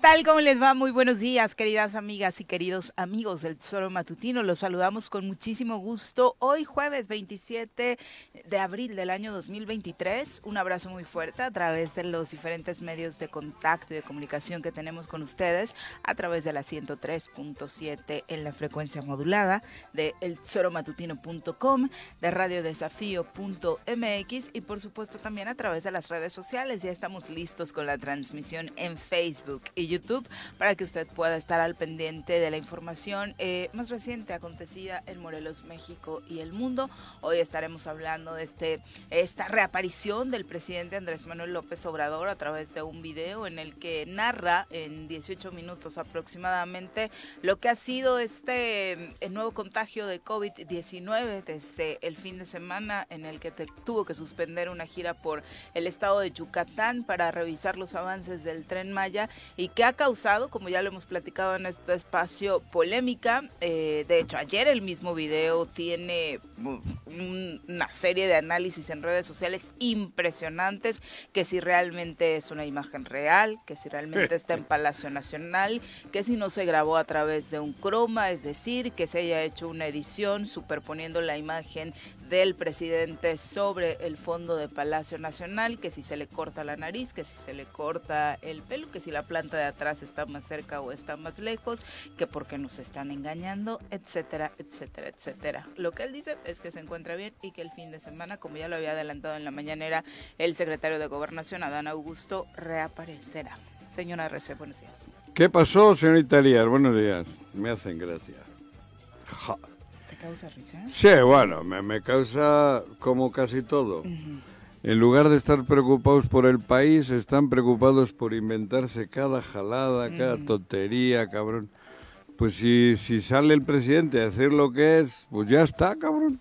tal? ¿Cómo les va? Muy buenos días, queridas amigas y queridos amigos del Tesoro Matutino. Los saludamos con muchísimo gusto. Hoy jueves 27 de abril del año 2023. Un abrazo muy fuerte a través de los diferentes medios de contacto y de comunicación que tenemos con ustedes a través de la 103.7 en la frecuencia modulada de eltesoromatutino.com, de radiodesafío.mx y por supuesto también a través de las redes sociales. Ya estamos listos con la transmisión en Facebook y YouTube para que usted pueda estar al pendiente de la información eh, más reciente acontecida en Morelos, México y el mundo. Hoy estaremos hablando de este esta reaparición del presidente Andrés Manuel López Obrador a través de un video en el que narra en 18 minutos aproximadamente lo que ha sido este el nuevo contagio de COVID-19 desde el fin de semana en el que tuvo que suspender una gira por el estado de Yucatán para revisar los avances del tren Maya y que ha causado, como ya lo hemos platicado en este espacio, polémica. Eh, de hecho, ayer el mismo video tiene una serie de análisis en redes sociales impresionantes, que si realmente es una imagen real, que si realmente está en Palacio Nacional, que si no se grabó a través de un croma, es decir, que se haya hecho una edición superponiendo la imagen del presidente sobre el fondo de Palacio Nacional, que si se le corta la nariz, que si se le corta el pelo, que si la planta de atrás está más cerca o está más lejos, que porque nos están engañando, etcétera, etcétera, etcétera. Lo que él dice es que se encuentra bien y que el fin de semana, como ya lo había adelantado en la mañanera el secretario de Gobernación, Adán Augusto, reaparecerá. Señora RC, buenos días. ¿Qué pasó, señorita Lías? Buenos días. Me hacen gracia causa risa? Sí, bueno, me, causa como casi todo. En lugar de estar preocupados por el país, están preocupados por inventarse cada jalada, cada tontería, cabrón. Pues si, si sale el presidente a hacer lo que es, pues ya está, cabrón.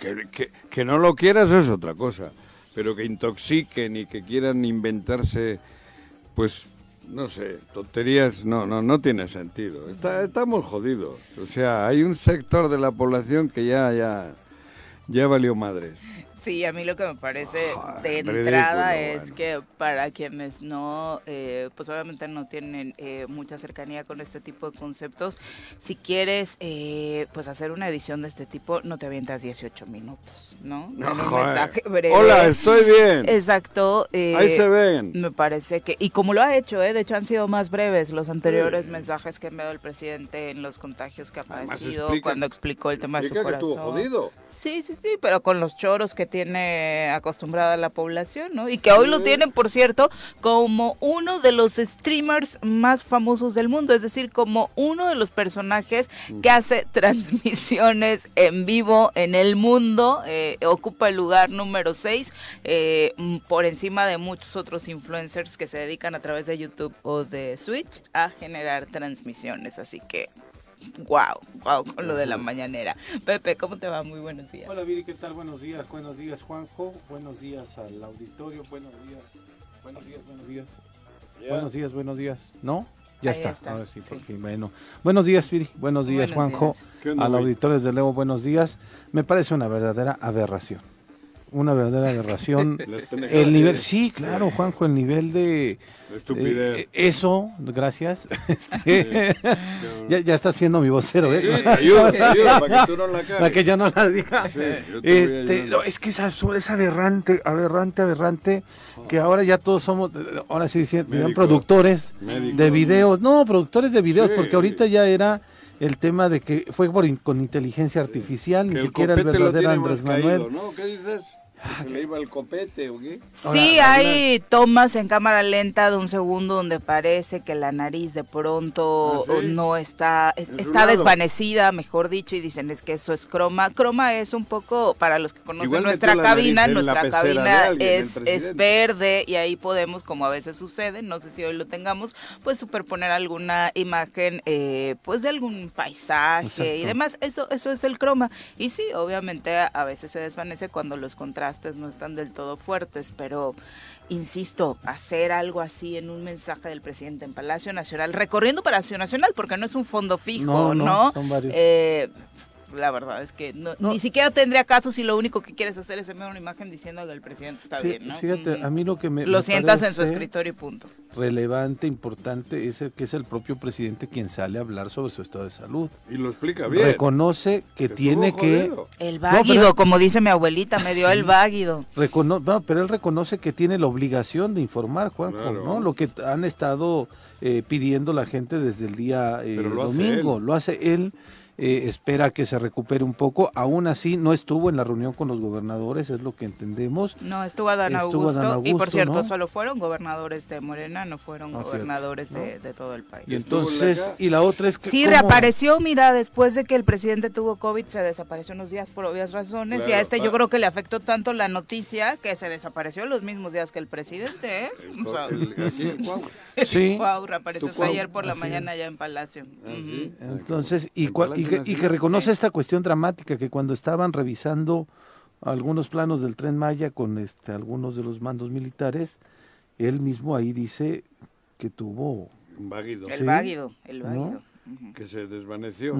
Que, que, que no lo quieras es otra cosa, pero que intoxiquen y que quieran inventarse, pues no sé, tonterías, no, no, no tiene sentido. Está, estamos jodidos. O sea, hay un sector de la población que ya, ya, ya valió madres. Sí, a mí lo que me parece de entrada es que para quienes no, eh, pues obviamente no tienen eh, mucha cercanía con este tipo de conceptos, si quieres eh, pues hacer una edición de este tipo, no te avientas 18 minutos, ¿no? no Hola, estoy bien. Exacto. Ahí se ven. Me parece que, y como lo ha hecho, de hecho han sido más breves los anteriores mensajes que ha enviado el presidente en los contagios que ha padecido cuando explicó el tema de su corazón. Que estuvo jodido. Sí, sí, sí, pero con los choros que tiene acostumbrada la población, ¿no? Y que hoy lo tienen, por cierto, como uno de los streamers más famosos del mundo, es decir, como uno de los personajes que hace transmisiones en vivo en el mundo, eh, ocupa el lugar número 6, eh, por encima de muchos otros influencers que se dedican a través de YouTube o de Switch a generar transmisiones, así que wow, wow, con lo de la mañanera. Pepe, ¿cómo te va? Muy buenos días. Hola Viri, ¿qué tal? Buenos días, buenos días Juanjo, buenos días al auditorio, buenos días, buenos días, buenos días. Buenos días, buenos días. ¿No? Ya está. Ahora sí, por sí. fin. Bueno. Buenos días, Viri. Buenos días, Buenos Juanjo. días. ¿Qué onda, Al auditorio desde luego, buenos días. Me parece una verdadera aberración. Una verdadera aberración. El nivel, sí, claro, Juanjo, el nivel de estupidez. eh, eso, gracias. Este, ya, ya está siendo mi vocero, ¿eh? Sí, ayuda, ayuda, para que tú no la cagues. Para que ya no la diga. Sí, yo Este, no, es que es, absurdo, es aberrante, aberrante, aberrante, que ahora ya todos somos, ahora sí dirían Médicos. productores Médicos. de videos, no, productores de videos, Sí. porque ahorita ya era el tema de que fue por in- con inteligencia artificial, ni siquiera el verdadero Andrés Manuel. caído, ¿no? ¿Qué dices? ¿Que se le iba el copete o qué? Sí, hay tomas en cámara lenta de un segundo donde parece que la nariz de pronto ¿Ah, sí? no está, es- está desvanecida, mejor dicho, y dicen es que eso es croma. Croma es un poco, para los que conocen Igual nuestra cabina, nuestra cabina alguien, es, es verde y ahí podemos, como a veces sucede, no sé si hoy lo tengamos, pues superponer alguna imagen, eh, pues de algún paisaje y demás. Eso, eso es el croma. Y sí, obviamente a, a veces se desvanece cuando los contrastes no están del todo fuertes, pero insisto, hacer algo así en un mensaje del presidente en Palacio Nacional, recorriendo Palacio Nacional, porque no es un fondo fijo, No, ¿no? no, son varios. Eh, la verdad es que no- No. ni siquiera tendría caso si lo único que quieres hacer es enviar una imagen diciendo que el presidente está Sí, bien, ¿no? Fíjate, a mí lo que me, lo me sientas en su escritorio y punto. relevante, importante, es el que es el propio presidente quien sale a hablar sobre su estado de salud. Y lo explica bien. Reconoce que Que tiene que. El pero- váguido, como dice mi abuelita, me dio el váguido. Recono bueno, pero él reconoce que tiene la obligación de informar, Juanjo, Claro. ¿no? Lo que han estado eh, pidiendo la gente desde el día eh, Pero lo hace domingo. él. Lo hace él, eh, espera que se recupere un poco. Aún así, no estuvo en la reunión con los gobernadores, es lo que entendemos. No, estuvo Adán Estuvo Augusto, Adán y por cierto, ¿no? solo fueron gobernadores de Morena, no fueron gobernadores ¿no? de, de todo el país. Y en entonces, y la otra es que... Sí, ¿cómo? reapareció, mira, después de que el presidente tuvo COVID, se desapareció unos días por obvias razones, y a este yo ah. creo que le afectó tanto la noticia que se desapareció los mismos días que el presidente, ¿eh? El- O sea, el- aquí Cuau. Sí. Guau, reapareció Cuau. ayer por la Así mañana ya en Palacio. Ah. Entonces, y, En Palacio y que, y que Nacional. reconoce Sí. esta cuestión dramática, que cuando estaban revisando algunos planos del tren Maya con este, algunos de los mandos militares, él mismo ahí dice que tuvo... Un vaguido. El Sí. váguido, el váguido. Que se desvaneció.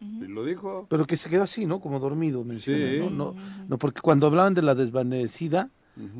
Y lo dijo. Pero que se quedó así, ¿no? Como dormido, menciona, Sí. ¿no? No, no, porque cuando hablaban de la desvanecida,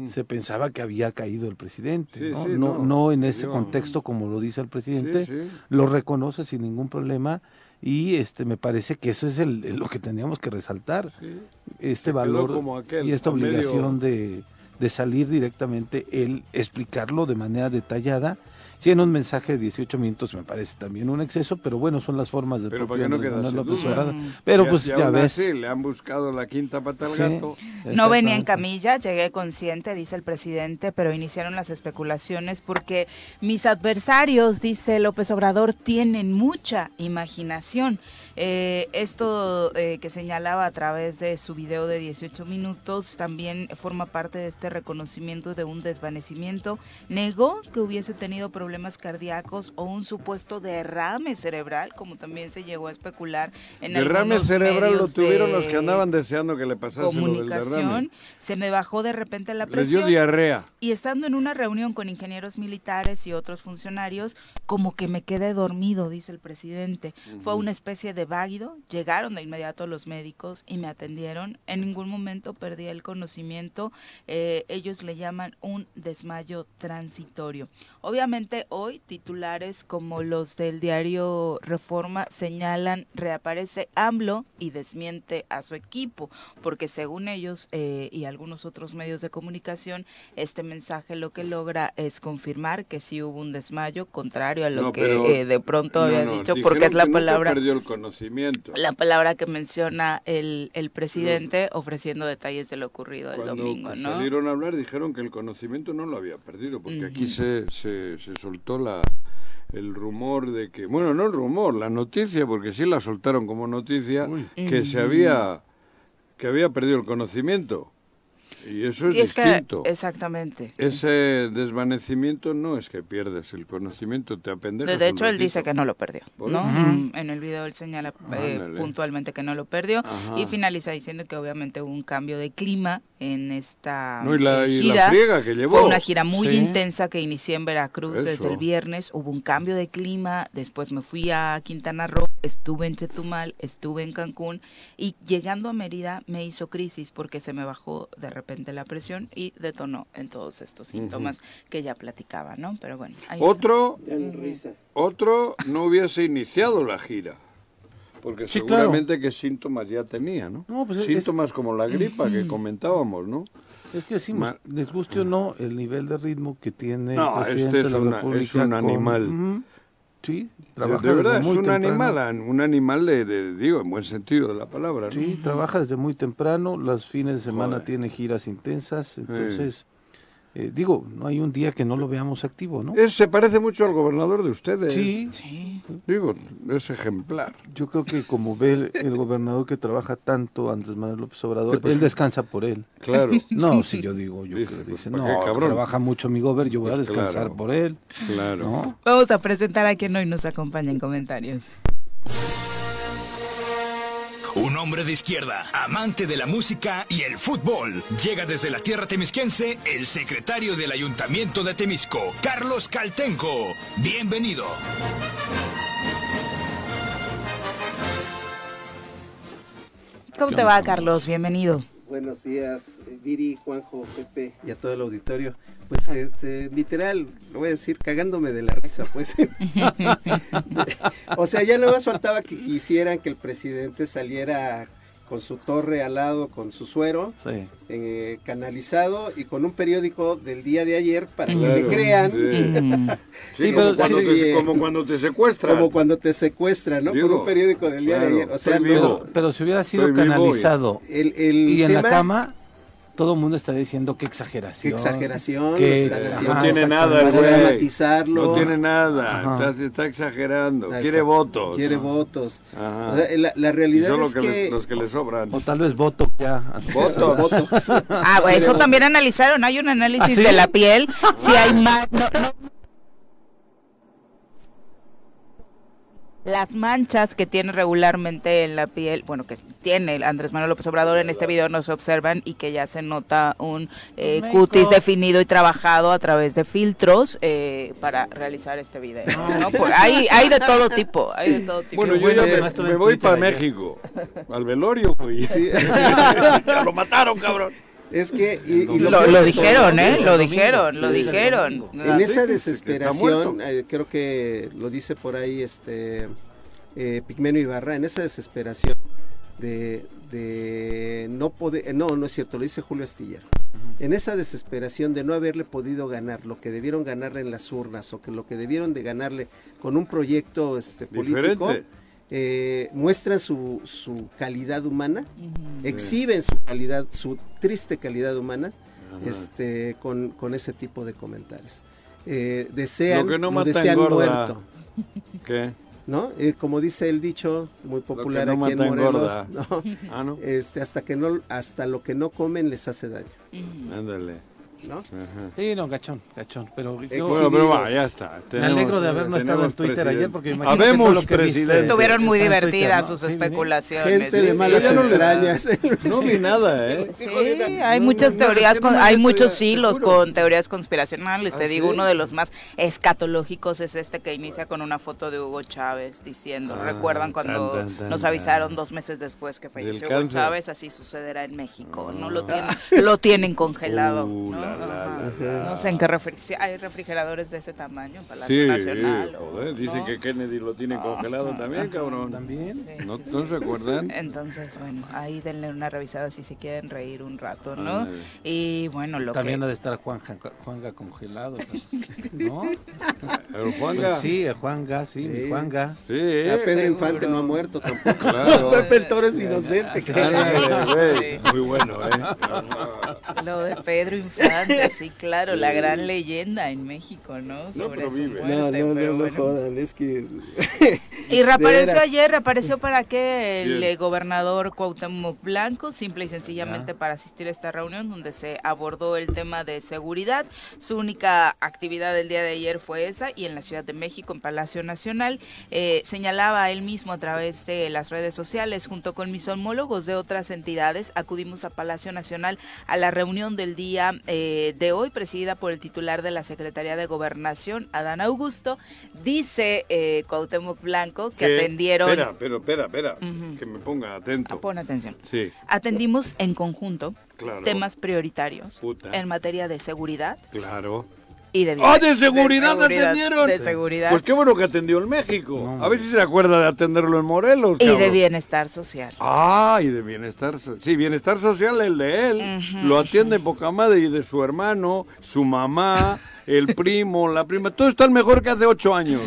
se pensaba que había caído el presidente, Sí, ¿no? sí, no, no, no en ese contexto como lo dice el presidente, Sí, sí. lo reconoce sin ningún problema y este me parece que eso es el, el- lo que teníamos que resaltar, Sí. este valor como aquel, y esta medio- obligación de, de salir directamente, el explicarlo de manera detallada. Sí, en un mensaje de 18 minutos me parece también un exceso, pero bueno, son las formas de Pero propio para que no Andrés López. Obrador. Mm. Pero pues ya ves. así le han buscado la quinta pata al Sí. gato. No venía en camilla, llegué consciente, dice el presidente, pero iniciaron las especulaciones porque mis adversarios, dice López Obrador, tienen mucha imaginación. Eh, esto eh, que señalaba a través de su video de 18 minutos también forma parte de este reconocimiento de un desvanecimiento. Negó que hubiese tenido problemas cardíacos o un supuesto derrame cerebral, como también se llegó a especular en Derrame algunos cerebral lo tuvieron los que andaban deseando que le pasase lo del comunicación, derrame. se me bajó de repente la Les dio presión diarrea. y estando en una reunión con ingenieros militares y otros funcionarios, como que me quedé dormido, dice el presidente. Fue una especie de váguido, llegaron de inmediato los médicos y me atendieron. En ningún momento perdí el conocimiento, eh, ellos le llaman un desmayo transitorio. Obviamente hoy titulares como los del diario Reforma señalan reaparece AMLO y desmiente a su equipo, porque según ellos eh, y algunos otros medios de comunicación, este mensaje lo que logra es confirmar que sí hubo un desmayo, contrario a lo No, que eh, de pronto No, había no, dicho, porque es la palabra conocimiento. la palabra que menciona el, el presidente ofreciendo detalles de lo ocurrido el Cuando domingo, ¿no? salieron a hablar dijeron que el conocimiento no lo había perdido, porque aquí se, se, se soltó la el rumor de que, bueno, no el rumor, la noticia, porque sí la soltaron como noticia, Uy. que se había que había perdido el conocimiento. Y eso es Y es que, distinto. exactamente. Ese desvanecimiento no es que pierdes el conocimiento, te apendejas De hecho, él dice que no lo perdió. ¿no? En el video él señala eh, puntualmente que no lo perdió Ajá. y finaliza diciendo que obviamente hubo un cambio de clima en esta No, y la- eh, y la gira. friega que llevó. Fue una gira muy Sí. intensa que inicié en Veracruz desde el viernes. Hubo un cambio de clima, después me fui a Quintana Roo, estuve en Chetumal, estuve en Cancún y llegando a Mérida me hizo crisis porque se me bajó de repente la presión y detonó en todos estos síntomas que ya platicaba, ¿no? Pero bueno, ahí está. Otro, otro no hubiese iniciado la gira. Porque Sí, claro. seguramente que síntomas ya tenía, ¿no? No, pues es- síntomas como la gripa que comentábamos, ¿no? Es que Ma- les guste o no, el nivel de ritmo que tiene No, el presidente este es de la una- República. es un con- animal. Sí, trabaja de verdad, desde es muy un temprano. animal, un animal de, de- digo, en buen sentido de la palabra, ¿no? Sí, trabaja desde muy temprano, los fines de semana Joder. tiene giras intensas, entonces, eh, digo, no hay un día que no lo veamos activo, ¿no? Es- se parece mucho al gobernador de ustedes. Sí, Sí. Digo, es ejemplar. yo creo que como ve el, el gobernador que trabaja tanto, Andrés Manuel López Obrador, pues, él descansa por él. Claro, No, si yo digo, yo Dice, creo, pues, dice, ¿para no, qué, cabrón? trabaja mucho mi gober, yo voy a Pues, descansar claro. por él, claro. ¿no? Vamos a presentar a quien hoy nos acompaña en comentarios. Hombre de izquierda, amante de la música y el fútbol. Llega desde la tierra temisquense el secretario del Ayuntamiento de Temisco, Carlos Caltenco. Bienvenido. ¿Cómo te va, Carlos? Bienvenido. Buenos días, Viri, Juanjo, Pepe y a todo el auditorio. Pues este, literal, lo voy a decir, cagándome de la risa, pues. o sea, ya no más faltaba que quisieran que el presidente saliera con su torre al lado, con su suero, Sí. eh, canalizado y con un periódico del día de ayer para que le crean, sí. Mm. Sí, Sí, como, pero- cuando sí, te, como cuando te secuestran. como cuando te secuestran, ¿no? Digo, con un periódico del día claro, de ayer. O sea, estoy no- vivo. Pero, pero si hubiera sido Estoy vivo canalizado el, el y en la cama, todo el mundo estaría diciendo Qué exageración. exageración, que- están ajá, haciendo no tiene nada, para güey. dramatizarlo. No tiene nada, está, está exagerando, Exacto. quiere votos. Quiere votos. Ajá. O sea, la, la y realidad son es que, que... le, los que le sobran. O tal vez voto ya. Votos. votos. Ah, bueno, eso también analizaron. Hay un análisis ¿Ah, sí? de la piel. Si hay más. no- Las manchas que tiene regularmente en la piel, bueno, que tiene el Andrés Manuel López Obrador en este video no se observan y que ya se nota un eh, cutis definido y trabajado a través de filtros eh, para realizar este video. ¿no? Por- hay, hay de todo tipo, hay de todo tipo. Bueno, yo ya me, me voy para. México, al velorio, güey. Sí. ya lo mataron, cabrón. Es que... y- y lo, dijeron, ¿eh? Lo dijeron, lo dijeron. En Ah, esa desesperación, eh, creo que lo dice por ahí este eh, Pigmeno Ibarra, en esa desesperación de, de no poder, eh, no, no es cierto, lo dice Julio Astillero. En esa desesperación de no haberle podido ganar lo que debieron ganarle en las urnas o que lo que debieron de ganarle con un proyecto este, político, Diferente. Eh, muestran su, su calidad humana, exhiben su calidad, su triste calidad humana, este, con, con ese tipo de comentarios. Eh, desean, Lo que no lo mata desean engorda. muerto, ¿Qué? ¿no? Eh, como dice el dicho muy popular no aquí en Morelos. Ah, no. este, hasta que no, hasta lo que no comen les hace daño, Ándale. ¿No? Ajá. Sí, no, gachón, gachón. Pero yo Bueno, pero va, ya está. me alegro de haber no estado en Twitter presidente. ayer porque imagínate Habemos todo lo que viste. Estuvieron muy divertidas ¿no? sus Sí, especulaciones. Gente de malas sí. no le- entrañas. No vi nada, ¿eh? Sí, hay No, muchas teorías, con- hay muchos hilos con teorías conspiracionales. Te ¿Ah, digo, uno de los más escatológicos es este que inicia con una foto de Hugo Chávez diciendo, Ah, ¿recuerdan cuando nos avisaron dos meses después que falleció Hugo. Chávez? Así sucederá en México, ¿no? Lo Ah. tienen, lo tienen congelado. Uh, ¿no? La, la. No sé en qué refri- hay refrigeradores de ese tamaño, Palacio Sí, Nacional. o- dicen ¿no? que Kennedy lo tiene congelado también, cabrón. También. Sí, ¿No, sí, ¿no sí. se acuerdan? Entonces, bueno, ahí denle una revisada si se quieren reír un rato, ¿no? Y bueno, lo También que... ha de estar Juanja, Juanga congelado. ¿No? El Juanga. Pues sí, el Juanga, sí, mi Sí. Juanga. Sí, A Pedro Seguro. Infante no ha muerto tampoco. claro. Pepe el Toro es inocente. Sí. Muy bueno, ¿eh? Lo de Pedro Infante, sí, claro, la gran leyenda en México, ¿no? Sobre pero su vive. muerte, No, no, pero no, no bueno. jodan, es que Y reapareció ayer, reapareció para que el Bien. eh, gobernador Cuauhtémoc Blanco, simple y sencillamente para asistir a esta reunión donde se abordó el tema de seguridad. Su única actividad del día de ayer fue esa y en la Ciudad de México, en Palacio Nacional, eh, señalaba él mismo a través de las redes sociales, junto con mis homólogos de otras entidades, acudimos a Palacio Nacional a la reunión del día eh, de hoy, presidida por el titular de la Secretaría de Gobernación, Adán Augusto. Dice eh, Cuauhtémoc Blanco que atendieron... Espera, pero espera, espera, que me ponga atento. Ah, pon atención. Sí, Atendimos en conjunto claro. temas prioritarios Puta. en materia de seguridad Claro. Y de ¡Ah, de seguridad de seguridad, atendieron! de seguridad Pues qué bueno que atendió en México. No, a ver si se acuerda de atenderlo en Morelos. y de bienestar social. Ah, y de bienestar social. Sí, bienestar social el de él. Lo atiende poca madre y de su hermano, su mamá, el primo, la prima. Todo está mejor que hace ocho años.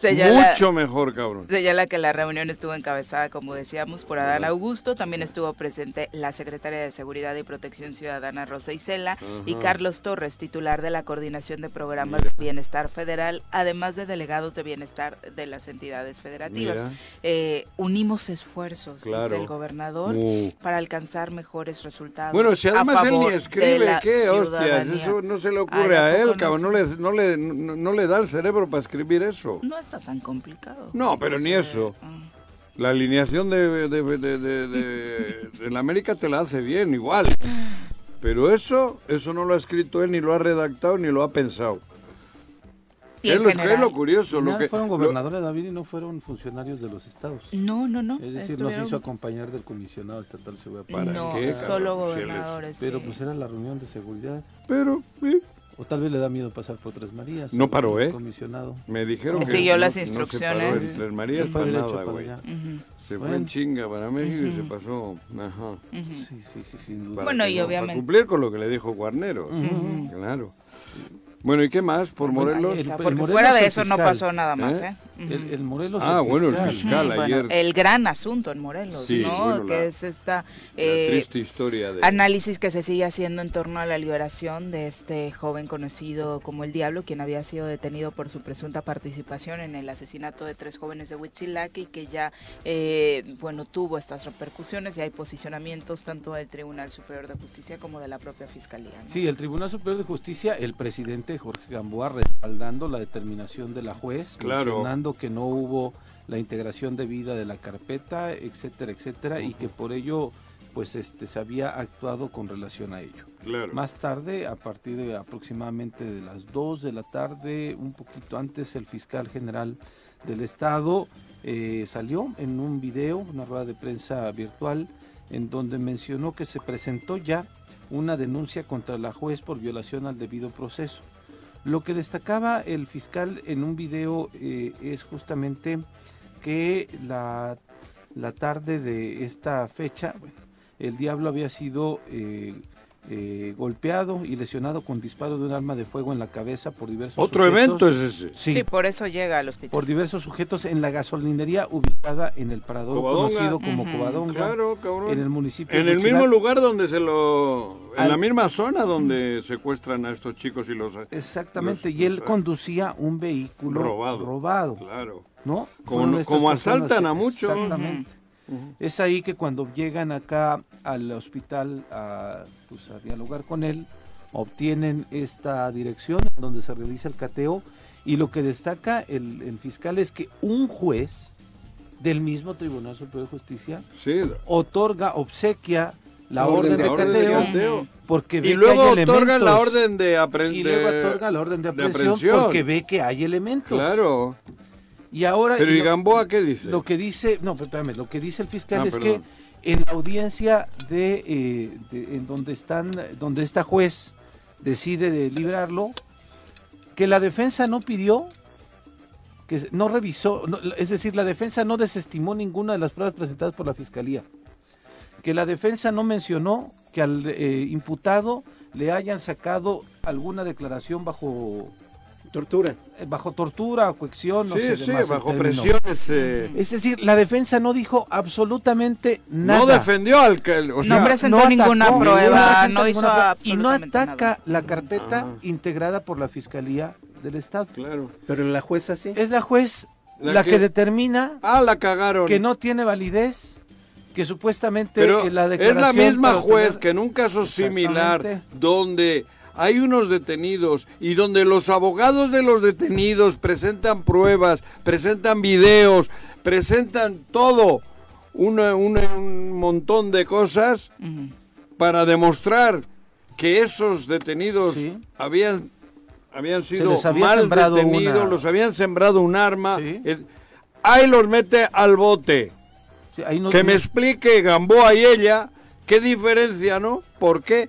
Señala- Mucho mejor, cabrón. Señala que la reunión estuvo encabezada, como decíamos, por Adán Augusto. También estuvo presente la secretaria de Seguridad y Protección Ciudadana, Rosa Isela, y. Carlos Torres, titular de la Coordinación de Programas de Bienestar Federal, además de delegados de bienestar de las entidades federativas. Eh, unimos esfuerzos Claro. desde el gobernador Uh. para alcanzar mejores resultados. Bueno, si a además él ni escribe, ¿qué? Hostias, eso no se le ocurre Ay, ¿a él, no cabrón. No le, no, le, no, no le da el cerebro para escribir eso. No está tan complicado. No, pero ni eso. Ah. La alineación de, de, de, de, de- de- de la América te la hace bien, igual. Pero eso, eso no lo ha escrito él, ni lo ha redactado, ni lo ha pensado. ¿Qué es lo, es lo curioso? Lo que, fueron lo- gobernadores David y no fueron funcionarios de los estados. No, no, no. Es decir, no se estuvieron- hizo acompañar del comisionado estatal de seguridad ¿Para no, qué, solo gobernadores. Pero sí. pues era la reunión de seguridad. pero sí, O tal vez le da miedo pasar por Tres Marías. No paró, el ¿eh? Comisionado. me dijeron que Siguió no- las no se instrucciones. paró en Tres Marías Se fue para nada, güey. allá. Ujú, Se fue Bueno. en chinga para México y se pasó. Ajá. ujú. Sí, sí, sí, sin duda. Para Bueno, que y no- obviamente- Para cumplir con lo que le dijo Guarnero. Claro. Bueno, ¿y qué más por Bueno, Morelos? El porque Morelos fuera de eso no fiscal, pasó nada más, ¿eh? ¿eh? El, el Morelos. Ah, bueno, el fiscal. ayer. el gran asunto en Morelos, Sí, ¿no? bueno, que la- es esta eh, triste historia de... análisis que se sigue haciendo en torno a la liberación de este joven conocido como el Diablo, quien había sido detenido por su presunta participación en el asesinato de tres jóvenes de Huitzilac y que ya, eh, bueno, tuvo estas repercusiones y hay posicionamientos tanto del Tribunal Superior de Justicia como de la propia Fiscalía. ¿no? Sí, el Tribunal Superior de Justicia, el presidente Jorge Gamboa respaldando la determinación de la juez, Claro. mencionando que no hubo la integración debida de la carpeta, etcétera, etcétera, y que por ello pues este se había actuado con relación a ello. Claro. Más tarde, a partir de aproximadamente de las 2 de la tarde, un poquito antes, el fiscal general del estado eh, salió en un video, una rueda de prensa virtual, en donde mencionó que se presentó ya una denuncia contra la juez por violación al debido proceso. Lo que destacaba el fiscal en un video eh, es justamente que la, la tarde de esta fecha, bueno, el diablo había sido eh, eh, golpeado y lesionado con disparo de un arma de fuego en la cabeza por diversos Otro sujetos. evento es ese. Sí, Sí, por eso llega al hospital. por diversos sujetos en la gasolinería ubicada en el parador Covadonga. conocido como Ujú. Covadonga, Claro, cabrón. en el municipio En de el mismo lugar donde se lo... En Al- la misma zona donde secuestran a estos chicos y los... Exactamente, los- y él los- conducía un vehículo Robado. robado, Claro. ¿no? Como- como asaltan a muchos. Exactamente. Es ahí que cuando llegan acá al hospital a, pues, a dialogar con él, obtienen esta dirección donde se realiza el cateo y lo que destaca el, el fiscal es que un juez del mismo Tribunal Superior de Justicia Sí. otorga, obsequia la orden, orden de de cateo, de cateo. porque ve Y que luego hay otorgan la orden de y luego otorga la orden de de aprehensión, aprehensión. porque ve que hay elementos. Claro. Y ahora Pero y ¿y lo- Gamboa qué dice? lo que dice, no, pero espérame, lo que dice el fiscal Ah, es perdón. que en la audiencia de, eh, de- en donde están, donde esta juez decide de librarlo, que la defensa no pidió, que no revisó, no, es decir, la defensa no desestimó ninguna de las pruebas presentadas por la fiscalía, que la defensa no mencionó que al eh, imputado le hayan sacado alguna declaración bajo Tortura. eh, bajo tortura coacción, no sí, sé sí, bajo término. presiones. eh, Es decir, la defensa no dijo absolutamente nada. no defendió al que. O sea, no presentó no ninguna atacó, prueba, no hizo prueba, y no ataca nada. la carpeta Ajá. integrada por la Fiscalía del Estado. Claro. Pero la jueza sí. Es la juez la, que, determina ah, la cagaron. que no tiene validez, que supuestamente Pero la es declaración la misma juez tener- que en un caso similar donde hay unos detenidos y donde los abogados de los detenidos presentan pruebas, presentan videos, presentan todo, una- una- un montón de cosas para demostrar que esos detenidos Sí. habían habían sido había mal detenidos, una- los habían sembrado un arma. Sí. eh, ahí los mete al bote. Sí, ahí no- Que me explique Gamboa y ella qué diferencia, ¿no? Porque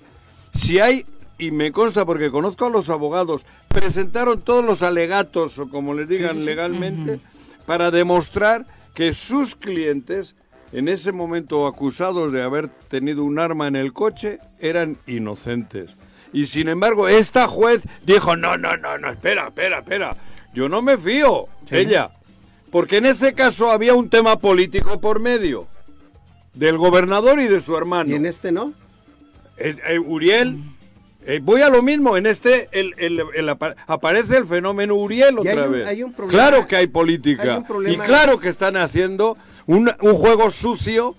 si hay, y me consta porque conozco a los abogados, presentaron todos los alegatos, o como les digan Sí, sí. legalmente, para demostrar que sus clientes, en ese momento acusados de haber tenido un arma en el coche, eran inocentes. Y sin embargo, esta juez dijo, no, no, no, no, espera, espera, espera, yo no me fío, Sí. ella. Porque en ese caso había un tema político por medio del gobernador y de su hermano. Y en este no. Eh, eh, Uriel, eh, voy a lo mismo, en este el, el- el apa- aparece el fenómeno Uriel otra un- vez. problema- claro que hay política. hay un problema- Y claro que están haciendo un, un juego sucio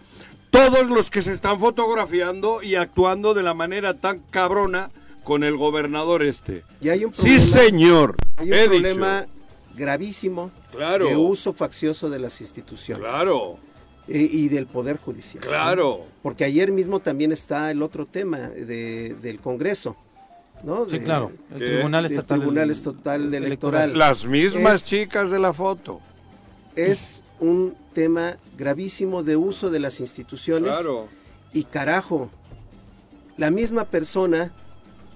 todos los que se están fotografiando y actuando de la manera tan cabrona con el gobernador este. Y hay un Sí, problema, señor. hay un problema dicho. gravísimo Claro. de uso faccioso de las instituciones Claro, y del poder judicial. claro. Porque ayer mismo también está el otro tema de- del Congreso, ¿no? Sí, De- claro. El ¿Qué? Tribunal Estatal, Tribunal el- Estatal Electoral. Electoral. Las mismas Es- chicas de la foto. Es un tema gravísimo de uso de las instituciones. Claro. Y carajo, la misma persona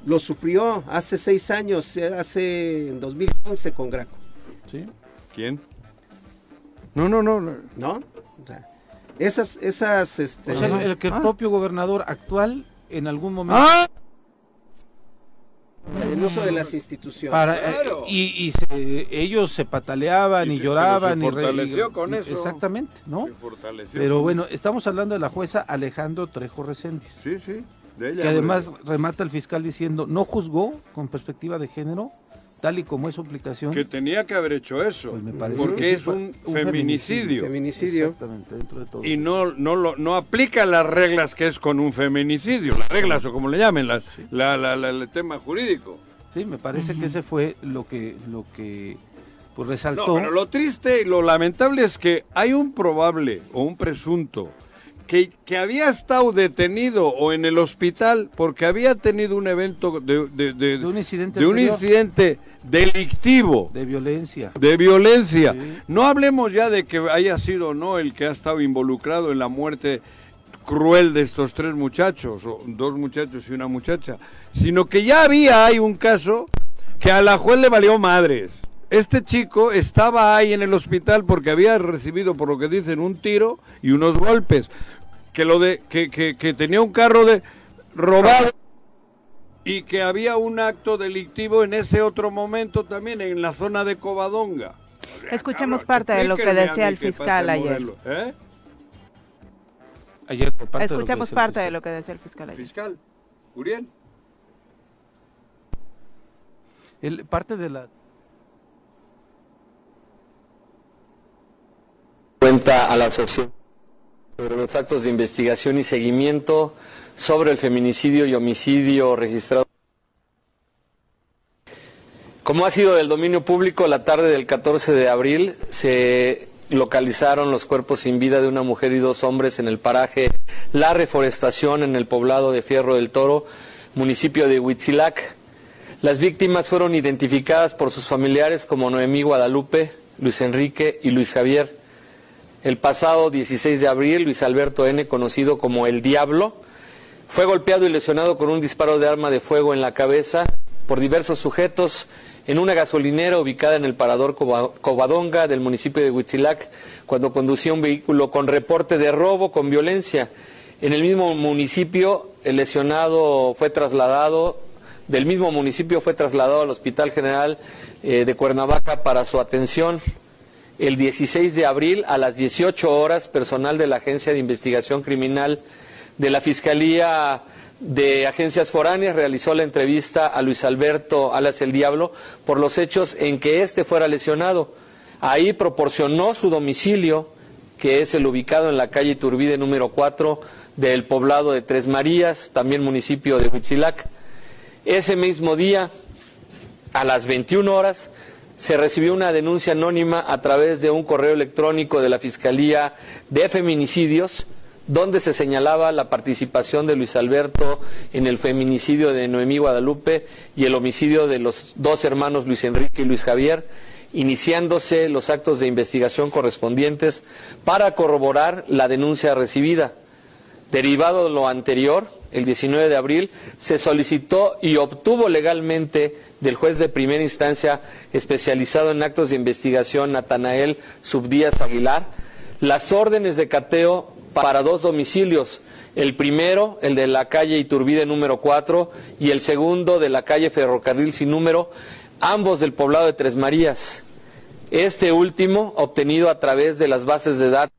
lo sufrió hace seis años, eh, hace en 2015 con Graco, Sí. ¿Quién? No, no, no. no. ¿No? O sea, esas, esas, este, O sea, el, que el Ah. propio gobernador actual en algún momento ¡Ah! el uso de las instituciones. para eh, Claro. y, y se- ellos se pataleaban Y y, se- lloraban pero se y re- fortaleció y- con eso. exactamente no Se fortaleció pero bueno estamos hablando de la jueza Alejandro Trejo Reséndiz Sí, sí. de ella, que además hombre. remata el fiscal diciendo no juzgó con perspectiva de género tal y como es su aplicación Que tenía que haber hecho eso. Pues me parece porque que es un, un feminicidio. Feminicidio. exactamente dentro de todo Y no, no, lo, no aplica las reglas que es con un feminicidio. Las reglas, o como le llamen, las, la, la- la- el tema jurídico. sí me parece que ese fue lo que lo que pues resaltó No, pero lo triste y lo lamentable es que hay un probable o un presunto que, que había estado detenido o en el hospital porque había tenido un evento de, de- de- de un incidente de un incidente delictivo. de violencia de violencia. Sí. No hablemos ya de que haya sido o no el que ha estado involucrado en la muerte cruel de estos tres muchachos, o dos muchachos y una muchacha, sino que ya había hay un caso que a la juez le valió madres. Este chico estaba ahí en el hospital porque había recibido, por lo que dicen, un tiro y unos golpes. Que lo de que, que- que tenía un carro de robado y que había un acto delictivo en ese otro momento también en la zona de Covadonga. Escuchemos parte de lo que decía el fiscal ayer. ¿Eh? ayer por parte de lo que Escuchamos decía el parte de fiscal. lo que decía el fiscal ayer. Fiscal, Uriel. El- parte de la cuenta a la asociación sobre los actos de investigación y seguimiento sobre el feminicidio y homicidio registrado. Como ha sido del dominio público, la tarde del 14 de abril se localizaron los cuerpos sin vida de una mujer y dos hombres en el paraje La Reforestación en el poblado de Fierro del Toro, municipio de Huitzilac. Las víctimas fueron identificadas por sus familiares como Noemí Guadalupe, Luis Enrique y Luis Javier. El pasado 16 de abril, Luis Alberto N., conocido como El Diablo, fue golpeado y lesionado con un disparo de arma de fuego en la cabeza por diversos sujetos en una gasolinera ubicada en el parador Cova- Covadonga del municipio de Huitzilac, cuando conducía un vehículo con reporte de robo con violencia. En el mismo municipio, el lesionado fue trasladado, del mismo municipio fue trasladado al Hospital General eh, de Cuernavaca para su atención. El 16 de abril a las 18 horas, personal de la Agencia de Investigación Criminal de la Fiscalía de Agencias Foráneas realizó la entrevista a Luis Alberto Alas el Diablo por los hechos en que éste fuera lesionado. Ahí proporcionó su domicilio, que es el ubicado en la calle Iturbide número 4 del poblado de Tres Marías, también municipio de Huitzilac. Ese mismo día, a las 21 horas, se recibió una denuncia anónima a través de un correo electrónico de la Fiscalía de Feminicidios, donde se señalaba la participación de Luis Alberto en el feminicidio de Noemí Guadalupe y el homicidio de los dos hermanos Luis Enrique y Luis Javier, iniciándose los actos de investigación correspondientes para corroborar la denuncia recibida. Derivado de lo anterior, el 19 de abril, se solicitó y obtuvo legalmente del juez de primera instancia especializado en actos de investigación, Natanael Subdías Aguilar, las órdenes de cateo para dos domicilios. El primero, el de la calle Iturbide número 4, y el segundo de la calle Ferrocarril sin número, ambos del poblado de Tres Marías. Este último, obtenido a través de las bases de datos.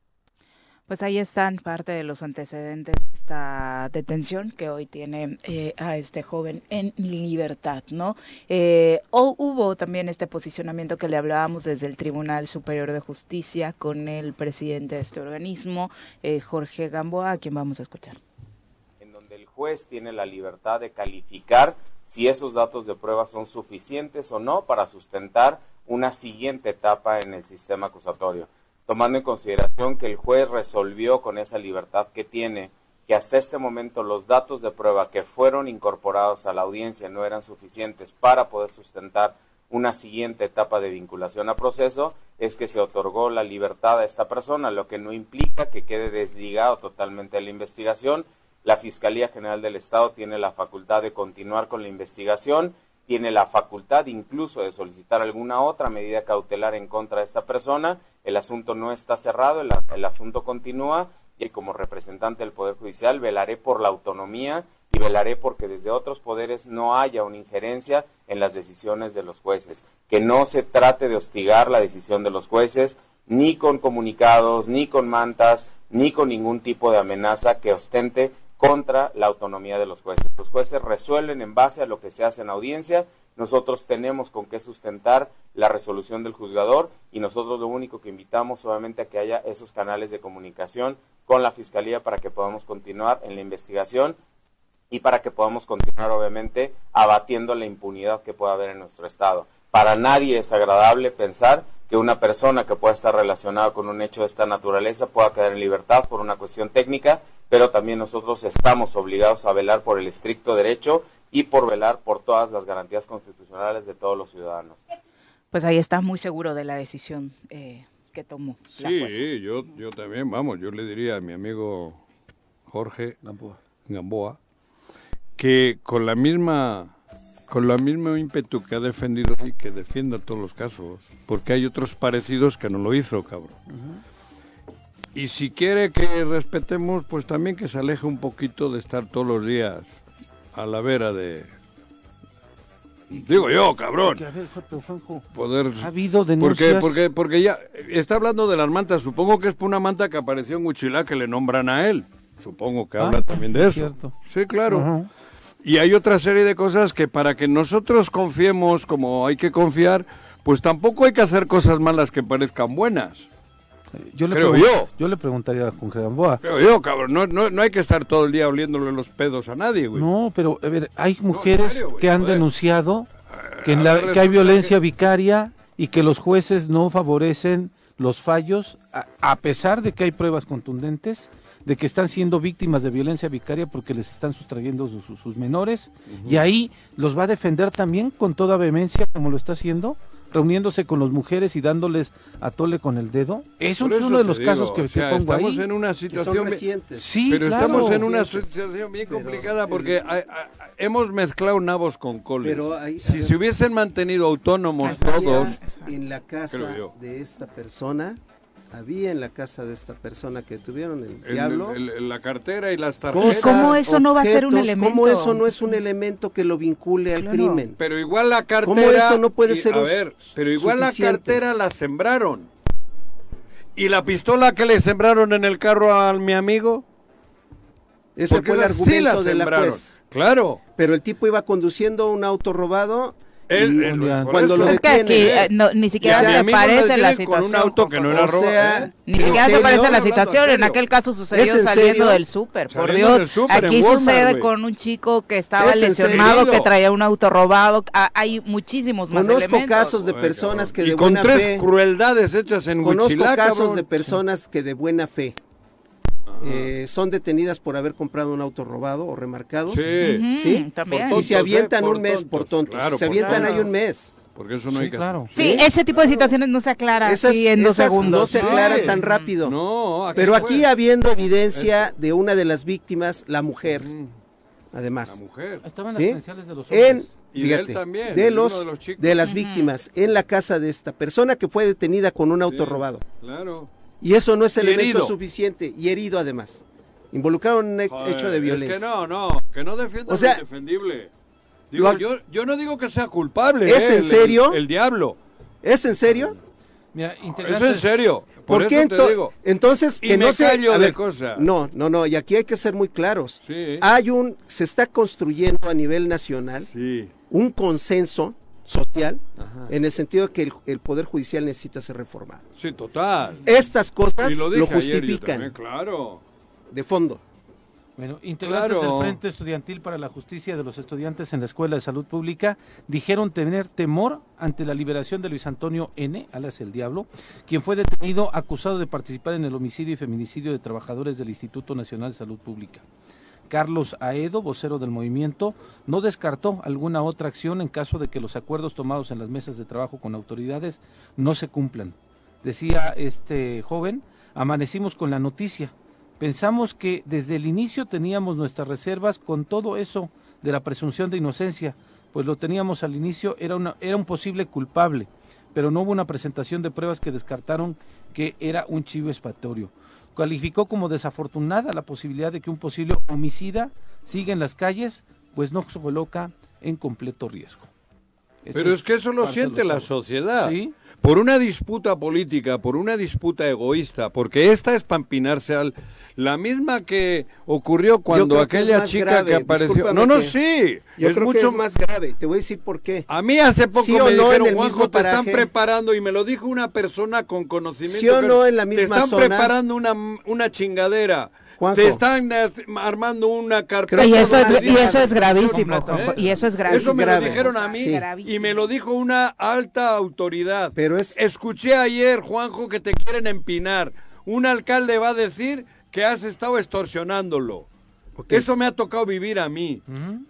Pues ahí están parte de los antecedentes de esta detención que hoy tiene eh, a este joven en libertad, ¿no? Eh, o hubo también este posicionamiento que le hablábamos desde el Tribunal Superior de Justicia con el presidente de este organismo, eh, Jorge Gamboa, a quien vamos a escuchar. En donde el juez tiene la libertad de calificar si esos datos de prueba son suficientes o no para sustentar una siguiente etapa en el sistema acusatorio tomando en consideración que el juez resolvió con esa libertad que tiene que hasta este momento los datos de prueba que fueron incorporados a la audiencia no eran suficientes para poder sustentar una siguiente etapa de vinculación a proceso, es que se otorgó la libertad a esta persona, lo que no implica que quede desligado totalmente de la investigación. La Fiscalía General del Estado tiene la facultad de continuar con la investigación tiene la facultad incluso de solicitar alguna otra medida cautelar en contra de esta persona. El asunto no está cerrado, el, asunto continúa y como representante del Poder Judicial velaré por la autonomía y velaré porque desde otros poderes no haya una injerencia en las decisiones de los jueces, que no se trate de hostigar la decisión de los jueces, ni con comunicados, ni con mantas, ni con ningún tipo de amenaza que ostente contra la autonomía de los jueces. Los jueces resuelven en base a lo que se hace en audiencia, nosotros tenemos con qué sustentar la resolución del juzgador y nosotros lo único que invitamos obviamente a que haya esos canales de comunicación con la Fiscalía para que podamos continuar en la investigación y para que podamos continuar obviamente abatiendo la impunidad que pueda haber en nuestro Estado. Para nadie es agradable pensar que una persona que pueda estar relacionada con un hecho de esta naturaleza pueda quedar en libertad por una cuestión técnica pero también nosotros estamos obligados a velar por el estricto derecho y por velar por todas las garantías constitucionales de todos los ciudadanos. Pues ahí está muy seguro de la decisión eh, que tomó. sí, yo, yo también, vamos, yo le diría a mi amigo Jorge Gamboa, Gamboa que con la misma con la misma ímpetu que ha defendido y que defienda todos los casos, porque hay otros parecidos que no lo hizo, cabrón. Y si quiere que respetemos, pues también que se aleje un poquito de estar todos los días a la vera de... Digo yo, cabrón. Poder... Ha habido denuncias... Porque, porque, porque ya está hablando de las mantas. Supongo que es por una manta que apareció en Huichilá que le nombran a él. Supongo que habla ah, también de eso. Sí, claro. Y hay otra serie de cosas que para que nosotros confiemos como hay que confiar, pues tampoco hay que hacer cosas malas que parezcan buenas. Yo le Creo yo. Yo le preguntaría a Jorge Gamboa. Creo yo, cabrón. No, no, no, hay que estar todo el día oliéndole los pedos a nadie, güey. No, pero, a ver, hay mujeres que han denunciado que, en la, que hay violencia vicaria y que los jueces no favorecen los fallos, a, pesar de que hay pruebas contundentes de que están siendo víctimas de violencia vicaria porque les están sustrayendo sus, menores, y ahí los va a defender también con toda vehemencia como lo está haciendo reuniéndose con las mujeres y dándoles a tole con el dedo. Es uno de los casos que pongo estamos en una situación sí, pero estamos en una situación bien complicada porque hemos mezclado nabos con coles. Pero si se hubiesen mantenido autónomos todos en la casa de esta persona había en la casa de esta persona que tuvieron el, diablo. la cartera y las tarjetas. ¿Cómo eso no va a ser un elemento? ¿Cómo eso no es un elemento que lo vincule al crimen? Pero igual la cartera. ¿Cómo eso no puede ser A ver, pero igual la cartera la sembraron. ¿Y la pistola que le sembraron en el carro a mi amigo? Ese fue el argumento de la juez. Claro. Pero el tipo iba conduciendo un auto robado Cuando lo Es que aquí eh, no, ni siquiera se parece la situación. con un auto que no era o robo. sea. Ni ¿En siquiera se parece la situación. En aquel caso sucedió ¿Es en saliendo serio? del súper. Por Dios, aquí sucede con un chico que estaba ¿Es en lesionado, que traía un auto robado. Ah, hay muchísimos más Conozco elementos. casos de personas que de y con buena tres fe crueldades hechas en Conozco casos de personas que de buena fe eh, son detenidas por haber comprado un auto robado o remarcado Sí, ¿Sí? También. Por y se tontos, avientan ¿eh? un mes tontos. por tontos. Claro, se avientan tontos. ahí un mes. porque eso no Sí, hay que claro. Sí, ese tipo de situaciones no se aclara Esas, así en dos segundos. no se Sí. tan rápido. No, aquí Pero fue. aquí habiendo evidencia de una de las víctimas, la mujer, Mm, La además. mujer. Estaban las ¿Sí? credenciales de los En, hombres. Y de él también, de los, de los de las víctimas, en la casa de esta persona que fue detenida con un auto Sí, robado. Claro. Y eso no es elemento herido. suficiente. Y herido además. Involucraron un Joder, hecho de violencia. Es que no, no, que no defienda O sea, lo indefendible. Digo, lo- yo, yo no digo que sea culpable. ¿Es eh, en el- serio? El, diablo. ¿Es en serio? Mira, Eso integrantes- en serio. Por, ¿Por qué eso te ento- digo. entonces Y que me no se de. No, no, no, y aquí hay que ser muy claros. Sí. Hay un se está construyendo a nivel nacional Sí. un consenso social Ajá. en el sentido de que el, el poder judicial necesita ser reformado. Sí, total. Estas cosas lo justifican también, claro. de fondo. Bueno, integrantes Claro. del Frente Estudiantil para la Justicia de los Estudiantes en la Escuela de Salud Pública dijeron tener temor ante la liberación de Luis Antonio N., alias el Diablo, quien fue detenido acusado de participar en el homicidio y feminicidio de trabajadores del Instituto Nacional de Salud Pública. Carlos Aedo, vocero del movimiento, no descartó alguna otra acción en caso de que los acuerdos tomados en las mesas de trabajo con autoridades no se cumplan. Decía este joven, amanecimos con la noticia. Pensamos que desde el inicio teníamos nuestras reservas con todo eso de la presunción de inocencia, pues lo teníamos al inicio, era, un posible culpable, pero no hubo una presentación de pruebas que descartaron que era un chivo expiatorio. Calificó como desafortunada la posibilidad de que un posible homicida siga en las calles, pues no se coloca en completo riesgo. Pero es que eso lo siente la sociedad. Sí. Por una disputa política, por una disputa egoísta, porque esta es para empinarse al... La misma que ocurrió cuando que aquella chica grave, que apareció... discúlpame No, no, sí. Yo es creo mucho que es más grave. Te voy a decir por qué. A mí hace poco Sí me no dijeron, Juanjo, te están paraje". preparando, y me lo dijo una persona con conocimiento. Sí o no en la Te misma están zona. preparando una, una chingadera. Juanjo. Te están eh, armando una carpeta. Y eso, es, donde y eso es gravísimo. Juanjo, y eso es gravísimo. Eso me grave. lo dijeron a mí Sí. y me lo dijo una alta autoridad. Pero es Escuché ayer, Juanjo, que te quieren empinar. Un alcalde va a decir que has estado extorsionándolo. Ok. Eso me ha tocado vivir a mí.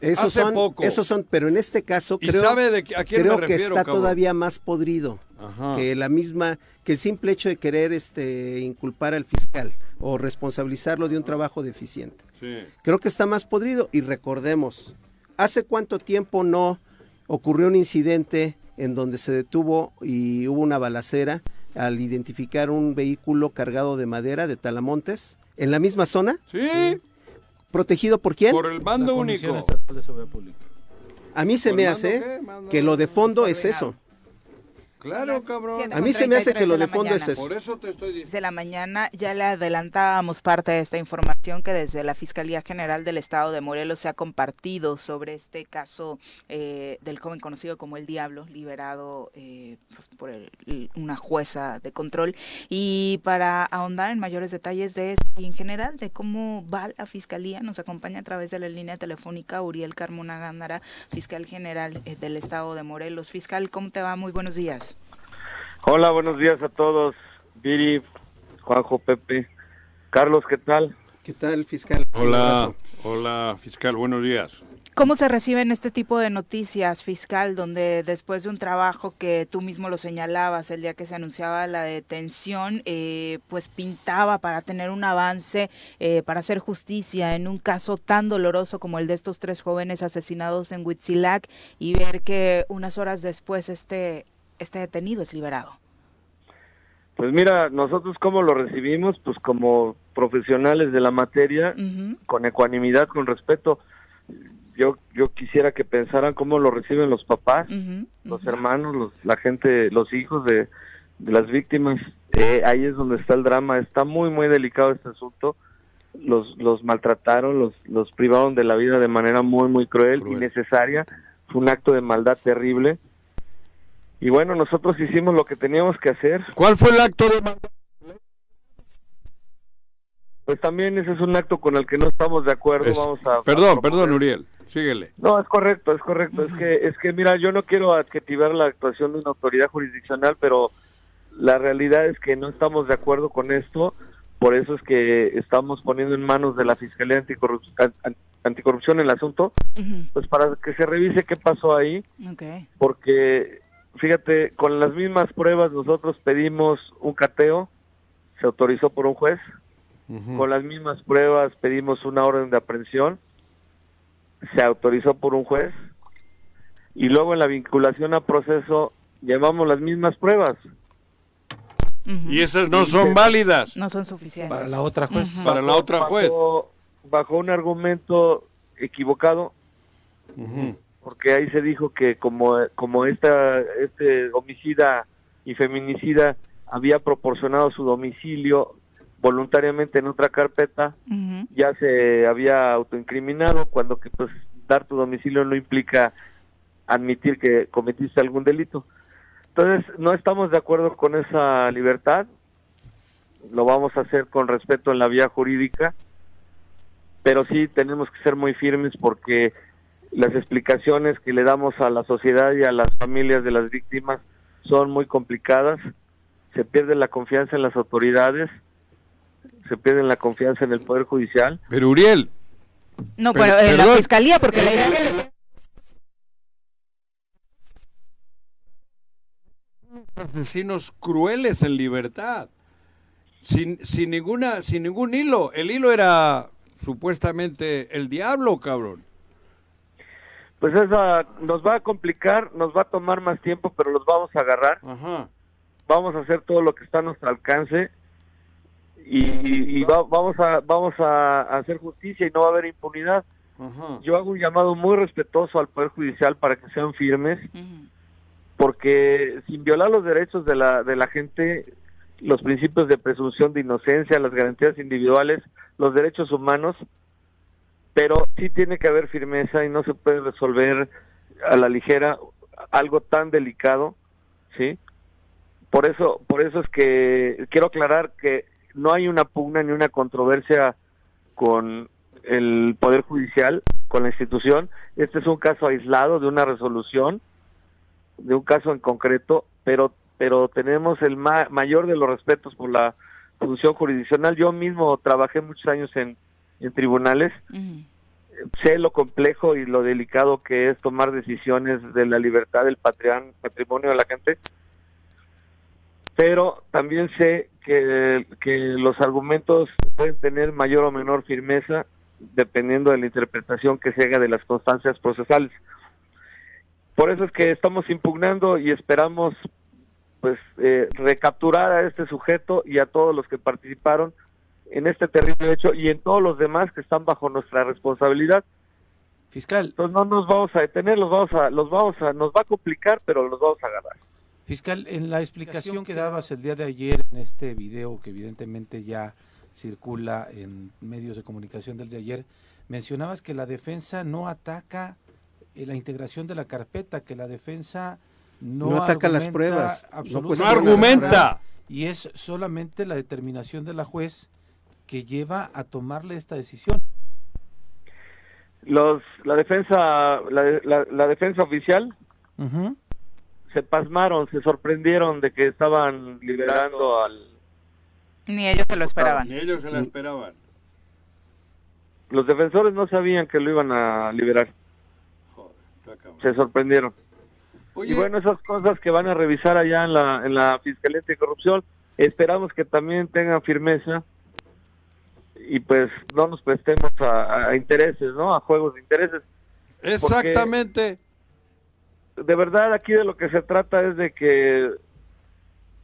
esos hace son, poco. esos son, pero en este caso creo, sabe de a quién me creo que refiero, está cabrón. todavía más podrido Ajá. que la misma, que el simple hecho de querer este inculpar al fiscal o responsabilizarlo de un trabajo deficiente. Sí. Creo que está más podrido y recordemos, ¿hace cuánto tiempo no ocurrió un incidente en donde se detuvo y hubo una balacera al identificar un vehículo cargado de madera de Talamontes en la misma zona? Sí, ¿Protegido por quién? por el mando Comisión único. Estatal de Seguridad Pública. A mí se ¿Por me hace que lo de fondo es eso. Claro, cabrón. A mí se me hace que lo de fondo es eso. Por eso te estoy diciendo. de la mañana ya le adelantábamos parte de esta información que desde la Fiscalía General del Estado de Morelos se ha compartido sobre este caso eh, del joven conocido como el Diablo, liberado eh, pues, por el- una jueza de control. Y para ahondar en mayores detalles de esto y en general de cómo va la Fiscalía, nos acompaña a través de la línea telefónica Uriel Carmona Gándara, fiscal general eh, del Estado de Morelos. Fiscal, ¿cómo te va? Muy buenos días. Hola, buenos días a todos. Viri, Juanjo, Pepe. Carlos, ¿qué tal? ¿Qué tal, fiscal? Hola, hola, fiscal, buenos días. ¿Cómo se reciben este tipo de noticias, fiscal, donde después de un trabajo que tú mismo lo señalabas el día que se anunciaba la detención, eh, pues pintaba para tener un avance, eh, para hacer justicia en un caso tan doloroso como el de estos tres jóvenes asesinados en Huitzilac y ver que unas horas después este, este detenido es liberado? Pues mira, nosotros cómo lo recibimos, pues como profesionales de la materia, con ecuanimidad, con respeto. Yo yo quisiera que pensaran cómo lo reciben los papás, los hermanos, los, la gente, los hijos de, de las víctimas. Eh, ahí es donde está el drama. Está muy muy delicado este asunto. Los los maltrataron, los los privaron de la vida de manera muy muy cruel, Cruel. innecesaria, fue un acto de maldad terrible. Y bueno, nosotros hicimos lo que teníamos que hacer. ¿Cuál fue el acto de? Pues también ese es un acto con el que no estamos de acuerdo. Es- Vamos a, perdón, a perdón, Uriel. Síguele. No, es correcto, es correcto. Es que, es que mira, yo no quiero adjetivar la actuación de una autoridad jurisdiccional, pero la realidad es que no estamos de acuerdo con esto. Por eso es que estamos poniendo en manos de la Fiscalía Anticorrup- an- an- Anticorrupción el asunto, pues para que se revise qué pasó ahí, Ok. porque fíjate, con las mismas pruebas nosotros pedimos un cateo, se autorizó por un juez, con las mismas pruebas pedimos una orden de aprehensión, se autorizó por un juez, y luego en la vinculación a proceso llevamos las mismas pruebas. Y esas no son válidas. No son suficientes. Para la otra juez. Para la otra juez. Bajo, bajo un argumento equivocado, porque ahí se dijo que como, como esta, este homicida y feminicida había proporcionado su domicilio voluntariamente en otra carpeta, ya se había autoincriminado cuando que pues dar tu domicilio no implica admitir que cometiste algún delito. Entonces, no estamos de acuerdo con esa libertad. Lo vamos a hacer con respeto en la vía jurídica, pero sí tenemos que ser muy firmes porque las explicaciones que le damos a la sociedad y a las familias de las víctimas son muy complicadas. Se pierde la confianza en las autoridades, se pierde la confianza en el Poder Judicial. Pero Uriel, No, Pero- pero, en la perdón. fiscalía, porque la idea que- asesinos crueles en libertad. Sin, sin ninguna, sin ningún hilo. El hilo era supuestamente el diablo, cabrón. Pues esa nos va a complicar, nos va a tomar más tiempo, pero los vamos a agarrar. Ajá. Vamos a hacer todo lo que está a nuestro alcance y, y- y va- vamos a vamos a, hacer justicia y no va a haber impunidad. Ajá. Yo hago un llamado muy respetuoso al Poder Judicial para que sean firmes, porque sin violar los derechos de la, de la gente, los principios de presunción de inocencia, las garantías individuales, los derechos humanos, pero sí tiene que haber firmeza y no se puede resolver a la ligera algo tan delicado, ¿sí? Por eso, por eso es que quiero aclarar que no hay una pugna ni una controversia con el Poder Judicial, con la institución. Este es un caso aislado de una resolución, de un caso en concreto, pero pero tenemos el ma- mayor de los respetos por la función jurisdiccional. Yo mismo trabajé muchos años en, en tribunales, sé lo complejo y lo delicado que es tomar decisiones de la libertad del patrimonio de la gente, pero también sé que, que los argumentos pueden tener mayor o menor firmeza dependiendo de la interpretación que se haga de las constancias procesales. Por eso es que estamos impugnando y esperamos pues eh, recapturar a este sujeto y a todos los que participaron en este terrible hecho y en todos los demás que están bajo nuestra responsabilidad. Fiscal. Entonces no nos vamos a detener, los vamos a, los vamos a, nos va a complicar, pero los vamos a agarrar. Fiscal, en la explicación que dabas el día de ayer en este video que evidentemente ya circula en medios de comunicación del de ayer, mencionabas que la defensa no ataca eh, la integración de la carpeta, que la defensa no, No ataca las pruebas, no argumenta. Y es solamente la determinación de la juez que lleva a tomarle esta decisión. Los, la defensa, la, la- la defensa oficial se pasmaron, se sorprendieron de que estaban liberando al, Ni ellos se lo esperaban. Ni ellos se la esperaban. los defensores no sabían que lo iban a liberar, se sorprendieron. Oye, Y bueno, esas cosas que van a revisar allá en la, en la Fiscalía de Corrupción, esperamos que también tengan firmeza y pues no nos prestemos a, a intereses, ¿no? A juegos de intereses. exactamente. De verdad, aquí de lo que se trata es de que,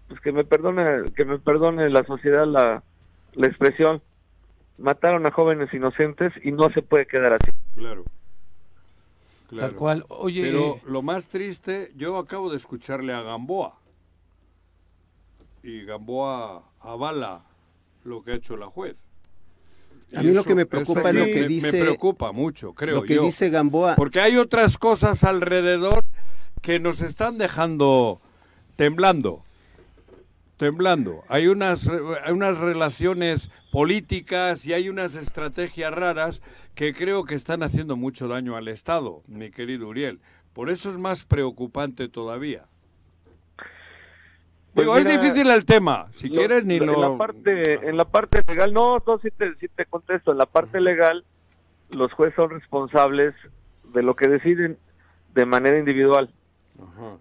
pues que me perdone, que me perdone la sociedad la, la expresión. Mataron a jóvenes inocentes y no se puede quedar así. Claro. Claro. Tal cual. Oye, Pero lo más triste, yo acabo de escucharle a Gamboa. Y Gamboa avala lo que ha hecho la juez. A mí lo que me preocupa es lo que dice... Me preocupa mucho, creo Lo que yo. dice Gamboa. Porque hay otras cosas alrededor que nos están dejando temblando. Temblando. Hay unas, hay unas relaciones políticas y hay unas estrategias raras que creo que están haciendo mucho daño al Estado, mi querido Uriel. Por eso es más preocupante todavía. Pues Digo, es difícil el tema. Si Lo- quieres, ni lo-. En la parte, en la parte legal, no, no, sí te, sí te contesto. En la parte legal, los jueces son responsables de lo que deciden de manera individual. Ajá.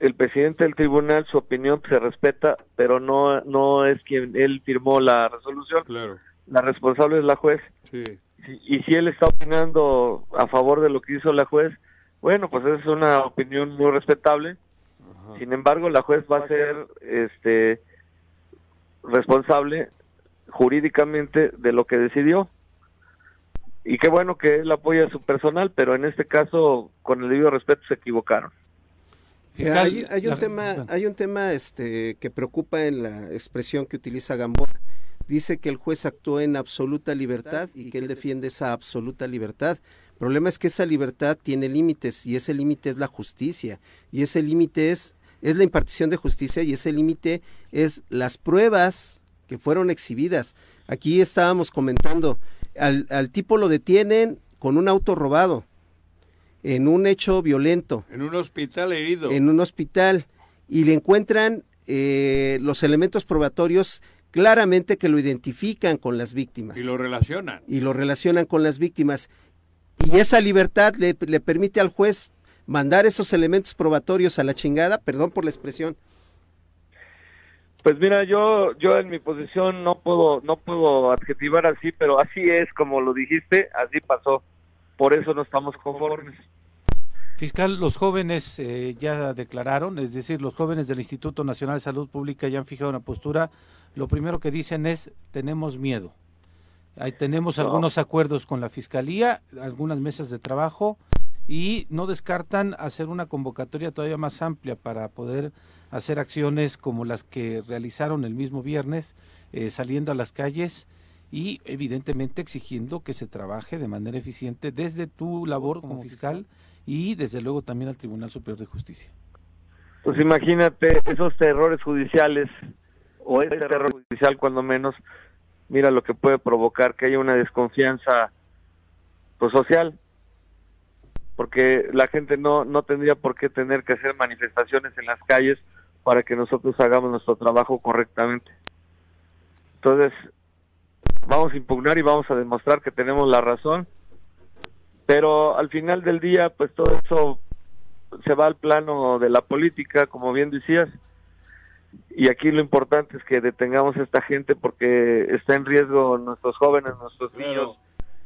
El presidente del tribunal, su opinión se respeta, pero no, no es quien él firmó la resolución. Claro, La responsable es la juez. sí. Si- Y si él está opinando a favor de lo que hizo la juez, bueno, pues es una opinión muy respetable. Sin embargo, la juez va a ser este responsable jurídicamente de lo que decidió. Y qué bueno que él apoya a su personal, pero en este caso, con el debido respeto, se equivocaron. Eh, hay, hay un la- tema, bueno. hay un tema este, que preocupa en la expresión que utiliza Gamboa. Dice que el juez actuó en absoluta libertad y que él defiende esa absoluta libertad. El problema es que esa libertad tiene límites y ese límite es la justicia y ese límite es, es la impartición de justicia y ese límite es las pruebas que fueron exhibidas. Aquí estábamos comentando, al, al tipo lo detienen con un auto robado, en un hecho violento, En un hospital herido. en un hospital y le encuentran eh, los elementos probatorios claramente que lo identifican con las víctimas Y lo relacionan. y lo relacionan con las víctimas. Y esa libertad le, le permite al juez mandar esos elementos probatorios a la chingada, perdón por la expresión. Pues mira, yo yo en mi posición no puedo no puedo adjetivar así, pero así es como lo dijiste, así pasó. Por eso no estamos conformes. Fiscal, los jóvenes eh, ya declararon, es decir, los jóvenes del Instituto Nacional de Salud Pública ya han fijado una postura. Lo primero que dicen es, tenemos miedo. Ahí tenemos No. algunos acuerdos con la Fiscalía, algunas mesas de trabajo y no descartan hacer una convocatoria todavía más amplia para poder hacer acciones como las que realizaron el mismo viernes, eh, saliendo a las calles y evidentemente exigiendo que se trabaje de manera eficiente desde tu labor como fiscal y desde luego también al Tribunal Superior de Justicia. Pues imagínate esos terrores judiciales o ese terror judicial cuando menos, mira lo que puede provocar que haya una desconfianza pues, social, porque la gente no no tendría por qué tener que hacer manifestaciones en las calles para que nosotros hagamos nuestro trabajo correctamente. Entonces, vamos a impugnar y vamos a demostrar que tenemos la razón, pero al final del día, pues todo eso se va al plano de la política, como bien decías, y aquí lo importante es que detengamos a esta gente porque está en riesgo nuestros jóvenes, nuestros niños.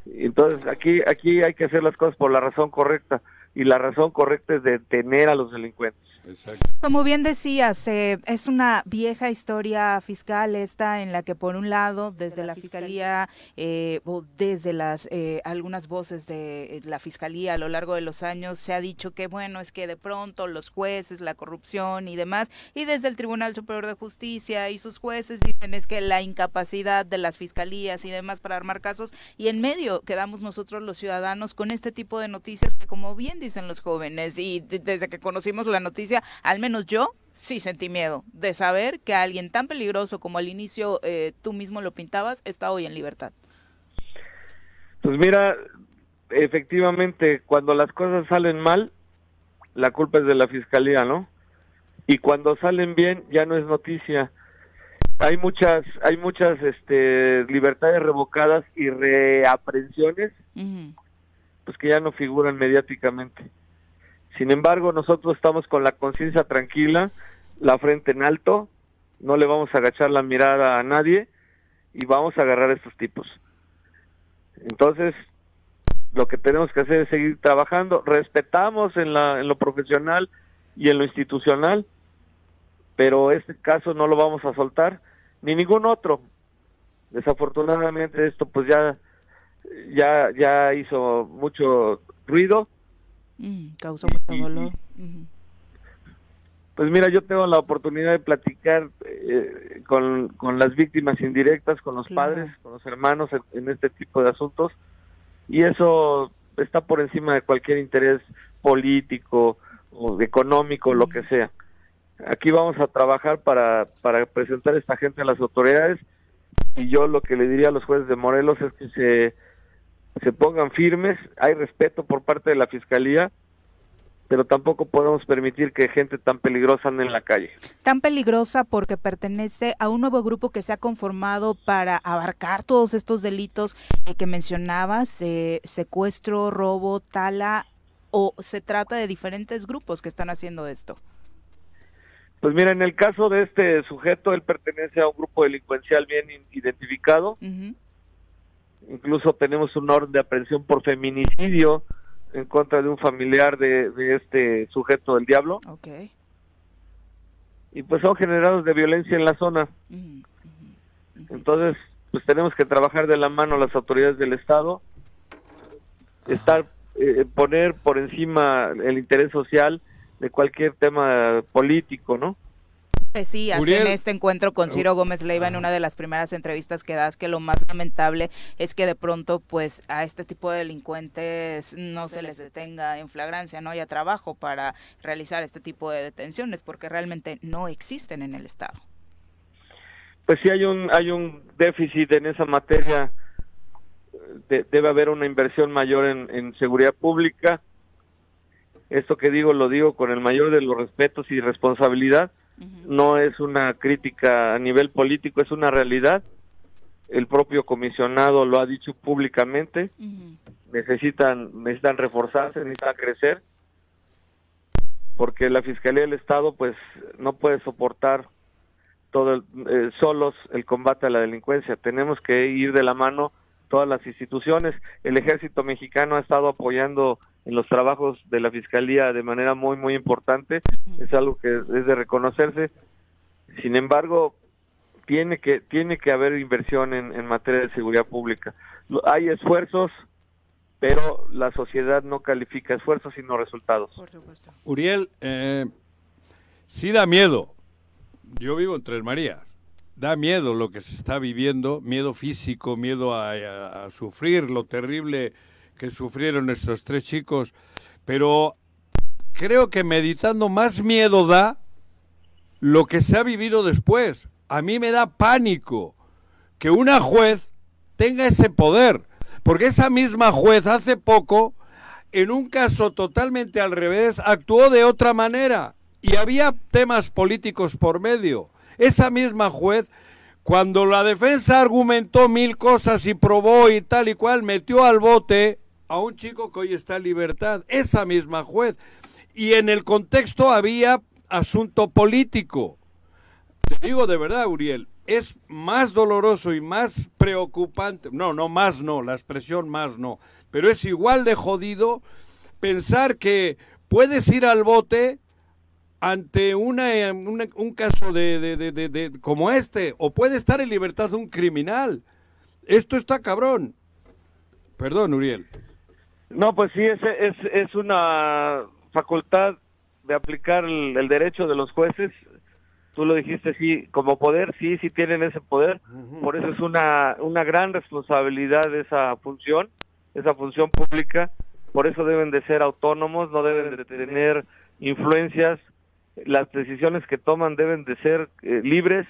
Entonces aquí aquí hay que hacer las cosas por la razón correcta y la razón correcta es detener a los delincuentes. Exacto. Como bien decías, eh, es una vieja historia fiscal esta en la que por un lado desde la fiscalía eh, o desde las eh, algunas voces de eh, la fiscalía a lo largo de los años se ha dicho que bueno es que de pronto los jueces la corrupción y demás y desde el Tribunal Superior de Justicia y sus jueces dicen es que la incapacidad de las fiscalías y demás para armar casos y en medio quedamos nosotros los ciudadanos con este tipo de noticias que como bien dicen los jóvenes y de- desde que conocimos la noticia al menos yo sí sentí miedo de saber que alguien tan peligroso como al inicio eh, tú mismo lo pintabas está hoy en libertad. Pues mira, efectivamente, cuando las cosas salen mal, la culpa es de la fiscalía, ¿no? Y cuando salen bien, ya no es noticia. Hay muchas, hay muchas, este, libertades revocadas y reaprensiones, pues que ya no figuran mediáticamente. Sin embargo, nosotros estamos con la conciencia tranquila, la frente en alto, no le vamos a agachar la mirada a nadie y vamos a agarrar a estos tipos. Entonces, lo que tenemos que hacer es seguir trabajando. Respetamos en, la, en lo profesional y en lo institucional, pero este caso no lo vamos a soltar, ni ningún otro. Desafortunadamente esto pues ya, ya, ya hizo mucho ruido. Mm, causó mucho dolor. Pues mira, yo tengo la oportunidad de platicar eh, con, con, las víctimas indirectas, con los padres, con los hermanos en, este tipo de asuntos, y eso está por encima de cualquier interés político o económico, lo que sea. Aquí vamos a trabajar para, para presentar a esta gente a las autoridades, y yo lo que le diría a los jueces de Morelos es que se, se pongan firmes, hay respeto por parte de la Fiscalía, pero tampoco podemos permitir que gente tan peligrosa ande en la calle. Tan peligrosa porque pertenece a un nuevo grupo que se ha conformado para abarcar todos estos delitos que mencionabas, eh, secuestro, robo, tala, o se trata de diferentes grupos que están haciendo esto. Pues mira, en el caso de este sujeto, él pertenece a un grupo delincuencial bien identificado. Incluso tenemos un orden de aprehensión por feminicidio en contra de un familiar de, este sujeto del diablo. Okay. Y pues son generados de violencia en la zona. Entonces, pues tenemos que trabajar de la mano las autoridades del Estado, estar, eh, poner por encima el interés social de cualquier tema político, ¿no? Sí, en este encuentro con Ciro Gómez Leiva en una de las primeras entrevistas que das que lo más lamentable es que de pronto pues a este tipo de delincuentes no se les detenga en flagrancia, no haya trabajo para realizar este tipo de detenciones porque realmente no existen en el Estado. Pues sí hay un hay un déficit en esa materia, debe haber una inversión mayor en, en seguridad pública. Esto que digo lo digo con el mayor de los respetos y responsabilidad no es una crítica a nivel político, es una realidad. El propio comisionado lo ha dicho públicamente. Necesitan necesitan reforzarse, necesitan crecer, porque la Fiscalía del Estado pues no puede soportar todo eh, solos el combate a la delincuencia. Tenemos que ir de la mano todas las instituciones. El ejército mexicano ha estado apoyando en los trabajos de la fiscalía de manera muy muy importante. Es algo que es de reconocerse. Sin embargo tiene que tiene que haber inversión en, en materia de seguridad pública. Hay esfuerzos pero la sociedad no califica esfuerzos sino resultados. Uriel eh, sí da miedo. Yo vivo en Tres Marías. Da miedo lo que se está viviendo, miedo físico, miedo a, sufrir lo terrible que sufrieron estos tres chicos, pero creo que meditando más miedo da lo que se ha vivido después. A mí me da pánico que una juez tenga ese poder, porque esa misma juez hace poco, en un caso totalmente al revés, actuó de otra manera y había temas políticos por medio. Esa misma juez, cuando la defensa argumentó mil cosas y probó y tal y cual, metió al bote a un chico que hoy está en libertad, esa misma juez. Y en el contexto había asunto político. Te digo de verdad, Uriel, es más doloroso y más preocupante, no, no más no, la expresión más no, pero es igual de jodido pensar que puedes ir al bote ante una, un caso de, de, de, como este, o puede estar en libertad un criminal. Esto está cabrón. Perdón, Uriel. No, pues sí, es, es, es una facultad de aplicar el, derecho de los jueces. Tú lo dijiste, sí, como poder, sí, sí tienen ese poder. Por eso es una, una gran responsabilidad esa función, esa función pública. Por eso deben de ser autónomos, no deben de tener influencias las decisiones que toman deben de ser eh, libres.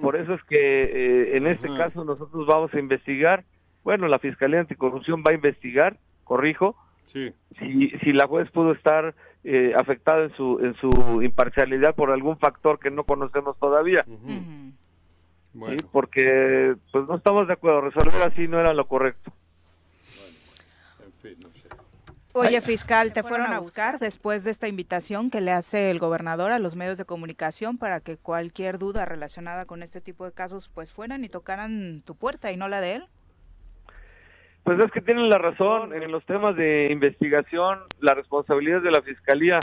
Por eso es que eh, en este caso nosotros vamos a investigar, bueno, la Fiscalía Anticorrupción va a investigar, corrijo, si, si la juez pudo estar eh, afectada en su, en su imparcialidad por algún factor que no conocemos todavía. Porque pues no estamos de acuerdo, resolver así no era lo correcto. en fin, no sé. Oye, fiscal, ¿te fueron a buscar después de esta invitación que le hace el gobernador a los medios de comunicación para que cualquier duda relacionada con este tipo de casos pues fueran y tocaran tu puerta y no la de él? Pues es que tienen la razón, en los temas de investigación, la responsabilidad es de la Fiscalía,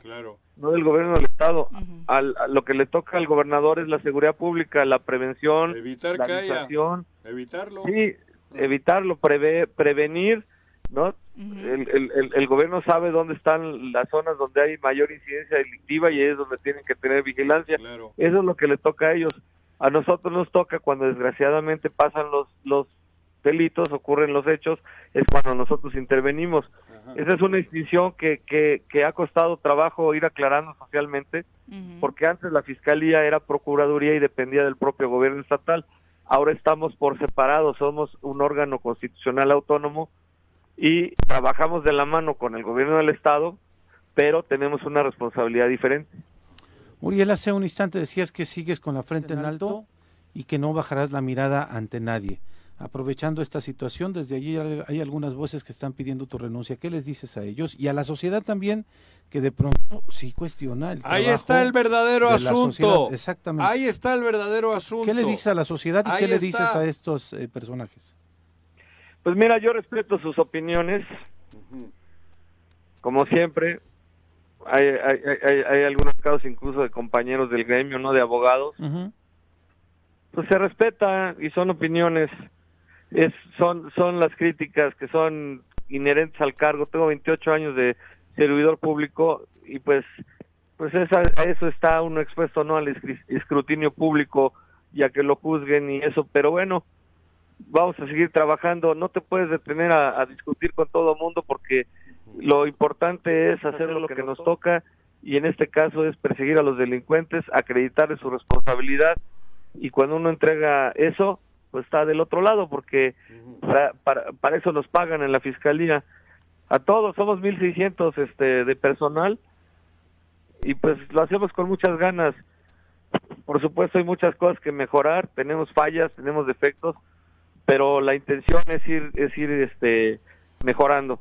no del gobierno del Estado. al, a lo que le toca al gobernador es la seguridad pública, la prevención, Evitar la administración. Evitarlo. Sí, evitarlo, prevenir, ¿no? el, el, el, gobierno sabe dónde están las zonas donde hay mayor incidencia delictiva y es donde tienen que tener vigilancia. Eso es lo que le toca a ellos. A nosotros nos toca cuando desgraciadamente pasan los, los delitos, ocurren los hechos, es cuando nosotros intervenimos. Esa es una distinción que, que, que, ha costado trabajo ir aclarando socialmente, porque antes la Fiscalía era Procuraduría y dependía del propio gobierno estatal. Ahora estamos por separado, somos un órgano constitucional autónomo y trabajamos de la mano con el gobierno del Estado, pero tenemos una responsabilidad diferente. Muriel, hace un instante decías que sigues con la frente en alto y que no bajarás la mirada ante nadie aprovechando esta situación. Desde allí hay algunas voces que están pidiendo tu renuncia. ¿Qué les dices a ellos? Y a la sociedad también, que de pronto sí cuestiona el Ahí está el verdadero asunto. Exactamente. Ahí está el verdadero asunto. ¿Qué le dices a la sociedad y qué le dices a estos eh, personajes? Pues mira, yo respeto sus opiniones. Como siempre, hay, hay, hay, algunos casos incluso de compañeros del gremio, no de abogados. Pues se respeta y son opiniones es, son, son las críticas que son inherentes al cargo. Tengo 28 años de servidor público y pues, pues esa, a eso está uno expuesto no al escrutinio público ya que lo juzguen y eso, pero bueno, vamos a seguir trabajando. No te puedes detener a, discutir con todo mundo porque lo importante es hacer lo que nos toca y en este caso es perseguir a los delincuentes, acreditarles su responsabilidad y cuando uno entrega eso, pues está del otro lado porque para, para, eso nos pagan en la fiscalía. A todos somos 1600 este de personal y pues lo hacemos con muchas ganas. Por supuesto hay muchas cosas que mejorar tenemos fallas tenemos defectos pero la intención es ir es ir este mejorando.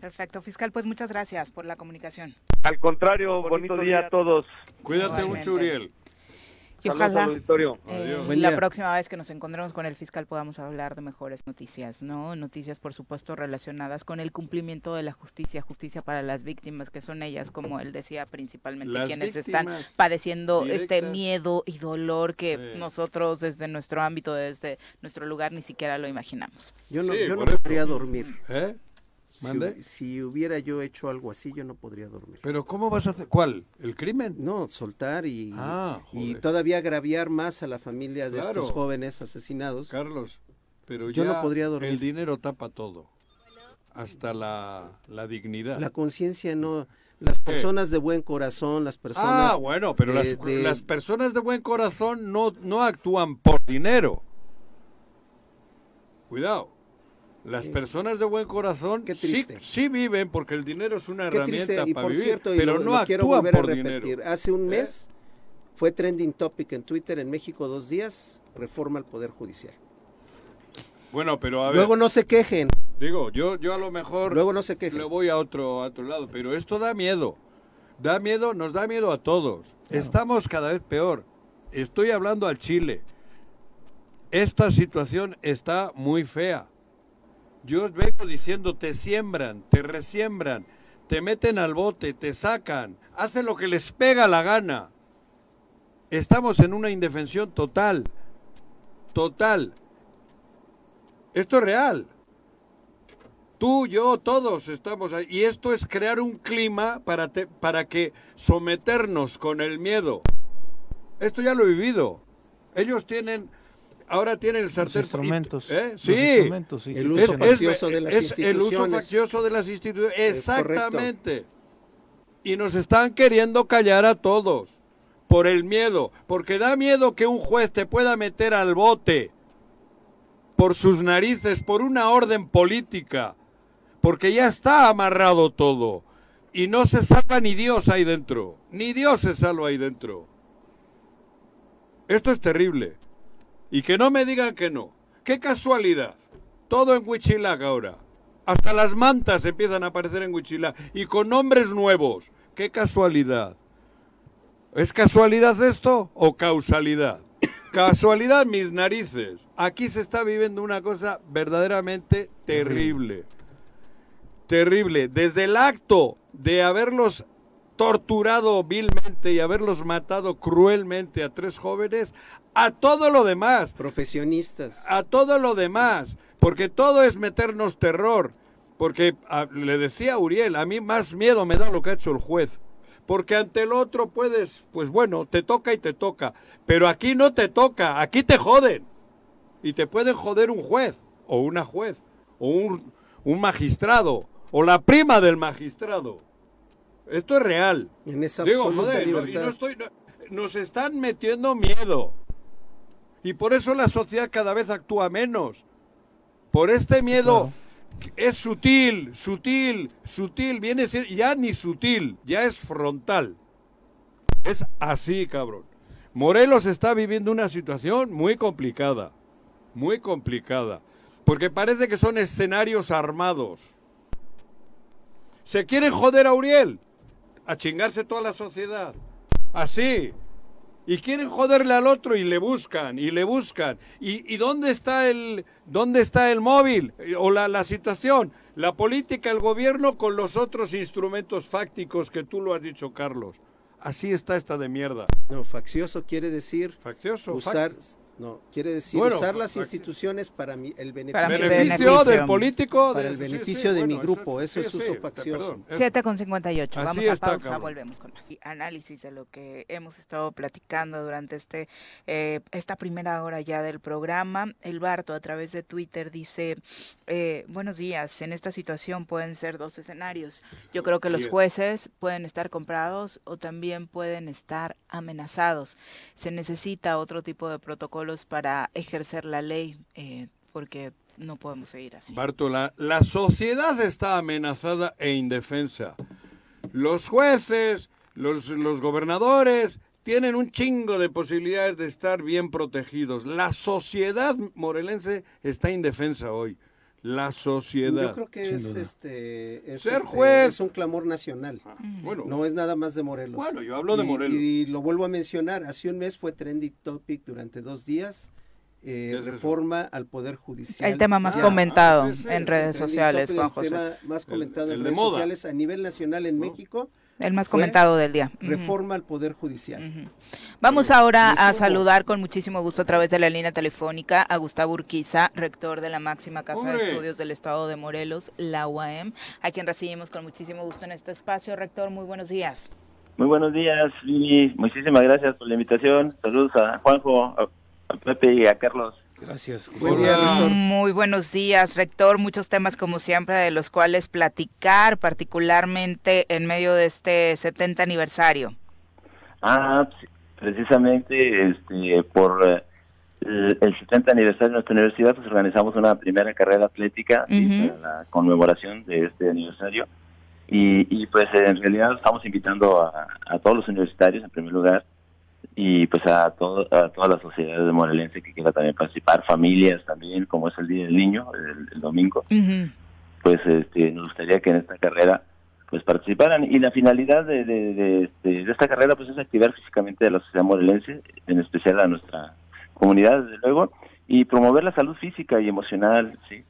Perfecto, fiscal, pues muchas gracias por la comunicación. Al contrario, bonito, día, a todos. Cuídate mucho, Uriel. Y ojalá eh, la próxima vez que nos encontremos con el fiscal podamos hablar de mejores noticias, ¿no? Noticias, por supuesto, relacionadas con el cumplimiento de la justicia, justicia para las víctimas, que son ellas, como él decía, principalmente quienes están padeciendo este miedo y dolor que nosotros desde nuestro ámbito, desde nuestro lugar, ni siquiera lo imaginamos. Yo no, yo no podría dormir. ¿Eh? Si, hubiera yo hecho algo así, yo no podría dormir. ¿Pero cómo vas a hacer? ¿Cuál? ¿El crimen? No, soltar y, ah, y todavía agraviar más a la familia de estos jóvenes asesinados. Carlos, pero yo no podría dormir. El dinero tapa todo, hasta la, dignidad. La conciencia no... Las personas de buen corazón, las personas... Ah, bueno, pero las, las, personas de buen corazón no, no actúan por dinero. Cuidado. Las personas de buen corazón sí, sí, viven porque el dinero es una herramienta para vivir, pero no actúan por repetir. Hace un ¿Eh? mes fue trending topic en Twitter en México dos días, reforma al Poder Judicial. Bueno, pero a ver. Luego no se quejen. Digo, yo, yo a lo mejor. Luego no se quejen. Le voy a otro, a otro lado, pero esto da miedo. Da miedo, nos da miedo a todos. Estamos cada vez peor. Estoy hablando al Chile. Esta situación está muy fea yo vengo diciendo, te siembran, te resiembran, te meten al bote, te sacan, hacen lo que les pega la gana. Estamos en una indefensión total, total. Esto es real. Tú, yo, todos estamos ahí. Y esto es crear un clima para, para que someternos con el miedo. Esto ya lo he vivido. Ellos tienen ahora tiene el sartén. instrumentos. ¿Eh? Sí. El uso faccioso de las instituciones. El uso faccioso de las instituciones. Exactamente. Y nos están queriendo callar a todos por el miedo. Porque da miedo que un juez te pueda meter al bote por sus narices, por una orden política. Porque ya está amarrado todo. Y no se salva ni Dios ahí dentro. Ni Dios se salva ahí dentro. Esto es terrible. Y que no me digan que no. Qué casualidad. Todo en Huichilac ahora. Hasta las mantas empiezan a aparecer en Huichilac. Y con nombres nuevos. Qué casualidad. ¿Es casualidad esto o causalidad? Casualidad, mis narices. Aquí se está viviendo una cosa verdaderamente terrible. Terrible. Desde el acto de haberlos torturado vilmente y haberlos matado cruelmente a tres jóvenes, a todo lo demás. Profesionistas. A todo lo demás. porque todo es meternos terror. Porque a- le decía a Uriel, a mí más miedo me da lo que ha hecho el juez. Porque ante el otro puedes, pues bueno, te toca y te toca. Pero aquí no te toca, aquí te joden. Y te pueden joder un juez, o una juez, o un, un magistrado, o la prima del magistrado. Esto es real. En esa Digo, absoluta joder, no- y libertad. no estoy, no- nos están metiendo miedo. Y por eso la sociedad cada vez actúa menos. Por este miedo es sutil, sutil, sutil, viene ya ni sutil, ya es frontal. Es así, cabrón. Morelos está viviendo una situación muy complicada, muy complicada, porque parece que son escenarios armados. ¿Se quieren joder a Uriel? A chingarse toda la sociedad. Así. Y quieren joderle al otro y le buscan, y le buscan. ¿Y, y dónde está el dónde está el móvil? O la, la situación. La política, el gobierno con los otros instrumentos fácticos que tú lo has dicho, Carlos. Así está esta de mierda. No, faccioso quiere decir Faccioso. usar, no, quiere decir Bueno, usar las instituciones para mi- el beneficio, Para beneficio, beneficio. del político. para el beneficio sí, de mi grupo, eso es sí, uso sí, faccioso. perdón, es- 7 con 58. Así Vamos a está, pausa, cabrón. volvemos con más. Análisis de lo que hemos estado platicando durante este eh, esta primera hora ya del programa. El Barto a través de Twitter dice, eh, buenos días, en esta situación pueden ser dos escenarios. Yo creo que los jueces pueden estar comprados o también pueden estar amenazados. Se necesita otro tipo de protocolos para ejercer la ley eh, porque no podemos seguir así. Bartola, la sociedad está amenazada e indefensa. Los jueces, los, los gobernadores tienen un chingo de posibilidades de estar bien protegidos. La sociedad morelense está indefensa hoy. La sociedad. Yo creo que Sin es duda. este, es, Ser este, juez. es un clamor nacional. Bueno, No es nada más de Morelos. Bueno, yo hablo de Y- Morelos. Y, lo vuelvo a mencionar, hace un mes fue trending topic durante dos días, eh, reforma al Poder Judicial. El tema más comentado ah, sí, sí, en el redes sociales, Juan el José. tema más comentado el en de redes moda. sociales a nivel nacional en ¿No? México, El más comentado del día. Reforma al Poder Judicial. Vamos ahora a sumo. saludar con muchísimo gusto a través de la línea telefónica a Gustavo Urquiza, rector de la máxima casa de estudios del Estado de Morelos, la UAM, a quien recibimos con muchísimo gusto en este espacio. Rector, muy buenos días. Muy buenos días, Lili. Muchísimas gracias por la invitación. Saludos a Juanjo, a Pepe y a Carlos. Gracias. Buen día, Hola. rector. Muy buenos días, rector. Muchos temas, como siempre, de los cuales platicar, particularmente en medio de este 70 aniversario. Ah, precisamente este, por eh, el, el 70 aniversario de nuestra universidad, pues organizamos una primera carrera atlética y Ujú. para la conmemoración de este aniversario. Y, y, pues en realidad estamos invitando a, a todos los universitarios en primer lugar y pues a, todo, a toda la sociedad de morelense que quiera también participar, familias también, como es el Día del Niño, el, el domingo. Pues este, nos gustaría que en esta carrera pues participaran. Y la finalidad de, de, de, este, de esta carrera pues es activar físicamente a la sociedad morelense, en especial a nuestra comunidad desde luego, y promover la salud física y emocional, sí,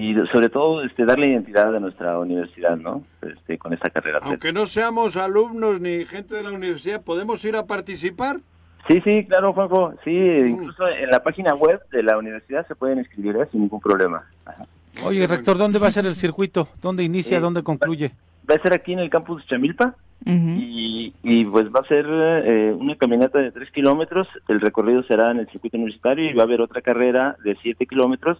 y sobre todo este darle identidad a nuestra universidad, ¿no? Este, con esta carrera. aunque no seamos alumnos ni gente de la universidad, ¿podemos ir a participar? Sí, sí, claro, Juanjo, sí, incluso en la página web de la universidad se pueden inscribir ¿eh? sin ningún problema. Ajá. Oye, rector, ¿dónde va a ser el circuito? ¿Dónde inicia? Eh, ¿Dónde concluye? Va a ser aquí en el campus Chamilpa, y pues va a ser eh, una caminata de 3 kilómetros, el recorrido será en el circuito universitario y va a haber otra carrera de 7 kilómetros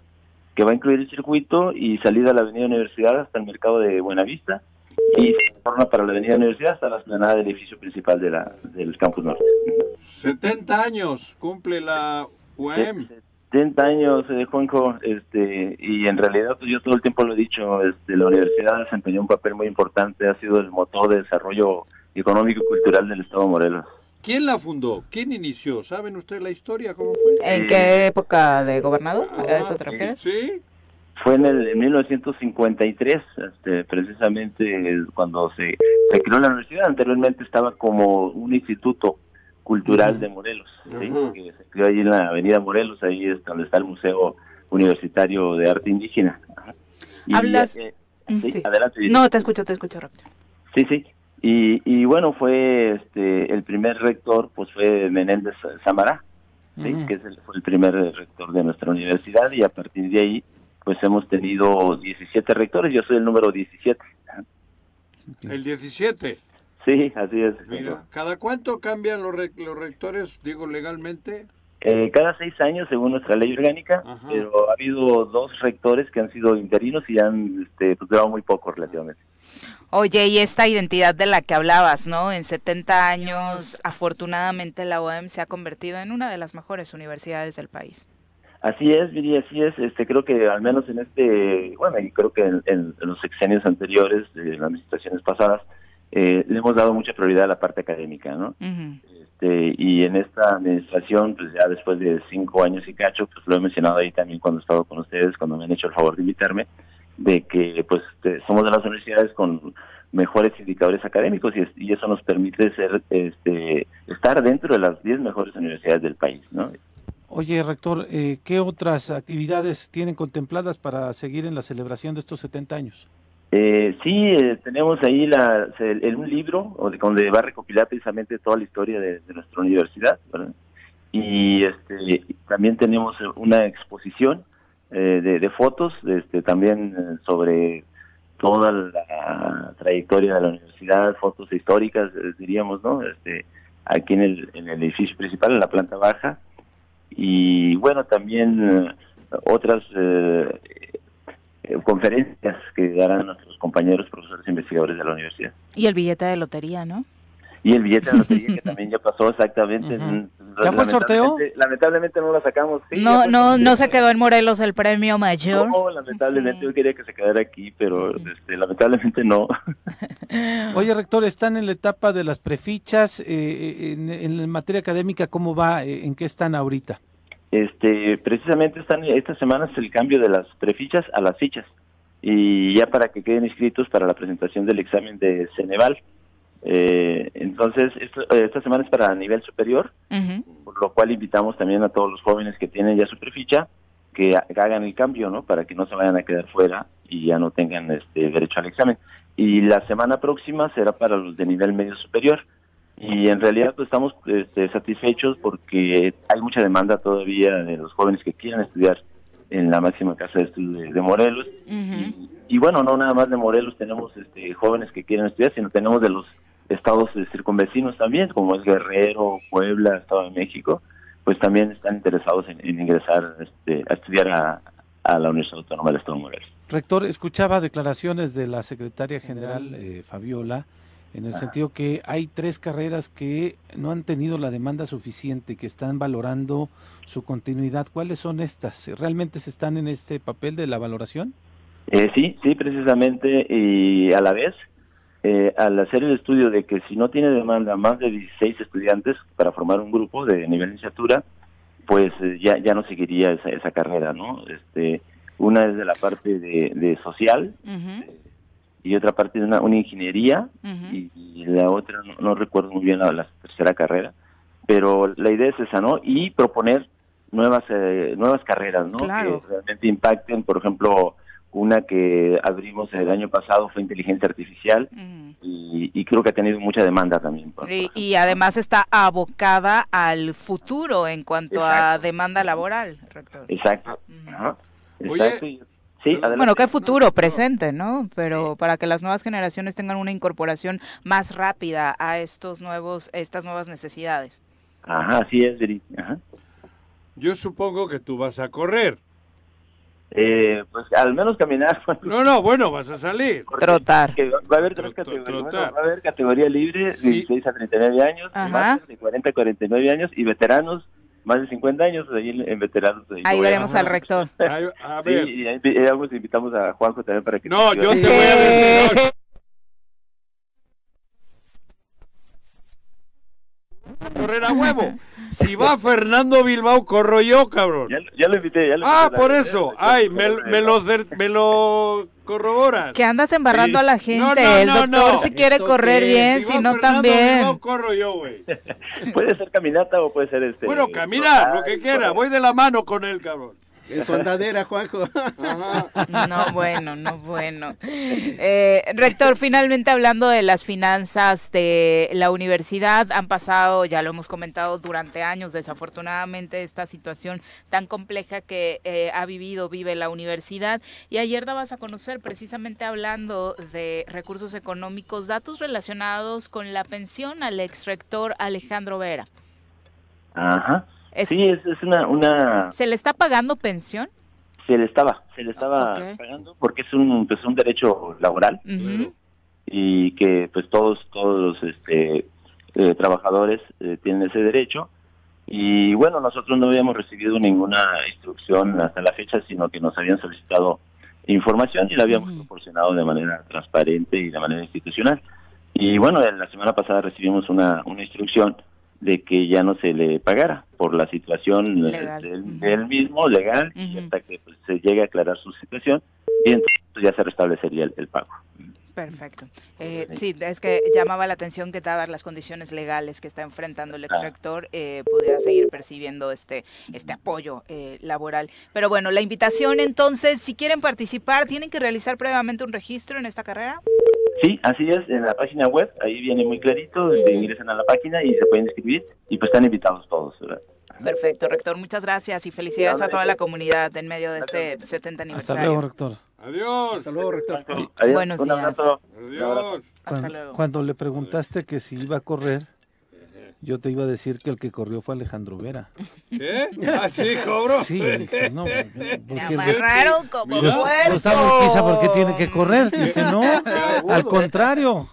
que va a incluir el circuito y salida a la avenida Universidad hasta el mercado de Buenavista y se retorna para la avenida Universidad hasta la explanada del edificio principal de la, del campus norte. 70 años cumple la UAM. 70 años, eh, Juanjo, este, y en realidad pues, yo todo el tiempo lo he dicho, este, la universidad desempeñó un papel muy importante, ha sido el motor de desarrollo económico y cultural del Estado de Morelos. ¿Quién la fundó? ¿Quién inició? ¿Saben ustedes la historia? ¿Cómo fue? ¿En qué época de gobernador? ¿A Ah, eso te refieres? Sí. Fue en el en 1953, este, precisamente eh, cuando se, se creó la universidad. Anteriormente estaba como un instituto cultural de Morelos, ¿sí? Que se creó ahí en la avenida Morelos, ahí es donde está el Museo Universitario de Arte Indígena. Hablas- eh, Mm, sí, sí. adelante. No, te escucho, te escucho, rector. Sí, sí. Y, y bueno, fue este el primer rector, pues fue Menéndez. Ujú. que es el, fue el primer rector de nuestra universidad y a partir de ahí pues hemos tenido 17 rectores, yo soy el número 17. El 17. Sí, así es. Mira, ¿cada cuánto cambian los, re- los rectores, digo, legalmente? Eh, cada seis años, según nuestra ley orgánica, pero ha habido dos rectores que han sido interinos y han este, pues, durado muy poco relativamente. Oye, y esta identidad de la que hablabas, ¿no? En 70 años, afortunadamente la UAM se ha convertido en una de las mejores universidades del país. Así es, Viri, así es. Este, creo que al menos en este, bueno, y creo que en, en- en los sexenios anteriores, de las administraciones pasadas, eh, le hemos dado mucha prioridad a la parte académica, ¿no? Este, y en esta administración, pues ya después de cinco años y cacho, pues lo he mencionado ahí también cuando he estado con ustedes, cuando me han hecho el favor de invitarme, de que pues este, somos de las universidades con mejores indicadores académicos y, es- y eso nos permite ser, este, estar dentro de las 10 mejores universidades del país, ¿no? Oye, rector, eh, ¿qué otras actividades tienen contempladas para seguir en la celebración de estos 70 años? Eh, sí, eh, tenemos ahí la, el- el- un libro donde va a recopilar precisamente toda la historia de, de nuestra universidad. ¿verdad? Y este, también tenemos una exposición eh, de, de fotos este, también eh, sobre toda la trayectoria de la universidad, fotos históricas, eh, diríamos, ¿no? Este, aquí en el, edificio principal, en la planta baja. Y bueno, también eh, otras eh, conferencias que darán nuestros compañeros profesores investigadores de la universidad. Y el billete de lotería, ¿no? Y el billete de lotería que también ya pasó exactamente. ¿Ya fue el sorteo? Lamentablemente- no lo sacamos. Sí, No, no, no se quedó en Morelos el premio mayor. No, lamentablemente yo quería que se quedara aquí, pero este, lamentablemente no. Oye, rector, están en la etapa de las prefichas, eh, en, en materia académica, ¿cómo va? Eh, ¿En qué están ahorita? Este, precisamente están esta semana es el cambio de las prefichas a las fichas y ya para que queden inscritos para la presentación del examen de Ceneval. Eh, entonces, esto- eh, esta semana es para nivel superior, por lo cual invitamos también a todos los jóvenes que tienen ya su preficha que, ha- que hagan el cambio, ¿no? Para que no se vayan a quedar fuera y ya no tengan este derecho al examen. Y la semana próxima será para los de nivel medio superior. Y en realidad pues, estamos este, satisfechos porque hay mucha demanda todavía de los jóvenes que quieren estudiar en la máxima casa de estudios de, de Morelos. Y bueno, no nada más de Morelos tenemos este, jóvenes que quieren estudiar, sino tenemos de los estados circunvecinos también, como es Guerrero, Puebla, Estado de México, pues también están interesados en, en ingresar este, a estudiar a, a la Universidad Autónoma del Estado de Morelos. Rector, escuchaba declaraciones de la secretaria general eh, Fabiola en el sentido que hay tres carreras que no han tenido la demanda suficiente, que están valorando su continuidad. ¿Cuáles son estas? ¿Realmente se están en este papel de la valoración? Eh, sí, sí, precisamente, y a la vez, eh, al hacer el estudio de que si no tiene demanda más de 16 estudiantes para formar un grupo de nivel licenciatura, pues eh, ya, ya no seguiría esa, esa carrera, ¿no? Este, una es de la parte de, de social y otra parte de una, una ingeniería y, y la otra, no, no recuerdo muy bien la, la tercera carrera, pero la idea es esa, ¿no? Y proponer nuevas eh, nuevas carreras, ¿no? Claro. Que realmente impacten, por ejemplo, una que abrimos el año pasado fue inteligencia artificial y, y creo que ha tenido mucha demanda también. por- Y, y además está abocada al futuro en cuanto a demanda laboral, rector. Exacto. Ajá. Exacto. sí. Bueno, qué futuro presente, ¿no? Pero para que las nuevas generaciones tengan una incorporación más rápida a estos nuevos, estas nuevas necesidades. Ajá, así es, Viri. Ajá. Yo supongo que tú vas a correr. Eh, pues al menos caminar. No, no, bueno, vas a salir. Trotar. Que va a haber tres categorías. Bueno, va a haber categoría libre, Sí. 16 a 39 años, de 40 a 49 años y veteranos, más de 50 años, ahí en, veteranos. Ahí, Ahí lo voy a- veremos al rector. a Sí, ver. y ahí eh, vamos, invitamos a Juanjo también para que... No, yo te voy a decir. no, correr a huevo. Si va Fernando Bilbao, corro yo, cabrón. Ya, ya lo invité, ya lo Ah, invité, por la- eso. ya- Ay, me, me lo, me lo corroboras. Que andas embarrando a la gente. No, no, el no, doctor no. si quiere ¿Esto correr bien, Si si va no Fernando también. Bilbao, corro yo, güey. Puede ser caminata o puede ser este... Bueno, caminar, lo que quiera. Voy de la mano con él, cabrón. En su andadera, Juanjo. No, bueno, no, bueno. Eh, rector, finalmente hablando de las finanzas de la universidad, han pasado, ya lo hemos comentado durante años, desafortunadamente, esta situación tan compleja que eh, ha vivido, vive la universidad. Y ayer dabas a conocer, precisamente hablando de recursos económicos, datos relacionados con la pensión al ex rector Alejandro Vera. Ajá. Sí, es, es una, una... ¿Se le está pagando pensión? Se le estaba, se le estaba pagando porque es un, pues, un derecho laboral. Y que pues todos, todos los este, eh, trabajadores eh, tienen ese derecho. Y bueno, nosotros no habíamos recibido ninguna instrucción hasta la fecha, sino que nos habían solicitado información y la habíamos proporcionado de manera transparente y de manera institucional. Y bueno, la semana pasada recibimos una, una instrucción de que ya no se le pagara por la situación del, mismo legal y hasta que pues, se llegue a aclarar su situación y entonces ya se restablecería el, pago. Perfecto. Eh, sí, es que llamaba la atención que dadas las condiciones legales que está enfrentando el extractor, eh, pudiera seguir percibiendo este, este apoyo eh, laboral. Pero bueno, la invitación entonces, si quieren participar, ¿tienen que realizar previamente un registro en esta carrera? Sí, así es, en la página web, ahí viene muy clarito, se ingresan a la página y se pueden inscribir y pues están invitados todos. Perfecto, rector, muchas gracias y felicidades a toda la comunidad en medio de este 70 aniversario. Hasta luego, rector. Adiós. Hasta luego, rector. Buenos días. Adiós. Hasta luego. Cuando le preguntaste que si iba a correr, yo te iba a decir que el que corrió fue Alejandro Vera. ¿Qué? ¿Ah, sí, cobro? Sí, dije, no. Porque, Me amarraron como Pues, puerco. Gustavo Urquiza, ¿por qué tiene que correr? Dije, no, al contrario.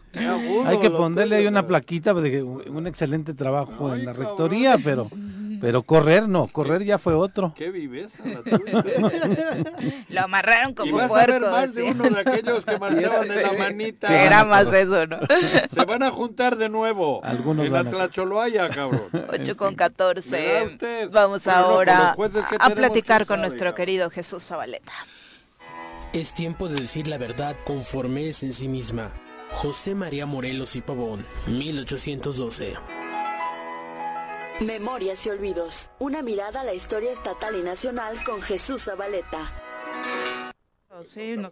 Hay que ponerle ahí una plaquita de que un excelente trabajo en la rectoría, pero pero correr no, correr ya fue otro. Qué viveza la tuya. Lo amarraron Y como vas a ver más de uno de aquellos que marchaban en la manita. Era más eso, ¿no? Se van a juntar de nuevo. Algunos en la van a- Tlacholoaya, cabrón. 8 con Mira 14. usted. Vamos ahora a platicar con sabe, nuestro cabrón. querido Jesús Zabaleta. Es tiempo de decir la verdad conforme es en sí misma. José María Morelos y Pavón, 1812. Memorias y olvidos. Una mirada a la historia estatal y nacional con Jesús Zabaleta. Sí, no-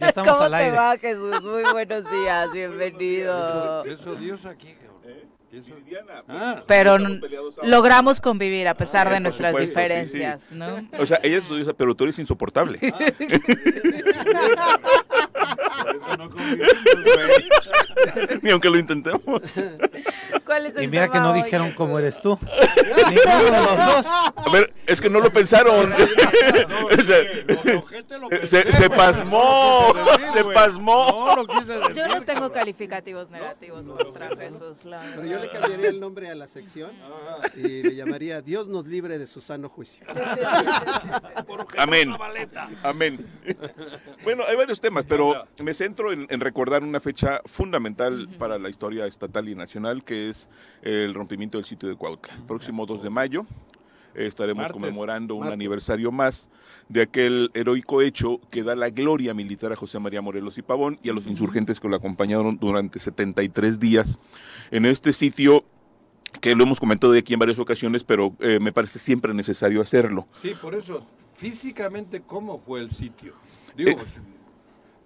Ya estamos ¿Cómo al te aire. va, Jesús? Muy buenos días, bienvenido. ¿Qué es odioso aquí, es Ah, Pero n- logramos convivir a pesar de por nuestras supuesto, diferencias, sí. ¿no? O sea, ella es odiosa, pero tú eres insoportable. Ni aunque lo intentemos. ¿Cuál es el Y mira que no hoy, dijeron cómo eres tú. Ninguno de los dos. A ver, es que no lo pensaron. Se, se pasmó, se pasmó. No decir. Yo no tengo calificativos negativos contra Jesús. Pero yo le cambiaría el nombre a la sección y le llamaría Dios nos libre de su sano juicio. Amén. Amén. Bueno, hay varios temas, pero me centro en, en recordar una fecha fundamental para la historia estatal y nacional, que es el rompimiento del sitio de Cuautla. Próximo 2 de mayo eh, estaremos Martes. conmemorando un Martes. aniversario más de aquel heroico hecho que da la gloria militar a José María Morelos y Pavón y a los insurgentes que lo acompañaron durante 73 días en este sitio que lo hemos comentado aquí en varias ocasiones, pero eh, me parece siempre necesario hacerlo. Sí, por eso, físicamente, ¿cómo fue el sitio? Digo, Eh,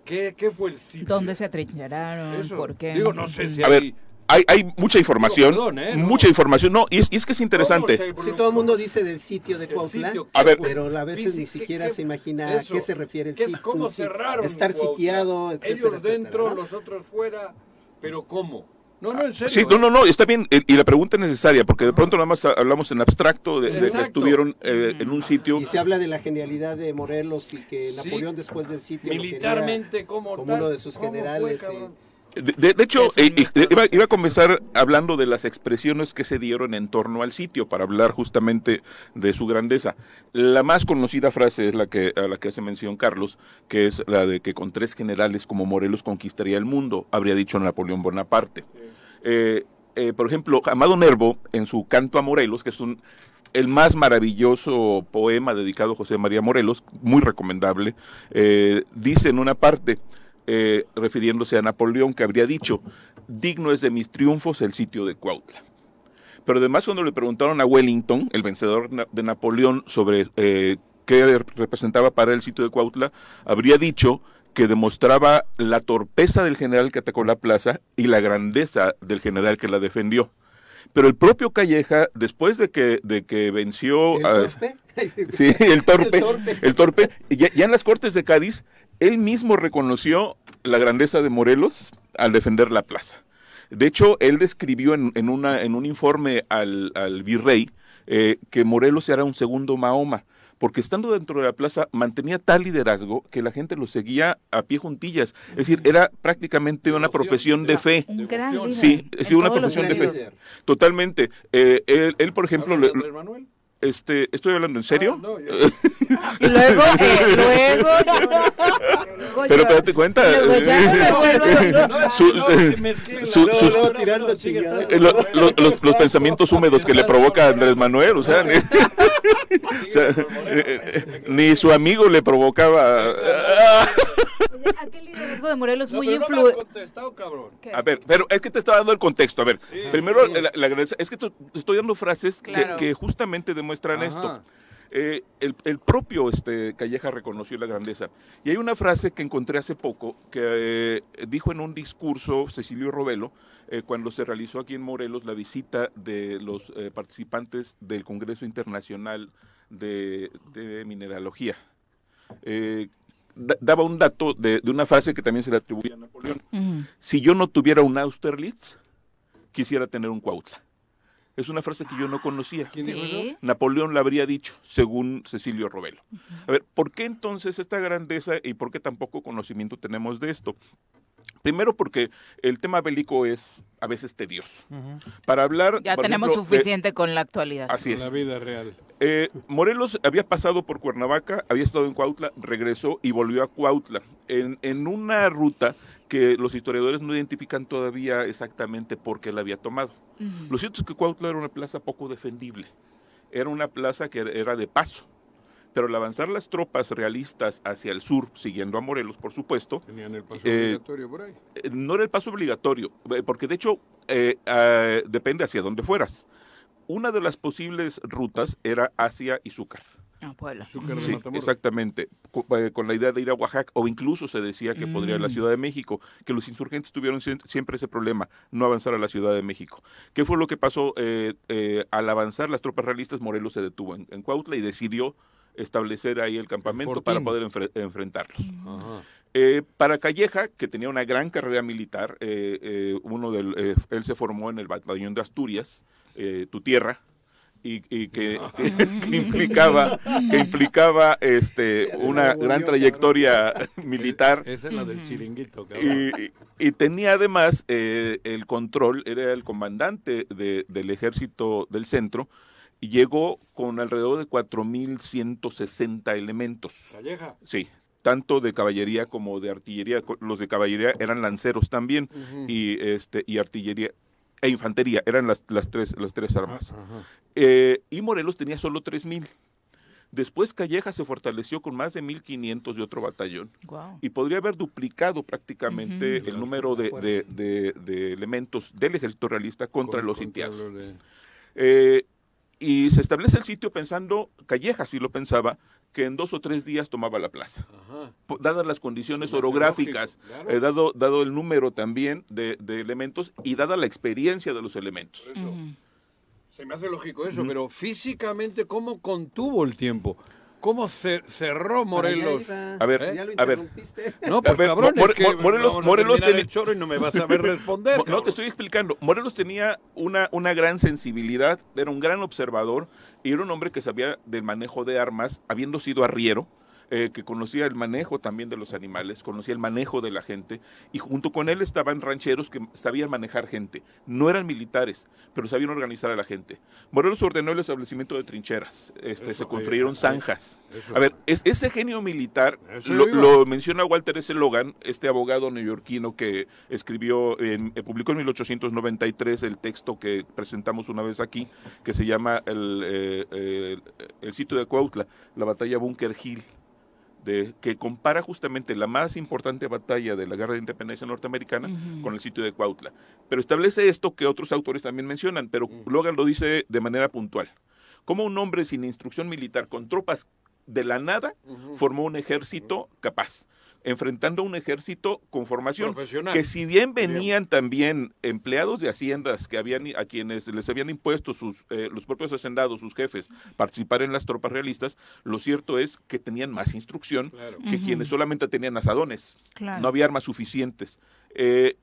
¿qué, qué fue el sitio? ¿Dónde se atrincheraron? Eso, ¿Por qué? digo, no sé si A hay... ver, hay, hay mucha información, Digo, perdón, ¿eh? No. mucha información, no, y es, y es que es interesante. Sí, todo el mundo dice del sitio de Cuautla, sitio, A ver, pero a veces ni siquiera ¿qué- se imagina a qué se refiere el ¿Qué- sitio. ¿Cómo cerraron? Estar Cuautla? sitiado, etcétera, Ellos etcétera, dentro, ¿no? los otros fuera, pero ¿cómo? No, no, en serio. Sí, ¿eh? no, no, no, está bien, eh, y la pregunta es necesaria, porque de pronto nada más hablamos en abstracto de, de que estuvieron eh, en un sitio. Y se habla de la genialidad de Morelos y que Sí. Napoleón después del sitio Militarmente, ¿cómo como tal? uno de sus ¿Cómo fue, generales. De, de- de hecho, eh, eh, iba, iba a comenzar hablando de las expresiones que se dieron en torno al sitio para hablar justamente de su grandeza. La más conocida frase es la que a la que hace mención Carlos, que es la de que con tres generales como Morelos conquistaría el mundo, habría dicho Napoleón Bonaparte. Eh, por ejemplo, Amado Nervo, en su Canto a Morelos, que es un, el más maravilloso poema dedicado a José María Morelos, muy recomendable, dice en una parte, eh, refiriéndose a Napoleón, que habría dicho, digno es de mis triunfos el sitio de Cuautla. Pero además cuando le preguntaron a Wellington, el vencedor de Napoleón, sobre eh, qué representaba para él el sitio de Cuautla, habría dicho que demostraba la torpeza del general que atacó la plaza y la grandeza del general que la defendió. Pero el propio Calleja, después de que, de que venció... ¿El a- torpe? Sí, el torpe. El torpe. El torpe. Y Ya, ya en las Cortes de Cádiz, él mismo reconoció la grandeza de Morelos al defender la plaza. De hecho, él describió en, en una, en un informe al, al virrey eh, que Morelos era un segundo Mahoma, porque estando dentro de la plaza mantenía tal liderazgo que la gente lo seguía a pie juntillas. Es decir, era prácticamente una profesión de fe. Un gran líder. Sí, sí, una profesión de fe. Totalmente. Eh, él, él, por ejemplo, le- este, ¿estoy hablando en serio? Y luego, eh, luego, luego Pero yo- date cuenta. los, pensamientos húmedos que le provoca Andrés Manuel, o sea, ni, o sea, eh, eh, ni su amigo le provocaba. Aquel liderazgo de Morelos No, muy pero no cabrón. A ver, pero es que te estaba dando el contexto. A ver, primero la, la grandeza- es que te estoy dando frases que- Claro. que, justamente demuestran Ajá. esto. Eh, el, el propio este, Calleja reconoció la grandeza. Y hay una frase que encontré hace poco que eh, dijo en un discurso Cecilio Robelo eh, cuando se realizó aquí en Morelos la visita de los eh, participantes del Congreso Internacional de, de Mineralogía. Da- daba un dato de, de una frase que también se le atribuía a Napoleón. Si yo no tuviera un Austerlitz, quisiera tener un Cuautla. Es una frase que yo no conocía. Napoleón la habría dicho, según Cecilio Robelo. A ver, ¿por qué entonces esta grandeza y por qué tan poco conocimiento tenemos de esto? Primero porque el tema bélico es a veces tedioso. Para hablar... Ya tenemos ejemplo, de- suficiente con la actualidad. Así es. La vida real. Eh, Morelos había pasado por Cuernavaca, había estado en Cuautla, regresó y volvió a Cuautla, en, en una ruta que los historiadores no identifican todavía exactamente por qué la había tomado. Lo cierto es que Cuautla era una plaza poco defendible, era una plaza que era de paso, pero al avanzar las tropas realistas hacia el sur, siguiendo a Morelos, por supuesto, Tenían el paso Eh, obligatorio por ahí. eh, no era el paso obligatorio, eh, porque de hecho eh, ah, depende hacia dónde fueras. Una de las posibles rutas era hacia Izúcar. Ah, Puebla. De Sí, exactamente, co- con la idea de ir a Oaxaca, o incluso se decía que podría ir a la Mm. Ciudad de México, que los insurgentes tuvieron sien- siempre ese problema, no avanzar a la Ciudad de México. ¿Qué fue lo que pasó? Eh, eh, al avanzar las tropas realistas, Morelos se detuvo en, en Cuautla y decidió establecer ahí el campamento para poder enfre- enfrentarlos. Ajá. Eh, para Calleja, que tenía una gran carrera militar, eh, eh, uno del, eh, él se formó en el batallón de Asturias, eh, tu tierra, y, y que, que- que implicaba, que implicaba este, una gran trayectoria militar. Esa es la del chiringuito, cabrón. Y, y- tenía además eh, el control, era el comandante de- del ejército del centro, llegó con alrededor de 4.160 elementos. Calleja. Sí, tanto de caballería como de artillería. Los de caballería eran lanceros también y este y artillería e infantería eran las, las tres las tres armas. Eh, y Morelos tenía solo 3000. Después Calleja se fortaleció con más de 1500 de otro batallón y podría haber duplicado prácticamente el número de, de- de- de elementos del ejército realista contra Con- los sitiados. Eh, y se establece el sitio pensando, Calleja sí lo pensaba, que en dos o tres días tomaba la plaza. Ajá. Dadas las condiciones orográficas, lógico, claro. eh, dado, dado el número también de, de elementos y dada la experiencia de los elementos. Por eso. Ujú. Se me hace lógico eso, pero físicamente, ¿cómo contuvo el tiempo? ¿Cómo cer- cerró Morelos? A ver, Ya lo a ver. interrumpiste. No, pues A ver, cabrón, es que Mo- Morelos- Morelos tenía- choro y no me vas a ver responder. No, cabrón. te estoy explicando. Morelos tenía una, una gran sensibilidad, era un gran observador y era un hombre que sabía del manejo de armas, habiendo sido arriero, eh, que conocía el manejo también de los animales, conocía el manejo de la gente y junto con él estaban rancheros que sabían manejar gente. No eran militares, pero sabían organizar a la gente. Morelos ordenó el establecimiento de trincheras, este, Eso, se ahí, construyeron ahí. zanjas. Eso. A ver, es- ese genio militar lo, menciona Walter S. Logan, este abogado neoyorquino que escribió, en, eh, publicó en 1893 el texto que presentamos una vez aquí, que se llama el, eh, eh, el sitio de Cuautla, la batalla Bunker Hill. De, que compara justamente la más importante batalla de la guerra de independencia norteamericana con el sitio de Cuautla. Pero establece esto que otros autores también mencionan, pero Logan lo dice de manera puntual. Como un hombre sin instrucción militar, con tropas de la nada, formó un ejército capaz enfrentando a un ejército con formación que si bien venían también empleados de haciendas que habían a quienes les habían impuesto sus eh, los propios hacendados, sus jefes, participar en las tropas realistas, lo cierto es que tenían más instrucción que quienes solamente tenían asadones. No había armas suficientes. Eh,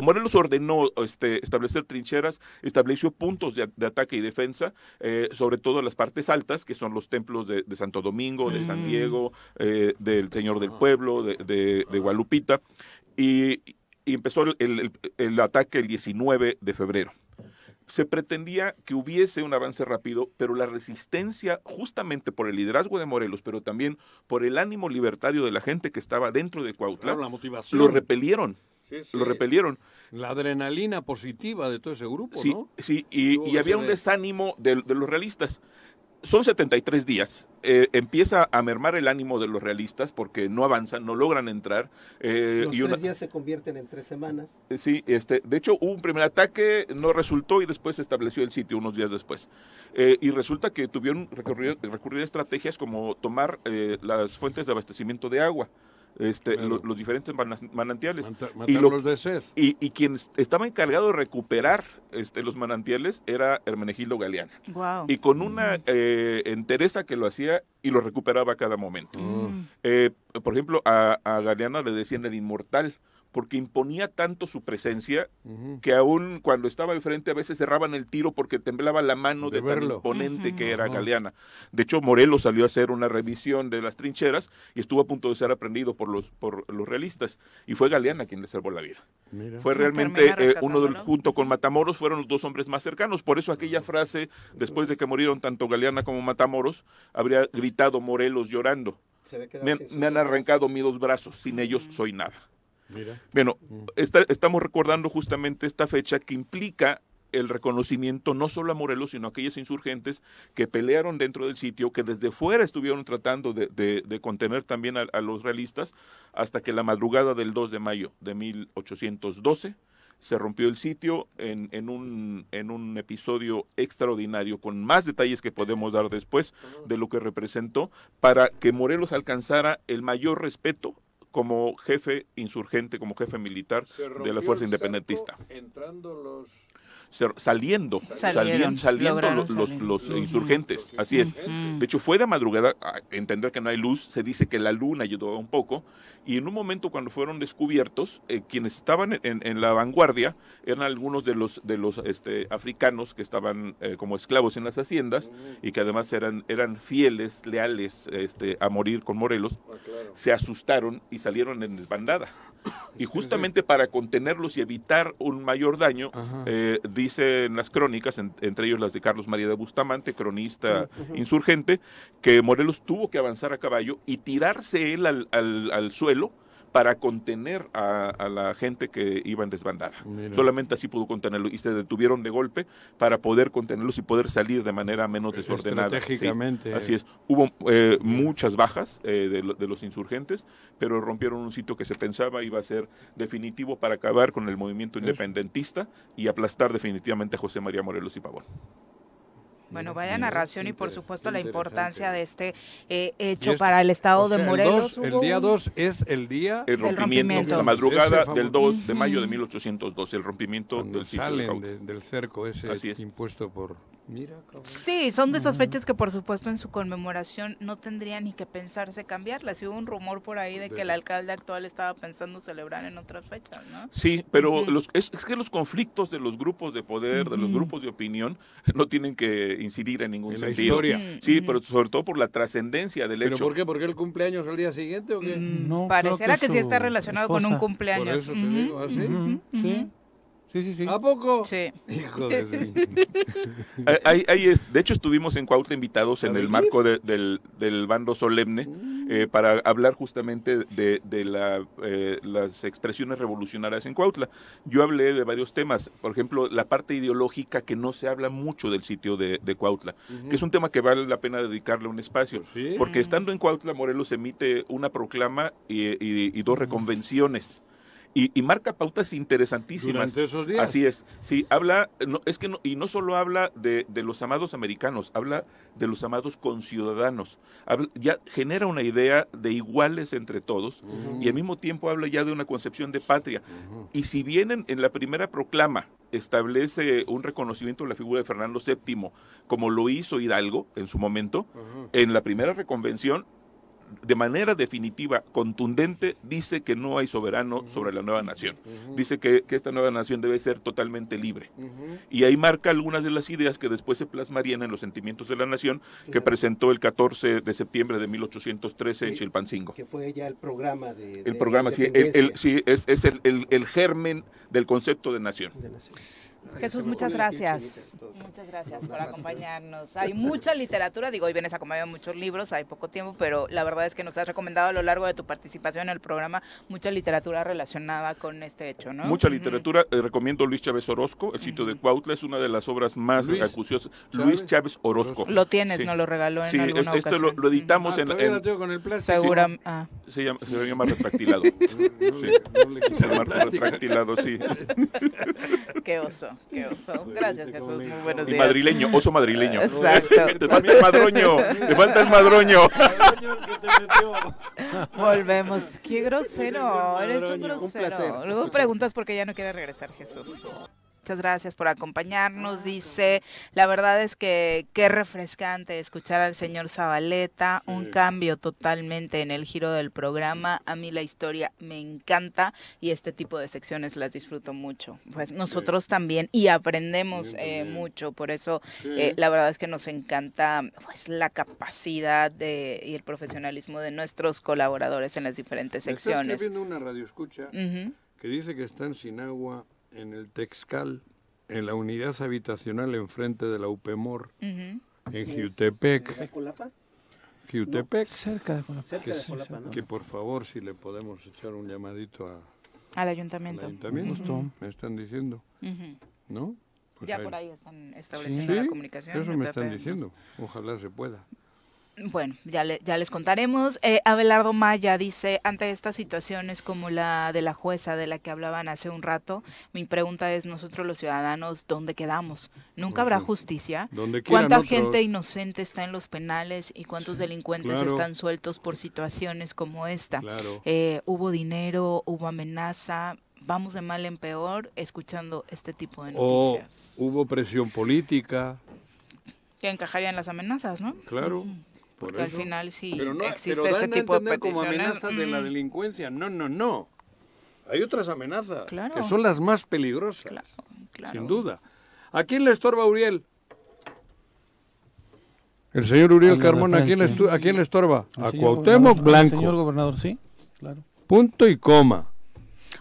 Morelos ordenó este, establecer trincheras, estableció puntos de, ataque y defensa, eh, sobre todo en las partes altas, que son los templos de, Santo Domingo, de San mm. Diego, eh, del Señor del Pueblo, de, Gualupita, y, empezó el, ataque el 19 de febrero. Se pretendía que hubiese un avance rápido, pero la resistencia, justamente por el liderazgo de Morelos, pero también por el ánimo libertario de la gente que estaba dentro de Cuautla, lo repelieron lo repelieron. La adrenalina positiva de todo ese grupo, sí, ¿no? Sí, y, había un desánimo de, los realistas. Son 73 días. Eh, empieza a mermar el ánimo de los realistas porque no avanzan, no logran entrar. Eh, los tres días se convierten en tres semanas. Eh, sí, este, de hecho hubo un primer ataque, no resultó y después se estableció el sitio unos días después. y resulta que tuvieron recurrir, recurrir a estrategias como tomar las fuentes de abastecimiento de agua este, los, diferentes manantiales. y, de sed. Y, quien estaba encargado de recuperar este, los manantiales era Hermenegildo Galeana. Y con una eh, entereza que lo hacía y lo recuperaba a cada momento. Mm. Eh, por ejemplo, a, a Galeana le decían el inmortal porque imponía tanto su presencia que aún cuando estaba enfrente a veces cerraban el tiro porque temblaba la mano de, tan imponente que era Galeana. De hecho, Morelos salió a hacer una revisión de las trincheras y estuvo a punto de ser aprendido por los, por los realistas. Y fue Galeana quien le salvó la vida. Fue realmente eh, uno del, junto con Matamoros, fueron los dos hombres más cercanos. Por eso aquella frase, después de que murieron tanto Galeana como Matamoros, habría gritado Morelos llorando. Me, me han arrancado mis dos brazos, sin ellos soy nada. Bueno, estamos recordando justamente esta fecha que implica el reconocimiento no solo a Morelos, sino a aquellos insurgentes que pelearon dentro del sitio, que desde fuera estuvieron tratando de, contener también a, los realistas, hasta que la madrugada del 2 de mayo de 1812 se rompió el sitio en, en, un, en un episodio extraordinario, con más detalles que podemos dar después de lo que representó, para que Morelos alcanzara el mayor respeto como jefe insurgente, como jefe militar de la fuerza independentista. Entrando los saliendo, saliendo los, los, insurgentes, así es. De hecho, fue de madrugada, entender que no hay luz, se dice que la luna ayudó un poco, y en un momento cuando fueron descubiertos, eh, quienes estaban en, la vanguardia eran algunos de los, de los este, africanos que estaban eh, como esclavos en las haciendas y que además eran, eran fieles, leales este, a morir con Morelos, ah, se asustaron y salieron en desbandada. Y justamente para contenerlos y evitar un mayor daño, eh, dicen las crónicas, entre ellos las de Carlos María de Bustamante, cronista insurgente, que Morelos tuvo que avanzar a caballo y tirarse él al, al, al suelo para contener a, la gente que iba en desbandada. Solamente así pudo contenerlo y se detuvieron de golpe para poder contenerlos y poder salir de manera menos desordenada. Estratégicamente. Así es. Hubo eh, muchas bajas eh, de, los insurgentes, pero rompieron un sitio que se pensaba iba a ser definitivo para acabar con el movimiento independentista y aplastar definitivamente a José María Morelos y Pavón. Bueno, vaya narración y por supuesto la importancia de este eh, hecho para el estado de Morelos. El, día 2 es el día... El rompimiento, la madrugada del 2 de mayo de 1812, el rompimiento del salen del cerco ese impuesto por sí, son de esas fechas que por supuesto en su conmemoración no tendría ni que pensarse cambiarlas. Hubo un rumor por ahí de que el alcalde actual estaba pensando celebrar en otras fechas, ¿no? Sí, pero los, es, que los conflictos de los grupos de poder, de los grupos de opinión, no tienen que incidir en ningún sentido. Sí, pero sobre todo por la trascendencia del hecho. ¿Pero por qué? ¿Porque el cumpleaños al día siguiente o qué? Mm, no, Pareciera que, sí está relacionado con un cumpleaños. Por eso te digo, ¿así? ¿ah, sí. Sí, sí, sí. ¿A poco? Sí. Hijo de Ahí- es, de hecho, estuvimos en Cuautla invitados en el marco de- del, del bando solemne eh, para hablar justamente de, de la, eh, las expresiones revolucionarias en Cuautla. Yo hablé de varios temas, por ejemplo, la parte ideológica que no se habla mucho del sitio de, de Cuautla, que es un tema que vale la pena dedicarle un espacio, porque estando en Cuautla, Morelos emite una proclama y, y- y dos reconvenciones. Y, y marca pautas interesantísimas. Durante esos días. Así es. Sí, habla, no, es que no, y no solo habla de, de los amados americanos, habla de los amados conciudadanos. Habla- ya genera una idea de iguales entre todos y al mismo tiempo habla ya de una concepción de patria. Y si bien en, en la primera proclama establece un reconocimiento de la figura de Fernando VII, como lo hizo Hidalgo en su momento, en la primera reconvención de manera definitiva, contundente, dice que no hay soberano sobre la nueva nación. Dice que, que esta nueva nación debe ser totalmente libre. Y ahí marca algunas de las ideas que después se plasmarían en los sentimientos de la nación que presentó el 14 de septiembre de 1813 en Chilpancingo. Que fue ya el programa de. El de programa, sí, el- independencia. el- sí, es, es el, el- el germen del concepto de nación. Jesús, muchas gracias. Muchas gracias por acompañarnos. Hay mucha literatura, digo, hoy vienes acompañado de muchos libros, hay poco tiempo, pero la verdad es que nos has recomendado a lo largo de tu participación en el programa mucha literatura relacionada con este hecho, ¿no? Mucha literatura, eh, recomiendo Luis Chávez Orozco, el sitio de Cuautla, es una de las obras más Luis acuciosas. Chávez Luis Chávez Orozco. Lo tienes, Sí. nos lo regaló en Sí, alguna es- esto lo, lo editamos Ah, en, en- la tengo con el plástico. Segura, ah. Se llama, se llama retractilado. Sí. El marco retractilado, sí. Qué oso, qué oso. Gracias, Jesús. Muy buenos Y días. madrileño, oso madrileño. Exacto. Te falta el madroño, te falta el madroño. Volvemos. Qué grosero, eres un grosero. Luego preguntas por qué ya no quiere regresar Jesús. Muchas gracias por acompañarnos. Dice, la verdad es que qué refrescante escuchar al señor Zabaleta, un cambio totalmente en el giro del programa. A mí la historia me encanta y este tipo de secciones las disfruto mucho. Pues nosotros también y aprendemos eh, mucho. Por eso Sí. eh, la verdad es que nos encanta pues la capacidad de, y el profesionalismo de nuestros colaboradores en las diferentes Me está secciones. escribiendo una radioescucha Ujú. que dice que están sin agua en el Texcal, en la unidad habitacional enfrente de la UPEMOR, en Jiutepec. ¿De Colapa? Jiutepec. Cerca de Colapa. Cerca Que, de Colapa, ¿no? que por favor, si le podemos echar un llamadito a, Al al ayuntamiento. ayuntamiento. Gusto. Me están diciendo. ¿no? Pues ya ahí- por ahí están estableciendo Sí, la comunicación. Eso me están diciendo. Ojalá se pueda. Bueno, ya, le- ya les contaremos. Eh, Abelardo Maya dice, ante estas situaciones como la de la jueza de la que hablaban hace un rato, mi pregunta es, nosotros los ciudadanos, ¿dónde quedamos? ¿Nunca habrá justicia? ¿Cuánta otros. gente inocente está en los penales y cuántos Sí, delincuentes claro. están sueltos por situaciones como esta? Claro. Eh, hubo dinero, hubo amenaza, vamos de mal en peor escuchando este tipo de O noticias. hubo presión política, Que encajarían las amenazas, ¿no? claro. Por Porque al final sí pero no, existe pero este tipo de como amenaza de la mm, delincuencia. No, no, no. Hay otras amenazas Claro. que son las más peligrosas, claro. sin duda. ¿A quién le estorba Uriel? El señor Uriel Carmona, ¿a quién, le frente. estu- ¿a quién le estorba? Al A Cuauhtémoc al Blanco. Señor gobernador, sí, claro. Punto y coma.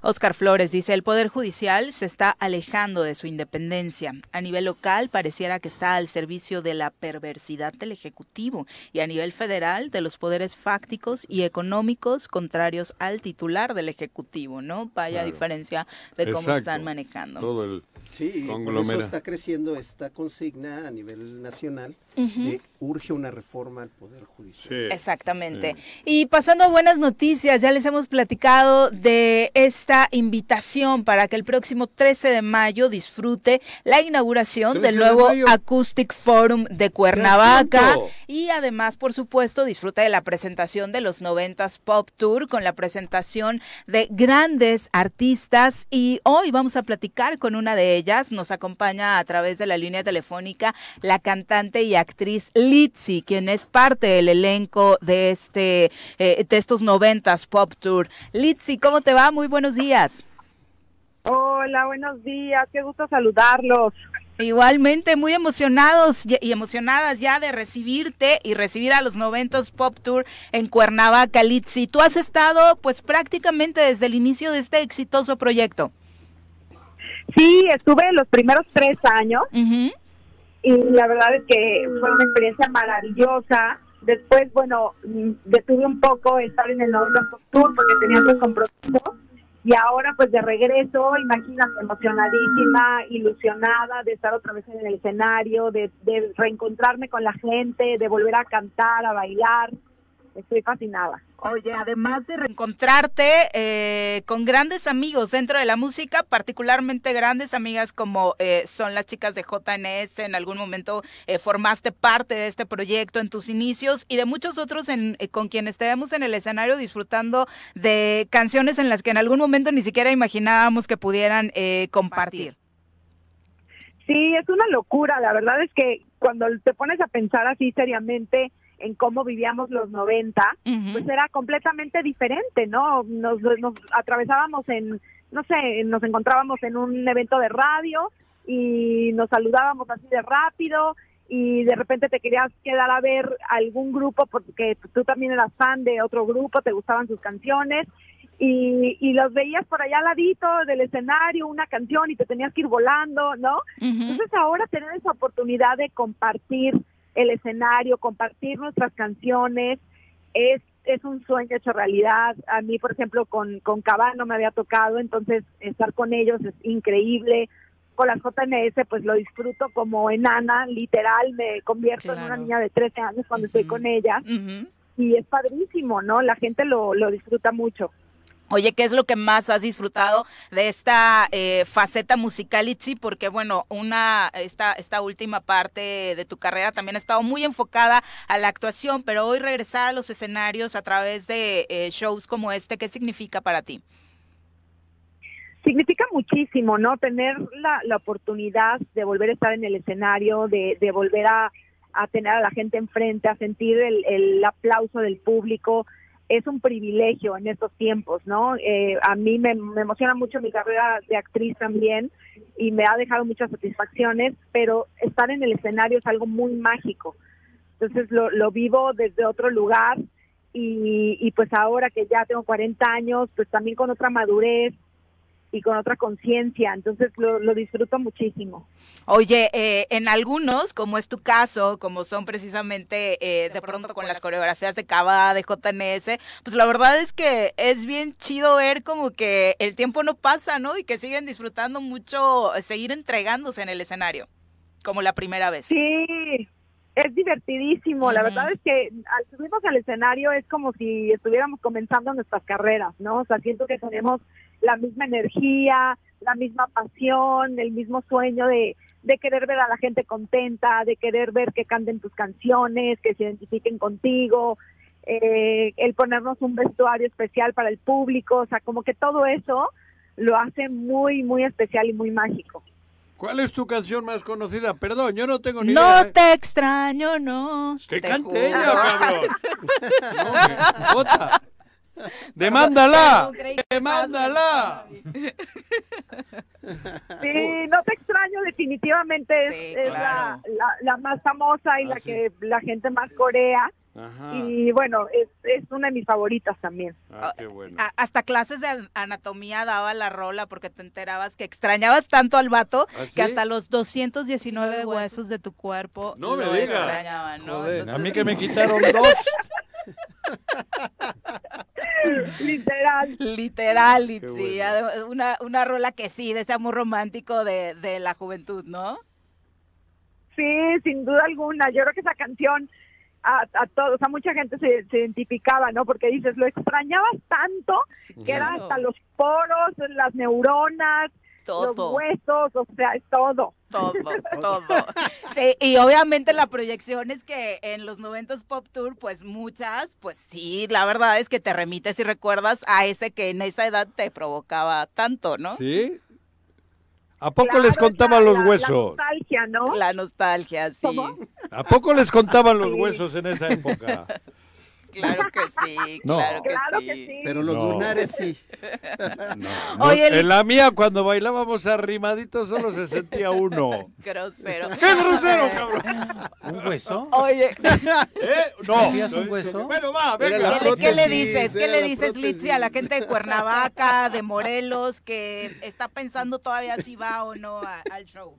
Oscar Flores dice, el Poder Judicial se está alejando de su independencia. A nivel local pareciera que está al servicio de la perversidad del Ejecutivo y a nivel federal de los poderes fácticos y económicos contrarios al titular del Ejecutivo, ¿no? Vaya Claro. diferencia de cómo Exacto. están manejando. Todo el Sí, y por eso está creciendo esta consigna a nivel nacional de urge una reforma al Poder Judicial. Exactamente. Y pasando a buenas noticias, ya les hemos platicado de esta invitación para que el próximo 13 de mayo disfrute la inauguración 13 del de nuevo. Acoustic Forum de Cuernavaca y además, por supuesto, disfruta de la presentación de los 90s Pop Tour con la presentación de grandes artistas y hoy vamos a platicar con una de ellas. Nos acompaña a través de la línea telefónica la cantante y actriz Litzy, quien es parte del elenco de este eh, de estos 90s Pop Tour. Litzy, ¿cómo te va? Muy buenos días. Hola, buenos días, qué gusto saludarlos. Igualmente, muy emocionados y emocionadas ya de recibirte y recibir a los 90s Pop Tour en Cuernavaca, Litzy. Tú has estado pues prácticamente desde el inicio de este exitoso proyecto. Sí, estuve los primeros tres años y la verdad es que fue una experiencia maravillosa. Después, bueno, mm, detuve un poco estar en el 90 Tour porque tenía otros compromisos y ahora pues de regreso, imagínate, emocionadísima, ilusionada de estar otra vez en el escenario, de, de reencontrarme con la gente, de volver a cantar, a bailar. Estoy fascinada. Oye, además de reencontrarte eh, con grandes amigos dentro de la música, particularmente grandes amigas como eh, son las chicas de JNS, en algún momento eh, formaste parte de este proyecto en tus inicios y de muchos otros en, eh, con quienes te vemos en el escenario disfrutando de canciones en las que en algún momento ni siquiera imaginábamos que pudieran eh, compartir. Sí, es una locura. La verdad es que cuando te pones a pensar así seriamente en cómo vivíamos los 90, pues era completamente diferente, ¿no? Nos, nos atravesábamos en, no sé, nos encontrábamos en un evento de radio y nos saludábamos así de rápido y de repente te querías quedar a ver algún grupo porque tú también eras fan de otro grupo, te gustaban sus canciones y, y los veías por allá al ladito del escenario, una canción y te tenías que ir volando, ¿no? Entonces ahora tener esa oportunidad de compartir el escenario, compartir nuestras canciones, es, es un sueño hecho realidad. A mí, por ejemplo, con, con Cabano me había tocado, entonces estar con ellos es increíble. Con las JNS, pues lo disfruto como enana, literal, me convierto en una niña de 13 años cuando estoy con ellas. Y es padrísimo, ¿no? La gente lo, lo disfruta mucho. Oye, ¿qué es lo que más has disfrutado de esta eh, faceta musical, Itzi? Porque, bueno, una, esta, esta última parte de tu carrera también ha estado muy enfocada a la actuación, pero hoy regresar a los escenarios a través de eh, shows como este, ¿qué significa para ti? Significa muchísimo, ¿no? Tener la, la oportunidad de volver a estar en el escenario, de, de volver a, a tener a la gente enfrente, a sentir el, el aplauso del público, es un privilegio en estos tiempos, ¿no? Eh, a mí me, me, emociona mucho mi carrera de actriz también y me ha dejado muchas satisfacciones, pero estar en el escenario es algo muy mágico. Entonces lo, lo vivo desde otro lugar y, y pues ahora que ya tengo 40 años, pues también con otra madurez, y con otra conciencia, entonces lo, lo, disfruto muchísimo. Oye, eh, en algunos, como es tu caso, como son precisamente eh, de pronto con las coreografías de Cava, de JNS, pues la verdad es que es bien chido ver como que el tiempo no pasa, ¿no? Y que siguen disfrutando mucho, seguir entregándose en el escenario, como la primera vez. Sí, es divertidísimo. Uh -huh. La verdad es que al subirnos al escenario es como si estuviéramos comenzando nuestras carreras, ¿no? O sea, siento que tenemos la misma energía, la misma pasión, el mismo sueño de, de querer ver a la gente contenta, de querer ver que canten tus canciones, que se identifiquen contigo, eh, el ponernos un vestuario especial para el público, o sea, como que todo eso lo hace muy, muy especial y muy mágico. ¿Cuál es tu canción más conocida? Perdón, yo no tengo ni no idea. ¿eh? No te extraño, no. Que cante ella, cabrón. no. ¡Demándala! ¡Demándala! Sí, no te extraño, definitivamente sí, es, claro. es la, la, la, más famosa y ah, la sí. que la gente más corea. Ajá. Y bueno, es, es, una de mis favoritas también. Ah, qué bueno. Hasta clases de anatomía daba la rola porque te enterabas que extrañabas tanto al vato ¿Ah, sí? que hasta los 219 huesos de tu cuerpo no lo me digas. extrañaban, ¿no? Joder, a mí que me quitaron dos. Literal. Literal, sí. Una, una rola que sí, de ese amor romántico de, de la juventud, ¿no? Sí, sin duda alguna. Yo creo que esa canción a, a todos, a mucha gente se, se, identificaba, ¿no? Porque dices, lo extrañabas tanto que claro. era hasta los poros, las neuronas, todo. los huesos, o sea, es todo. Todo, todo. Sí, y obviamente la proyección es que en los 90s Pop Tour, pues muchas, pues sí, la verdad es que te remites y recuerdas a ese que en esa edad te provocaba tanto, ¿no? Sí. ¿A poco claro, les contaban la, los huesos? La nostalgia, ¿no? La nostalgia, sí. ¿Cómo? ¿A poco les contaban los sí. huesos en esa época? Claro que sí, No. claro que Claro sí. que sí. Pero los No. lunares sí. No, Oye, el- en la mía, cuando bailábamos arrimaditos, solo se sentía uno. Grosero. ¡Qué grosero, cabrón! ¿Un hueso? Oye, ¿Eh? No. ¿Sentías un hueso? Bueno, va, venga. ¿qué le- ¿qué le dices? ¿Qué le dices. Litsi, a la gente de Cuernavaca, de Morelos, que está pensando todavía si va o no a- al show?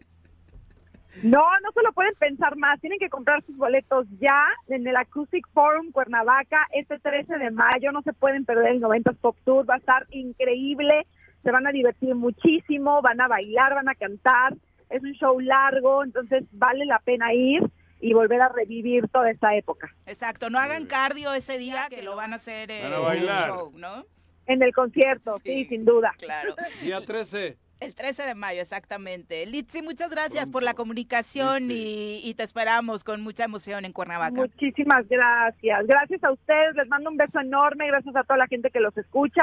No, no se lo pueden pensar más. Tienen que comprar sus boletos ya en el Acoustic Forum Cuernavaca este 13 de mayo. No se pueden perder el 90 Pop Tour. Va a estar increíble. Se van a divertir muchísimo. Van a bailar, van a cantar. Es un show largo, entonces vale la pena ir y volver a revivir toda esta época. Exacto, no hagan cardio ese día que lo van a hacer eh, Van a en el show, ¿no? En el concierto, sí, sin duda. Claro. Día 13. El 13 de mayo, exactamente. Litsi, muchas gracias por la comunicación y, y te esperamos con mucha emoción en Cuernavaca. Muchísimas gracias. Gracias a ustedes. Les mando un beso enorme. Gracias a toda la gente que los escucha.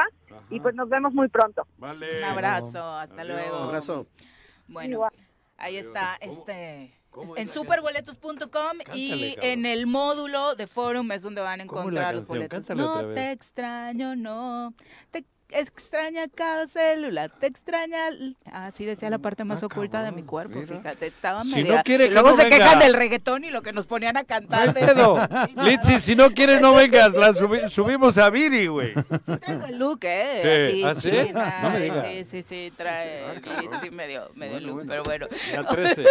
Y pues nos vemos muy pronto. Vale. Un abrazo, hasta luego. Un abrazo. Bueno, Igual. ahí está este en superboletos.com y en el módulo de forum es donde van a ¿Cómo es la encontrar los boletos. Cántale No te extraño, no. Te extraña cada célula, te extraña. l- Ah, sí decía la parte más oculta de mi cuerpo, mira. fíjate, estaba Si media- no quiere y que luego no se venga. quejan del reggaetón y lo que nos ponían a cantar. Litsi, si no quieres, no vengas. La subi- subimos a Viri, güey. Sí traigo el look, ¿eh? Sí. Así, ¿Ah, sí? china, No me digas. Sí, sí, sí, trae sí, medio, medio look, pero bueno. Ya 13.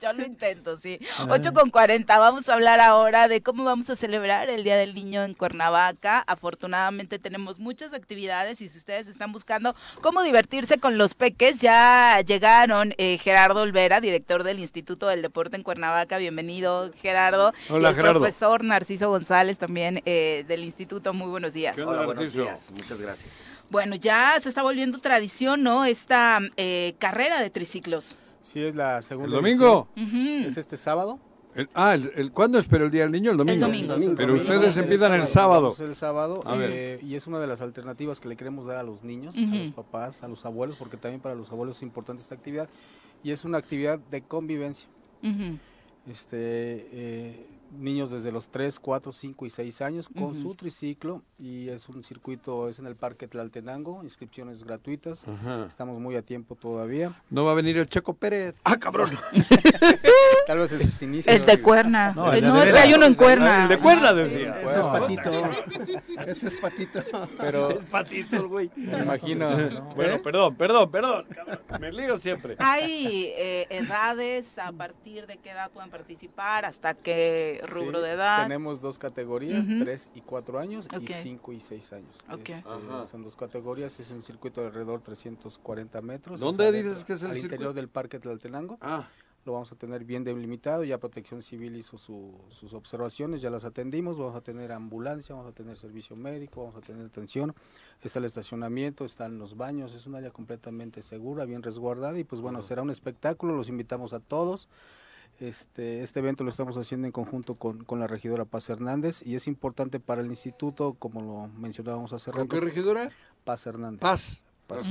Yo lo intento, sí. 8 con 40. Vamos a hablar ahora de cómo vamos a celebrar el Día del Niño en Cuernavaca. Afortunadamente tenemos muchas actividades y si ustedes están buscando cómo divertirse con los peques, ya llegaron eh, Gerardo Olvera, director del Instituto del Deporte en Cuernavaca. Bienvenido, Gerardo. Hola, y el Gerardo. profesor Narciso González también eh, del Instituto. Muy buenos días. ¿Qué onda, Hola, buenos días. Muchas gracias. Bueno, ya se está volviendo tradición, ¿no? Esta eh, carrera de triciclos. Sí, es la segunda. ¿El domingo? Es este sábado. El- ah, el, el- ¿cuándo es pero el Día del Niño? El domingo. domingo. Pero El ustedes domingo. empiezan el sábado. El sábado. A ver. eh, y es una de las alternativas que le queremos dar a los niños, a los papás, a los abuelos, porque también para los abuelos es importante esta actividad. Y es una actividad de convivencia. Este, eh, niños desde los 3, 4, 5 y 6 años con su triciclo y es un circuito, es en el Parque Tlaltenango, inscripciones gratuitas. Ajá. Estamos muy a tiempo todavía. No va a venir el Checo Pérez. ¡Ah, cabrón! Tal vez en sus inicios. El de Cuerna. No, de es que hay uno en Cuerna. El de Cuerna decía. Ese es patito. Ese es patito. Pero Es patito el güey. me imagino. Bueno, ¿Eh? perdón, perdón, perdón. Me lío siempre. Hay eh, edades, a partir de qué edad pueden participar, hasta qué rubro Sí, de edad. Tenemos dos categorías, Ujú. 3 y 4 años Ok. y 5 y 6 años. Ok. Este, son dos categorías, es un circuito de alrededor 340 metros. ¿Dónde dices que es el Al circuito? interior del Parque Tlaltenango. Ah, Lo vamos a tener bien delimitado, ya Protección Civil hizo su- sus observaciones, ya las atendimos, vamos a tener ambulancia, vamos a tener servicio médico, vamos a tener atención, está el estacionamiento, están los baños, es un área completamente segura, bien resguardada y pues bueno, será un espectáculo, los invitamos a todos. Este, este evento lo estamos haciendo en conjunto con, con la regidora Paz Hernández y es importante para el instituto, como lo mencionábamos hace ¿con rato. qué regidora? Paz Hernández. Paz. Es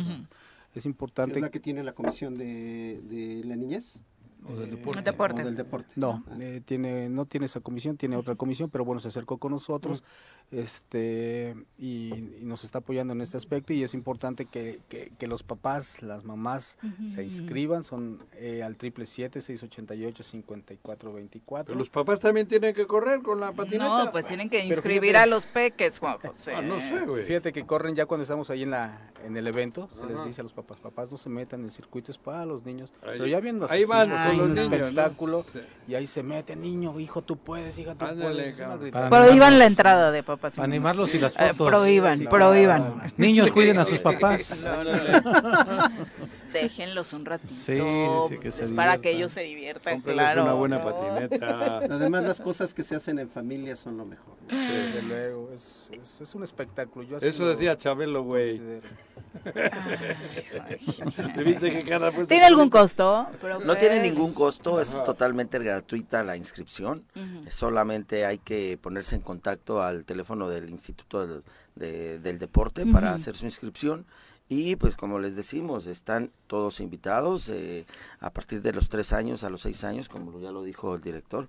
¿Es importante la que tiene la comisión de, de la niñez? o del El deporte. deporte. ¿O del deporte? No, Ah. eh, tiene, no tiene esa comisión, tiene otra comisión, pero bueno, se acercó con nosotros este, y, y nos está apoyando en este aspecto y es importante que, que- que los papás, las mamás se inscriban, son eh, al triple siete seis ochenta y ocho cincuenta y cuatro veinticuatro. Pero los papás también tienen que correr con la patineta. No, pues tienen que Pero inscribir fíjate- a los peques, Juan José. Ah, no sé, güey. Fíjate que corren ya cuando estamos ahí en la en el evento, se les dice a los papás, papás no se metan, el circuito es para los niños, Ahí- pero ya viendo ahí van es un espectáculo Sí. y ahí se mete, niño, hijo, tú puedes, hija, tú Ándale, puedes. Para Prohíban la entrada de papás. Animarlos y las Eh, fotos. prohíban, Sí, prohíban. claro. Niños, cuiden a sus papás. No, no, no. Déjenlos un ratito. Sí, sí, que se es para que ellos se diviertan, Cómprales claro. una buena ¿no? patineta. Además, las cosas que se hacen en familia son lo mejor. ¿no? Desde luego, es, es, es un espectáculo. Yo así Eso lo decía Chabelo, güey. considero. ¿Te viste que cada vuelta ¿Tiene algún costo? No tiene ningún costo, es Ajá. totalmente gratuita la inscripción. Solamente hay que ponerse en contacto al teléfono del Instituto del, de- del Deporte para hacer su inscripción. Y pues como les decimos, están todos invitados eh, a partir de los tres años a los seis años, como ya lo dijo el director.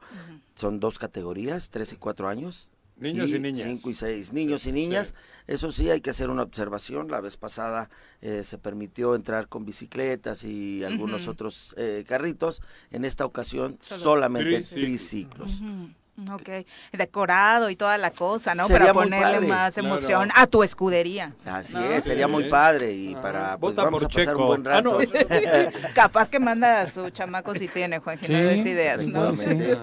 Son dos categorías, tres y cuatro años. Niños y niñas. 5 y 6, niños y niñas. Eso sí, hay que hacer una observación. La vez pasada eh, se permitió entrar con bicicletas y algunos otros eh, carritos. En esta ocasión Solo- solamente Triciclos. Ok, decorado y toda la cosa, ¿no? Sería Para ponerle padre. más Claro. emoción a tu escudería. Así ¿no? es, sería muy padre y para pues vamos por a pasar Checo. un buen Ah, rato. no. Capaz que manda a su chamaco si tiene, Juan Sí, Ginés ideas, ¿no? igualmente.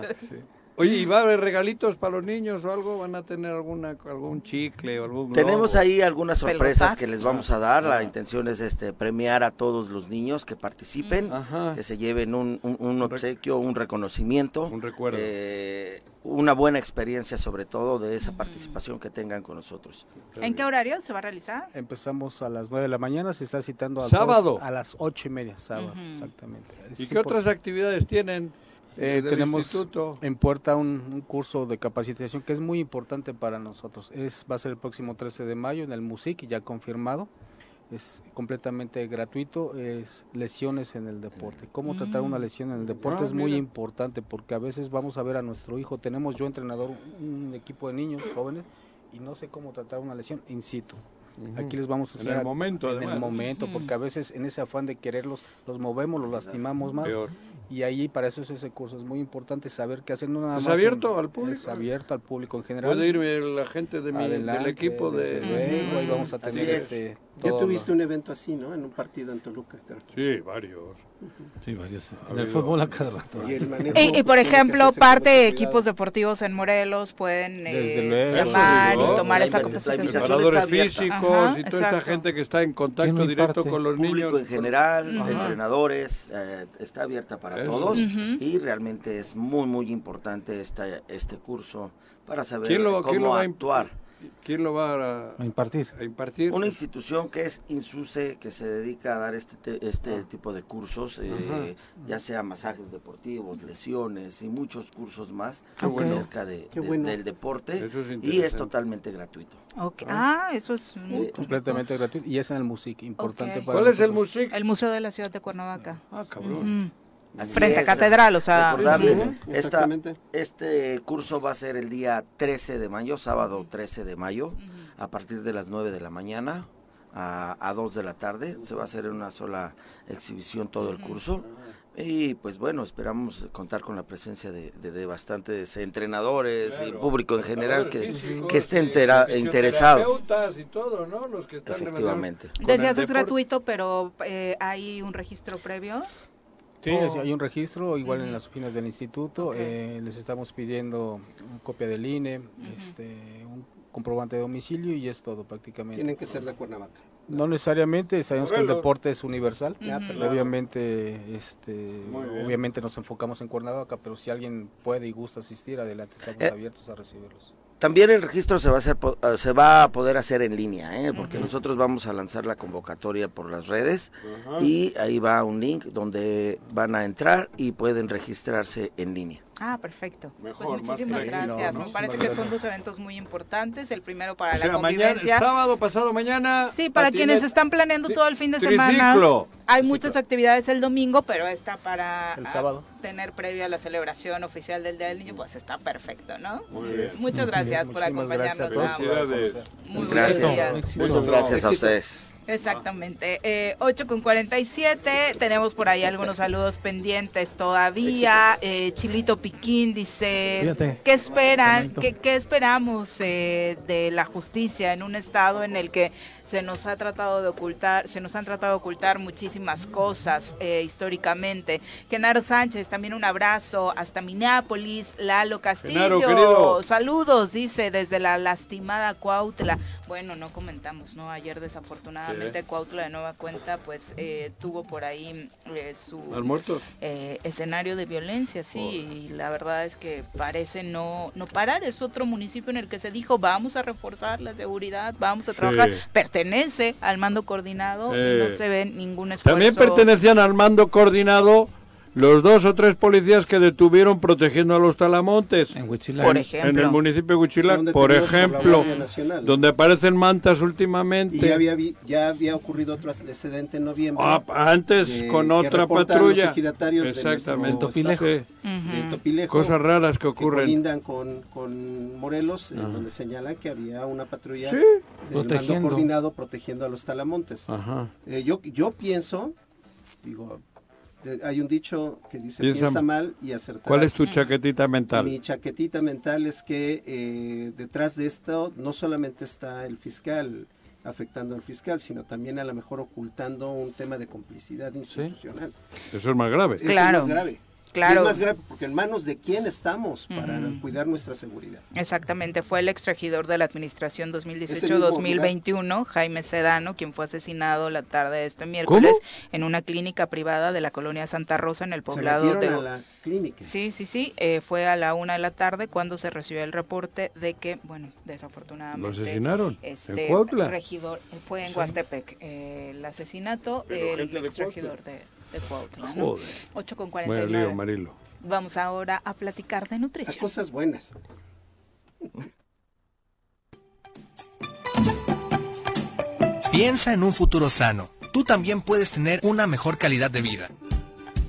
Oye, ¿y va a haber regalitos para los niños o algo? ¿Van a tener alguna algún chicle o algún Tenemos ahí algunas sorpresas Pelotas. que les vamos a dar. La intención es este premiar a todos los niños que participen, que se lleven un, un- un obsequio, un reconocimiento, un recuerdo, una buena experiencia sobre todo de esa participación que tengan con nosotros. ¿En qué horario se va a realizar? Empezamos a las 9 de la mañana, se está citando a ¿Sábado? a las 8 y media, sábado, exactamente. ¿Y qué otras actividades tienen? Eh, tenemos instituto? en puerta un, un curso de capacitación que es muy importante para nosotros. Es va a ser el próximo 13 de mayo en el MUSIC, ya confirmado. Es completamente gratuito, es lesiones en el deporte. Cómo tratar una Mm. lesión en el deporte Ah, es muy mira. importante porque a veces vamos a ver a nuestro hijo, tenemos yo entrenador un equipo de niños jóvenes y no sé cómo tratar una lesión in situ. Aquí les vamos a En enseñar el momento, en además. el momento, porque a veces en ese afán de quererlos los movemos, los lastimamos más. Peor. Y ahí para eso es ese curso, es muy importante saber qué hacer, no nada ¿Es más abierto en- al público? Es abierto al público en general. Puede ir la gente de mi, del Adelante, equipo de... luego, ahí vamos a Así tener es. este Ya tuviste lo- un evento así, ¿no? En un partido en Toluca. Sí, varios. Sí, varios. Ha En el fútbol a cada rato. Y Y, y, por ejemplo, parte de equipos deportivos en Morelos pueden eh, Desde luego. llamar y tomar capacitación. invitación Preparadores está abierta. físicos Ajá, y toda esta exacto. gente que está en contacto ¿Quién directo imparte? con los público niños. en general, Ajá. entrenadores, eh, está abierta para Eso. todos Ujú. y realmente es muy muy importante esta, este curso para saber ¿Quién lo, quién lo cómo va a imp- actuar. ¿Quién lo va a, A impartir. a impartir? Una institución que es Insuse, que se dedica a dar este, te- este Ah. tipo de cursos, eh, ya sea masajes deportivos, lesiones y muchos cursos más acerca de, Qué de- bueno. del deporte Eso es y es totalmente gratuito. Ok. Ah, eso es muy Eh, completamente gratuito y es en el MUSIC, importante Ok. para ¿Cuál es el músico? El Museo de la Ciudad de Cuernavaca. Ah, cabrón. Así Frente a es. Catedral, o sea. Recordarles, esta, este curso va a ser el día 13 de mayo, sábado 13 de mayo, a partir de las 9 de la mañana a, a 2 de la tarde. Se va a hacer en una sola exhibición todo el curso. Y pues bueno, esperamos contar con la presencia de, de- de bastantes entrenadores y público en general que, que esté entera- interesado. Y todo, ¿no? Los que están Efectivamente. Decías es gratuito, pero eh, hay un registro previo. Sí, Oh. hay un registro igual en las oficinas del instituto. Eh, les estamos pidiendo una copia del INE, este, un comprobante de domicilio y es todo prácticamente. Tienen que ser de Cuernavaca. No necesariamente, sabemos que el deporte es universal. Obviamente, este, obviamente nos enfocamos en Cuernavaca, pero si alguien puede y gusta asistir, adelante, estamos Eh, abiertos a recibirlos. También el registro se va a hacer, eh, se va a poder hacer en línea, ¿eh? porque nosotros vamos a lanzar la convocatoria por las redes y ahí va un link donde van a entrar y pueden registrarse en línea. Ah, perfecto. Mejor, pues muchísimas gracias. ¿no? Me parece que son gracias. dos eventos muy importantes. El primero para O sea, la mañana, convivencia. sábado, pasado mañana. Sí, para quienes están planeando todo el fin de semana. triciclo. Hay muchas actividades el domingo, pero esta para El sábado. tener previa la celebración oficial del Día del Niño, pues está perfecto, ¿no? Muy bien. Muchas gracias por gracias a acompañarnos. todos. a. Muy Gracias. buenos días. Éxito. Muchas gracias a ustedes. Exactamente. Eh, 8 con 47. Tenemos por ahí algunos saludos pendientes todavía. Eh, Chilito Piquín dice: Fíjate. ¿Qué esperan? ¿Qué, qué esperamos eh, de la justicia en un estado en el que se nos ha tratado de ocultar, se nos han tratado de ocultar muchísimas cosas eh, históricamente? Genaro Sánchez, también un abrazo hasta Minneapolis. Lalo Castillo, Genaro, saludos, dice desde la lastimada Cuautla. Bueno, no comentamos, ¿no? Ayer desafortunadamente Cuautla de nueva cuenta pues eh, tuvo por ahí eh, su eh, escenario de violencia, sí, y la verdad es que parece no, no parar. Es otro municipio en el que se dijo vamos a reforzar la seguridad, vamos a trabajar. Sí. Pertenece al mando coordinado y Eh. no se ve ningún esfuerzo. También pertenecían al mando coordinado los dos o tres policías que detuvieron protegiendo a los talamontes. En Por ejemplo. En el municipio de Huichilac, por por ejemplo, Nacional. donde aparecen mantas Y últimamente. ya había, ya había ocurrido otro antecedente en noviembre. Ah, antes eh, con que otra patrulla. Los ejidatarios de Exactamente. nuestro estado, Sí. de Topilejo, Cosas raras que que ocurren. colindan con, con Morelos, Ajá. donde señalan que había una patrulla Sí. del mando Protegiendo. coordinado protegiendo a los talamontes. Ajá. Eh, yo, yo pienso, digo, de- hay un dicho que dice Piensa- piensa, mal y acertarás. ¿Cuál es tu chaquetita mental? Mi chaquetita mental es que eh, detrás de esto no solamente está el fiscal afectando al fiscal, sino también a lo mejor ocultando un tema de complicidad institucional. Eso es más grave. Eso es más grave. Claro. Y es más grave porque en manos de quién estamos para Ujú. cuidar nuestra seguridad. Exactamente, fue el exregidor de la administración Ese mismo 2018-2021, Jaime Sedano, quien fue asesinado la tarde de este miércoles en una clínica privada de la colonia Santa Rosa en el Se poblado de... clínica. Sí, sí, sí, eh, fue a la una de la tarde cuando se recibió el reporte de que, bueno, desafortunadamente... Lo asesinaron, en Este Cuautla. regidor, eh, fue en Sí. Huastepec, eh, el asesinato del gente de de, de Cuautla, ¿no? Joder. 8 con Buen 49. lío, Marilo. Vamos ahora a platicar de nutrición. A cosas buenas. Piensa en un futuro sano. Tú también puedes tener una mejor calidad de vida.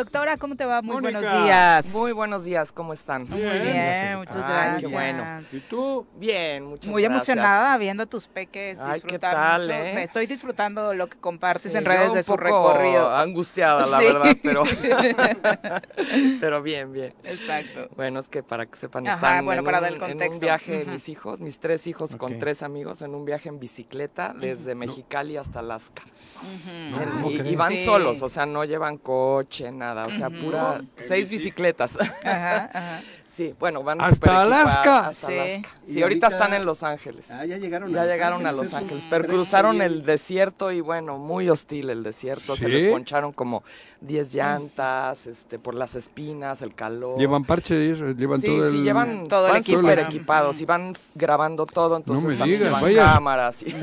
Doctora, ¿cómo te va? Muy Mónica. buenos días. Muy buenos días, ¿cómo están? Muy bien, muchas Ay, gracias. qué bueno. ¿Y tú? Bien, muchas Muy gracias. emocionada viendo a tus peques Ay, ¿qué tal, mucho. eh? Me estoy disfrutando lo que compartes Sí, en yo redes un de su poco recorrido. angustiada, la Sí. verdad, pero pero bien, bien. Exacto. Bueno, es que para que sepan, Ajá, están bueno, en, para un, dar el en un contexto. viaje, Ujú. mis hijos, mis tres hijos con tres amigos, en un viaje en bicicleta desde Mexicali hasta Alaska. Ujú. En- ¿cómo y, van Sí. solos, o sea, no llevan coche, nada, o sea, pura, seis bici. bicicletas. Ajá, ajá. Sí, bueno, van ¿Hasta Alaska? Hasta Sí. Alaska. Y Sí, ahorita, ahorita- están en Los Ángeles. Ah, ya llegaron Ya a Los llegaron a Ángeles, Los es un Ángeles, pero cruzaron bien. el desierto y bueno, muy hostil el desierto. Se ¿Sí? les poncharon como 10 llantas, este, por las espinas, el calor. ¿Llevan parches? ¿Llevan sí, todo el...? sí, llevan Todo el equipo, súper ¿no? equipados y van grabando todo, entonces me también digas, llevan vaya. cámaras. Y,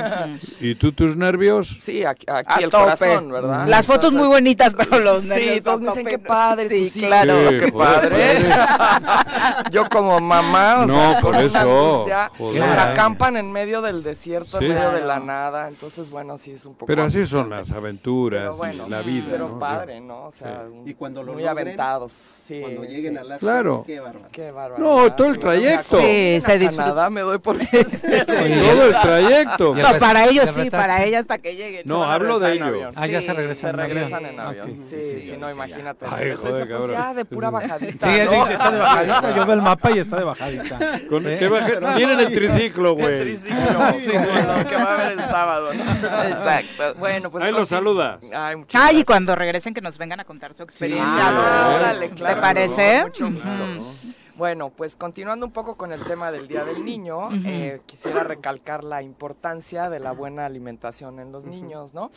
¿Y tú tus nervios? sí, aquí, aquí A el tope. corazón, ¿verdad? Las fotos muy bonitas, pero los nervios Sí, todos a me dicen qué ¿no? padre, Sí, claro. qué padre. Yo como mamá, o No, sea, por con una eso, angustia, joder. o sea, acampan en medio del desierto, Sí. en medio de la nada, entonces bueno, sí es un poco Pero así son las aventuras Pero bueno, y la vida, pero ¿no? padre, ¿no? O sea, Sí. un- Y cuando lo muy logren, aventados, sí. Cuando lleguen sí. a Alaska, Claro. qué bárbaro. Qué bárbaro. No, todo el trayecto. Sí, se disfruta. Me doy por. Todo el trayecto. No, para ellos el sí, para ella hasta que lleguen. No, hablo de regresar en ello. avión. Ah, ya se regresan Se en avión. regresan en avión. Ok. Sí, sí, no, imagínate. Ay, joder, pues ya de pura bajadita. Sí, ¿no? está de bajadita. Yo veo el mapa y está de bajadita. Con- Sí. ¿qué Tienen el triciclo, El güey. triciclo, Sí, bueno, que va a haber el sábado, ¿no? Exacto. Bueno, pues Ahí lo conti- saluda. Ay, muchas Ay, y cuando regresen que nos vengan a contar su experiencia. Ah, ¿no? órale, ¿Te claro, parece? Mucho gusto. Ujú. Bueno, pues continuando un poco con el tema del Día del Niño, eh, quisiera recalcar la importancia de la buena alimentación en los niños, ¿no?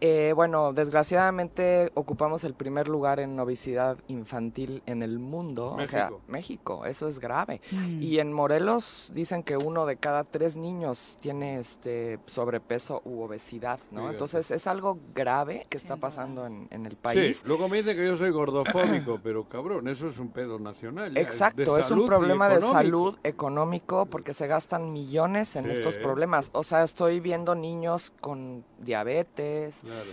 Eh, bueno, desgraciadamente ocupamos el primer lugar en obesidad infantil en el mundo, o sea, México. México, eso es grave. Mm. Y en Morelos dicen que uno de cada tres niños tiene este sobrepeso u obesidad, ¿no? Entonces es algo grave que está pasando en, en el país. Sí, luego me dicen que yo soy gordofóbico, pero cabrón, eso es un pedo nacional. ya, Exacto, es un problema de salud económico porque se gastan millones en Sí. estos problemas. O sea, estoy viendo niños con diabetes. Claro.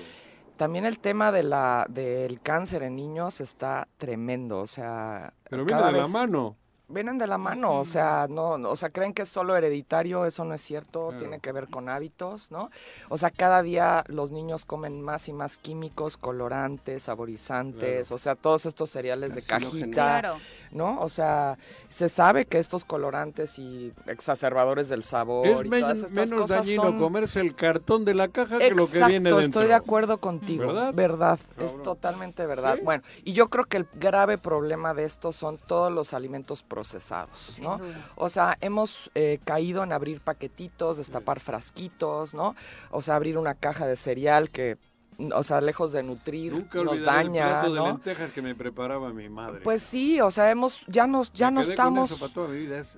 También el tema de la del cáncer en niños está tremendo, o sea, Pero viene de la mano. Vienen de la mano, o sea, no, no, o sea, creen que es solo hereditario, eso no es cierto, Claro. tiene que ver con hábitos, ¿no? O sea, cada día los niños comen más y más químicos, colorantes, saborizantes, Claro. o sea, todos estos cereales de cajita, Claro. ¿no? O sea, se sabe que estos colorantes y exacerbadores del sabor Es y men- todas estas menos cosas dañino son... comerse el cartón de la caja que lo que viene dentro. estoy de acuerdo contigo. ¿Verdad? ¿Verdad? es totalmente verdad. Sí. Bueno, y yo creo que el grave problema de esto son todos los alimentos procesados, ¿no? Sin duda. O sea, hemos eh, caído en abrir paquetitos, destapar frasquitos, ¿no? O sea, abrir una caja de cereal que o sea, lejos de nutrir, Nunca nos daña, el plato de ¿no? lentejas que me preparaba mi madre. Pues sí, o sea, hemos, ya nos, ya Me no quedé con estamos. eso para toda mi vida. Es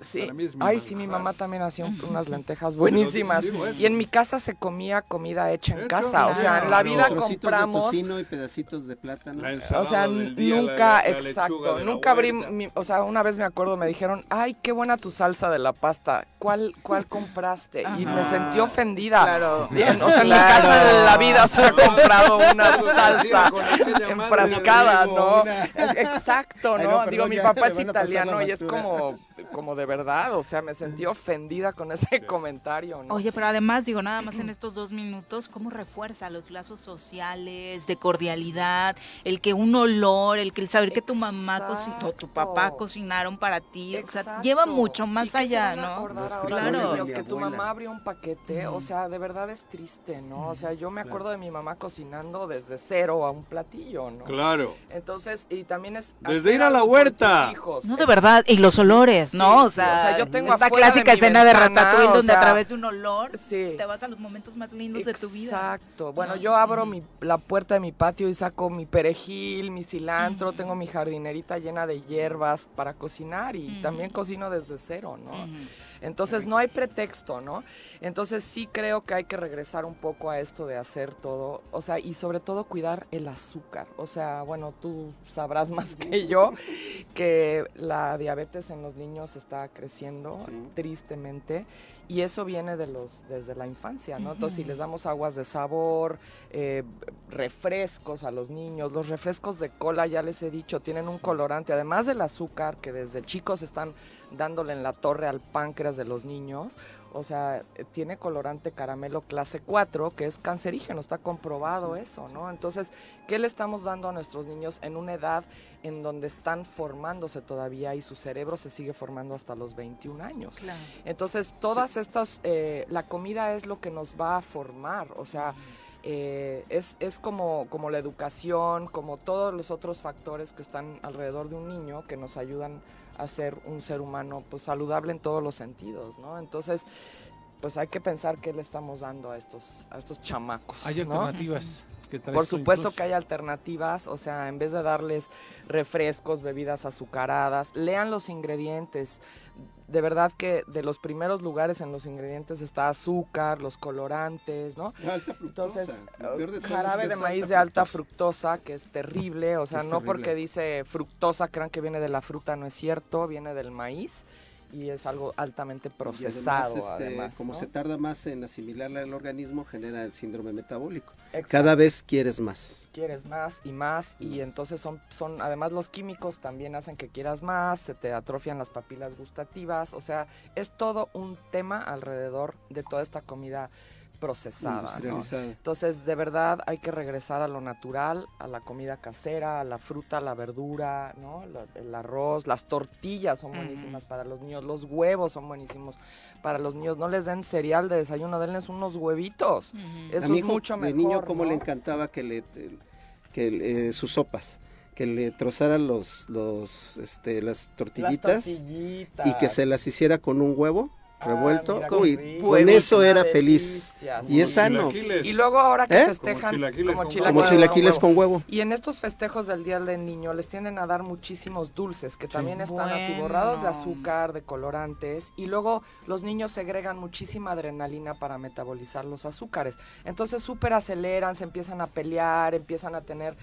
Sí. mí es mi Ay, sí, mi mamá también hacía un- unas lentejas buenísimas. Y en mi casa se comía comida hecha en Hecho, casa. O sea, en la vida Trocitos de compramos. y pedacitos de plátano. O sea, nunca, exacto, nunca abrí, mi- o sea, una vez me acuerdo, me dijeron, ay, qué buena tu salsa de la pasta, ¿cuál, cuál compraste? Y me sentí ofendida. Claro. Bien, o sea, en mi Claro. casa de la vida se ha comprado una salsa madre enfrascada, ¿no? Exacto, Ay, ¿no? Digo, mi papá es italiano y es como, como de verdad, o sea, me sentí ofendida con ese comentario, ¿no? Oye, pero además, digo, nada más en estos dos minutos, ¿cómo refuerza los lazos sociales, de cordialidad, el que un olor, el que el saber que tu mamá cocinó, tu papá cocinaron para ti, o sea, lleva mucho más ¿Y qué se allá, ¿no? Claro. los niños que tu mamá abrió un paquete, o sea, de verdad es triste, ¿no? O sea, yo me acuerdo de mi mamá cocinando desde cero a un platillo, ¿no? Claro. Entonces, y también es Desde ir a la huerta. hijos. No, de verdad, y los olores, ¿no? Sí, o, sí, sea, o sea, yo tengo esta de clásica escena de Ratatouille o donde sea, a través de un olor sí. te vas a los momentos más lindos de tu vida. Exacto. Bueno, yo abro mi, la puerta de mi patio y saco mi perejil, mi cilantro, tengo mi jardinerita llena de hierbas para cocinar y también cocino desde cero, ¿no? Entonces no hay pretexto, ¿no? Entonces sí creo que hay que regresar un poco a esto de hacer todo, o sea, y sobre todo cuidar el azúcar. O sea, bueno, tú sabrás más que yo que la diabetes en los niños está creciendo tristemente y eso viene de los desde la infancia, ¿no? Entonces si les damos aguas de sabor, eh, refrescos a los niños, los refrescos de cola ya les he dicho tienen un colorante, además del azúcar que desde chicos están dándole en la torre al páncreas de los niños. O sea, eh, tiene colorante caramelo clase 4, que es cancerígeno, está comprobado eso, ¿no? Entonces, ¿qué le estamos dando a nuestros niños en una edad en donde están formándose todavía y su cerebro se sigue formando hasta los 21 años? Claro. Entonces, todas estas, eh, la comida es lo que nos va a formar, o sea, eh, es, es como, como la educación, como todos los otros factores que están alrededor de un niño que nos ayudan a ser un ser humano pues saludable en todos los sentidos, ¿no? Entonces, pues hay que pensar qué le estamos dando a estos, a estos chamacos. Hay ¿no? alternativas. Que traes Por supuesto incluso. que hay alternativas, o sea, en vez de darles refrescos, bebidas azucaradas, lean los ingredientes. De verdad que de los primeros lugares en los ingredientes está azúcar, los colorantes, ¿no? Alta fructosa. Entonces, de todo es jarabe que de es maíz alta de alta fructosa. fructosa, que es terrible, o sea, Es no terrible. porque dice fructosa crean que viene de la fruta, no es cierto, viene del maíz y es algo altamente procesado. además, este, además, como ¿no? se tarda más en asimilarla al organismo, genera el síndrome metabólico. Exacto. Cada vez quieres más. quieres más y más y entonces son son además los químicos también hacen que quieras más, se te atrofian las papilas gustativas, o sea, es todo un tema alrededor de toda esta comida procesada. Entonces, de verdad hay que regresar a lo natural, a la comida casera, a la fruta, a la verdura, ¿no? La- el arroz, las tortillas son buenísimas para los niños, los huevos son buenísimos para los niños. No les den cereal de desayuno, denles unos huevitos. Eso a mi es mucho mejor. de niño cómo ¿no? le encantaba que le que eh, sus sopas que le trozara los los este las tortillitas, tortillitas. y que se las hiciera con un huevo revuelto mira qué uy rico. con eso era feliz y es sano Y luego ahora que ¿Eh? festejan Como chilaquiles como con chilaquiles, Como chilaquiles con huevo. Y en estos festejos del Día del Niño les tienden a dar muchísimos dulces que también están Bueno. atiborrados de azúcar, de colorantes y luego los niños segregan muchísima adrenalina para metabolizar los azúcares. Entonces súper aceleran, se empiezan a pelear, empiezan a tener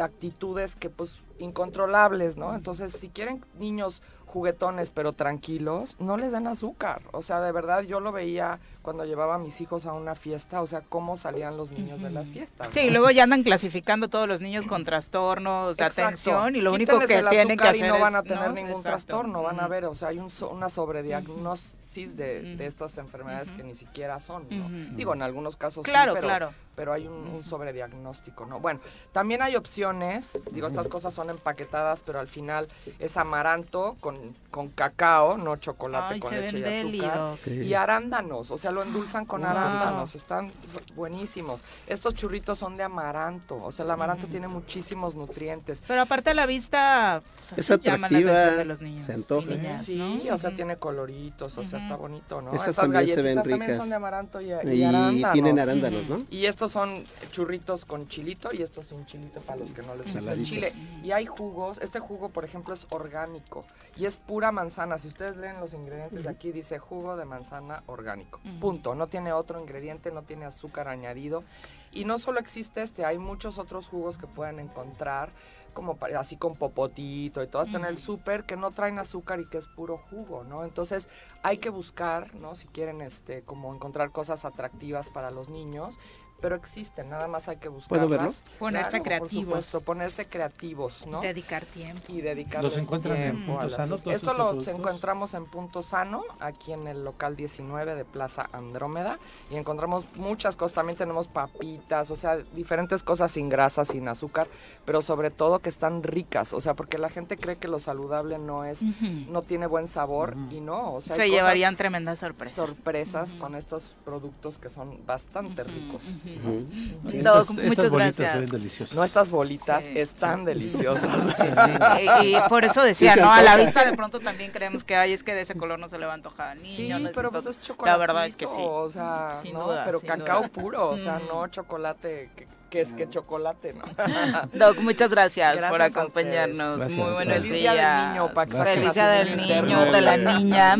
actitudes que pues incontrolables, ¿no? Entonces, si quieren niños juguetones pero tranquilos, no les den azúcar. O sea, de verdad yo lo veía cuando llevaba a mis hijos a una fiesta, o sea, cómo salían los niños de las fiestas. Sí, y ¿no? luego ya andan clasificando todos los niños con trastornos de Exacto. atención y lo único que el tienen que hacer y no van a es- tener ¿no? ningún Exacto. trastorno, van a ver, o sea, hay un una sobrediagnosis de, de estas enfermedades que ni siquiera son, ¿no? Ujú. Digo, en algunos casos sí, Claro, pero, claro. Pero hay un, un sobrediagnóstico, ¿no? Bueno, también hay opciones, digo, estas cosas son empaquetadas, pero al final es amaranto con, con cacao, no chocolate Ay, con leche y azúcar. Sí. y arándanos, o sea, lo endulzan con Wow. arándanos, están bu- buenísimos. Estos churritos son de amaranto, o sea, el amaranto tiene muchísimos nutrientes. Pero aparte la vista o sea, Es sí llama la atención atractiva, de los niños se antoja. y niñas, Sí, ¿no? o sea, tiene coloritos, o sea, está bonito, ¿no? Esas Estas también se ven galletitas también ricas. son de amaranto y, Y arándanos. tienen arándanos, ¿no? Y estos estos son churritos con chilito y estos sin chilito para los que no les gusta el chile. Y hay jugos, este jugo por ejemplo es orgánico y es pura manzana. Si ustedes leen los ingredientes de aquí dice jugo de manzana orgánico. Punto. No tiene otro ingrediente, no tiene azúcar añadido. Y no solo existe este, hay muchos otros jugos que pueden encontrar como pa- así con popotito y todo esto en el súper que no traen azúcar y que es puro jugo, ¿no? Entonces hay que buscar, ¿no? Si quieren este como encontrar cosas atractivas para los niños, pero existen, nada más hay que buscarlas. verlo? Ponerse Claro, creativos. Por supuesto, ponerse creativos, ¿no? Dedicar tiempo. y dedicarles ¿Los encuentran en tiempo Punto Sano, todos Esto estos lo productos? encontramos en Punto Sano, aquí en el local 19 de Plaza Andrómeda. Y encontramos muchas cosas. También tenemos papitas, o sea, diferentes cosas sin grasa, sin azúcar, pero sobre todo que están ricas. O sea, porque la gente cree que lo saludable no es, no tiene buen sabor y no. O sea, Se llevarían tremendas sorpresas. sorpresas con estos productos que son bastante ricos. Doc, Estas- muchas estas bolitas gracias. se ven deliciosas. No estas bolitas Sí. están deliciosas. Y, y por eso decía, ¿no? A la vista de pronto también creemos que ay, es que de ese color no se le va a antojar al Sí, pero pues es chocolate. La verdad es que sí. O sea, Sin no, duda, pero sin cacao duda. puro, o sea, no chocolate que, que es que chocolate, ¿no? Doc, muchas gracias, Gracias por acompañarnos. ustedes. Muy Gracias. buenos Feliz Día del días. Niño, que Feliz Día del niño, de la niña.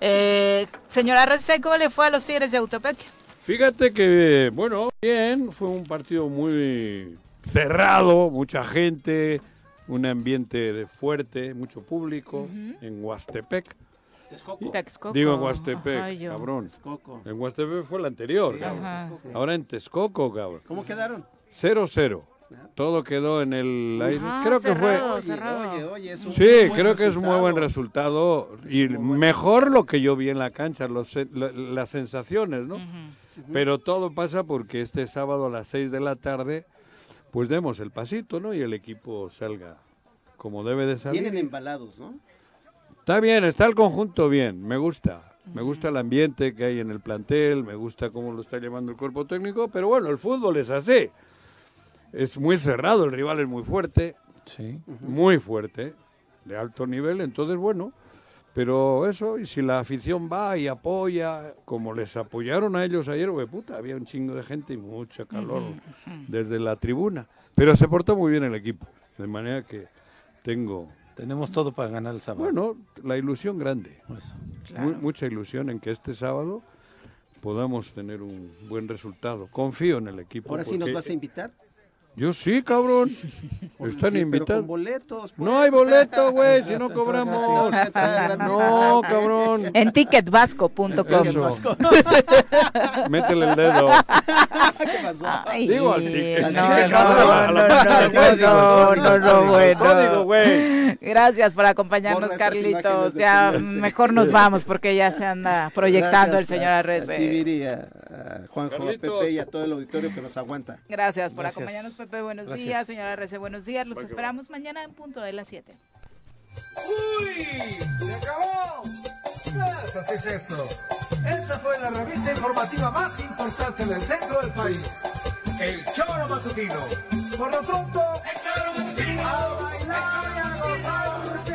Eh, señora Rece, ¿cómo le fue a los Tigres de Autopec? Fíjate que, bueno, bien, fue un partido muy cerrado, mucha gente, un ambiente de fuerte, mucho público en Huastepec. Texcoco. Digo en Huastepec, cabrón. Texcoco. En Huastepec fue el anterior, Sí, cabrón. Ajá. Sí. Ahora en Texcoco, cabrón. ¿Cómo quedaron? 0-0. Todo quedó en el aire. Ah, creo que fue... cerrado. Oye, es un Sí, muy buen creo que es un muy buen resultado. y buen mejor lo que yo vi en la cancha, los se- la- las sensaciones, ¿no? Pero todo pasa porque este sábado a las 6 de la tarde, pues demos el pasito, ¿no? Y el equipo salga como debe de salir. Vienen embalados, ¿no? Está bien, está el conjunto bien, me gusta. Me gusta el ambiente que hay en el plantel, me gusta cómo lo está llevando el cuerpo técnico, pero bueno, el fútbol es así. Es muy cerrado, el rival es muy fuerte, Sí. muy fuerte, de alto nivel, entonces bueno, pero eso, y si la afición va y apoya, como les apoyaron a ellos ayer, güey, puta, había un chingo de gente y mucho calor desde la tribuna, pero se portó muy bien el equipo, de manera que tengo, Tenemos todo para ganar el sábado. bueno, la ilusión grande, mu- mucha ilusión en que este sábado podamos tener un buen resultado. Confío en el equipo. Ahora sí nos vas a invitar. Yo sí, cabrón. Están sí, pero invitados. con boletos. pues. No hay boleto, güey, si no cobramos. No, cabrón. En ticketbasco.com. Métele el dedo. ¿Qué pasó? Ay, Digo, al ticket. no, no, no, no, no, no, no, no, bueno. Güey. Gracias por acompañarnos, Carlitos. Ya mejor nos vamos porque ya se anda proyectando Gracias el señor a- Arrece. A Juanjo, a. Pepe y a todo el auditorio que nos aguanta. Gracias por Gracias. acompañarnos, Pepe. Buenos Gracias. días, señora Arrece. Buenos días. Los esperamos mañana en punto de las 7. ¡Uy! ¡Se acabó! Pues así es esto. Esta fue la revista informativa más importante del centro del país. El Choro Matutino. Por lo pronto, el Choro Matutino. A bailar y a gozar.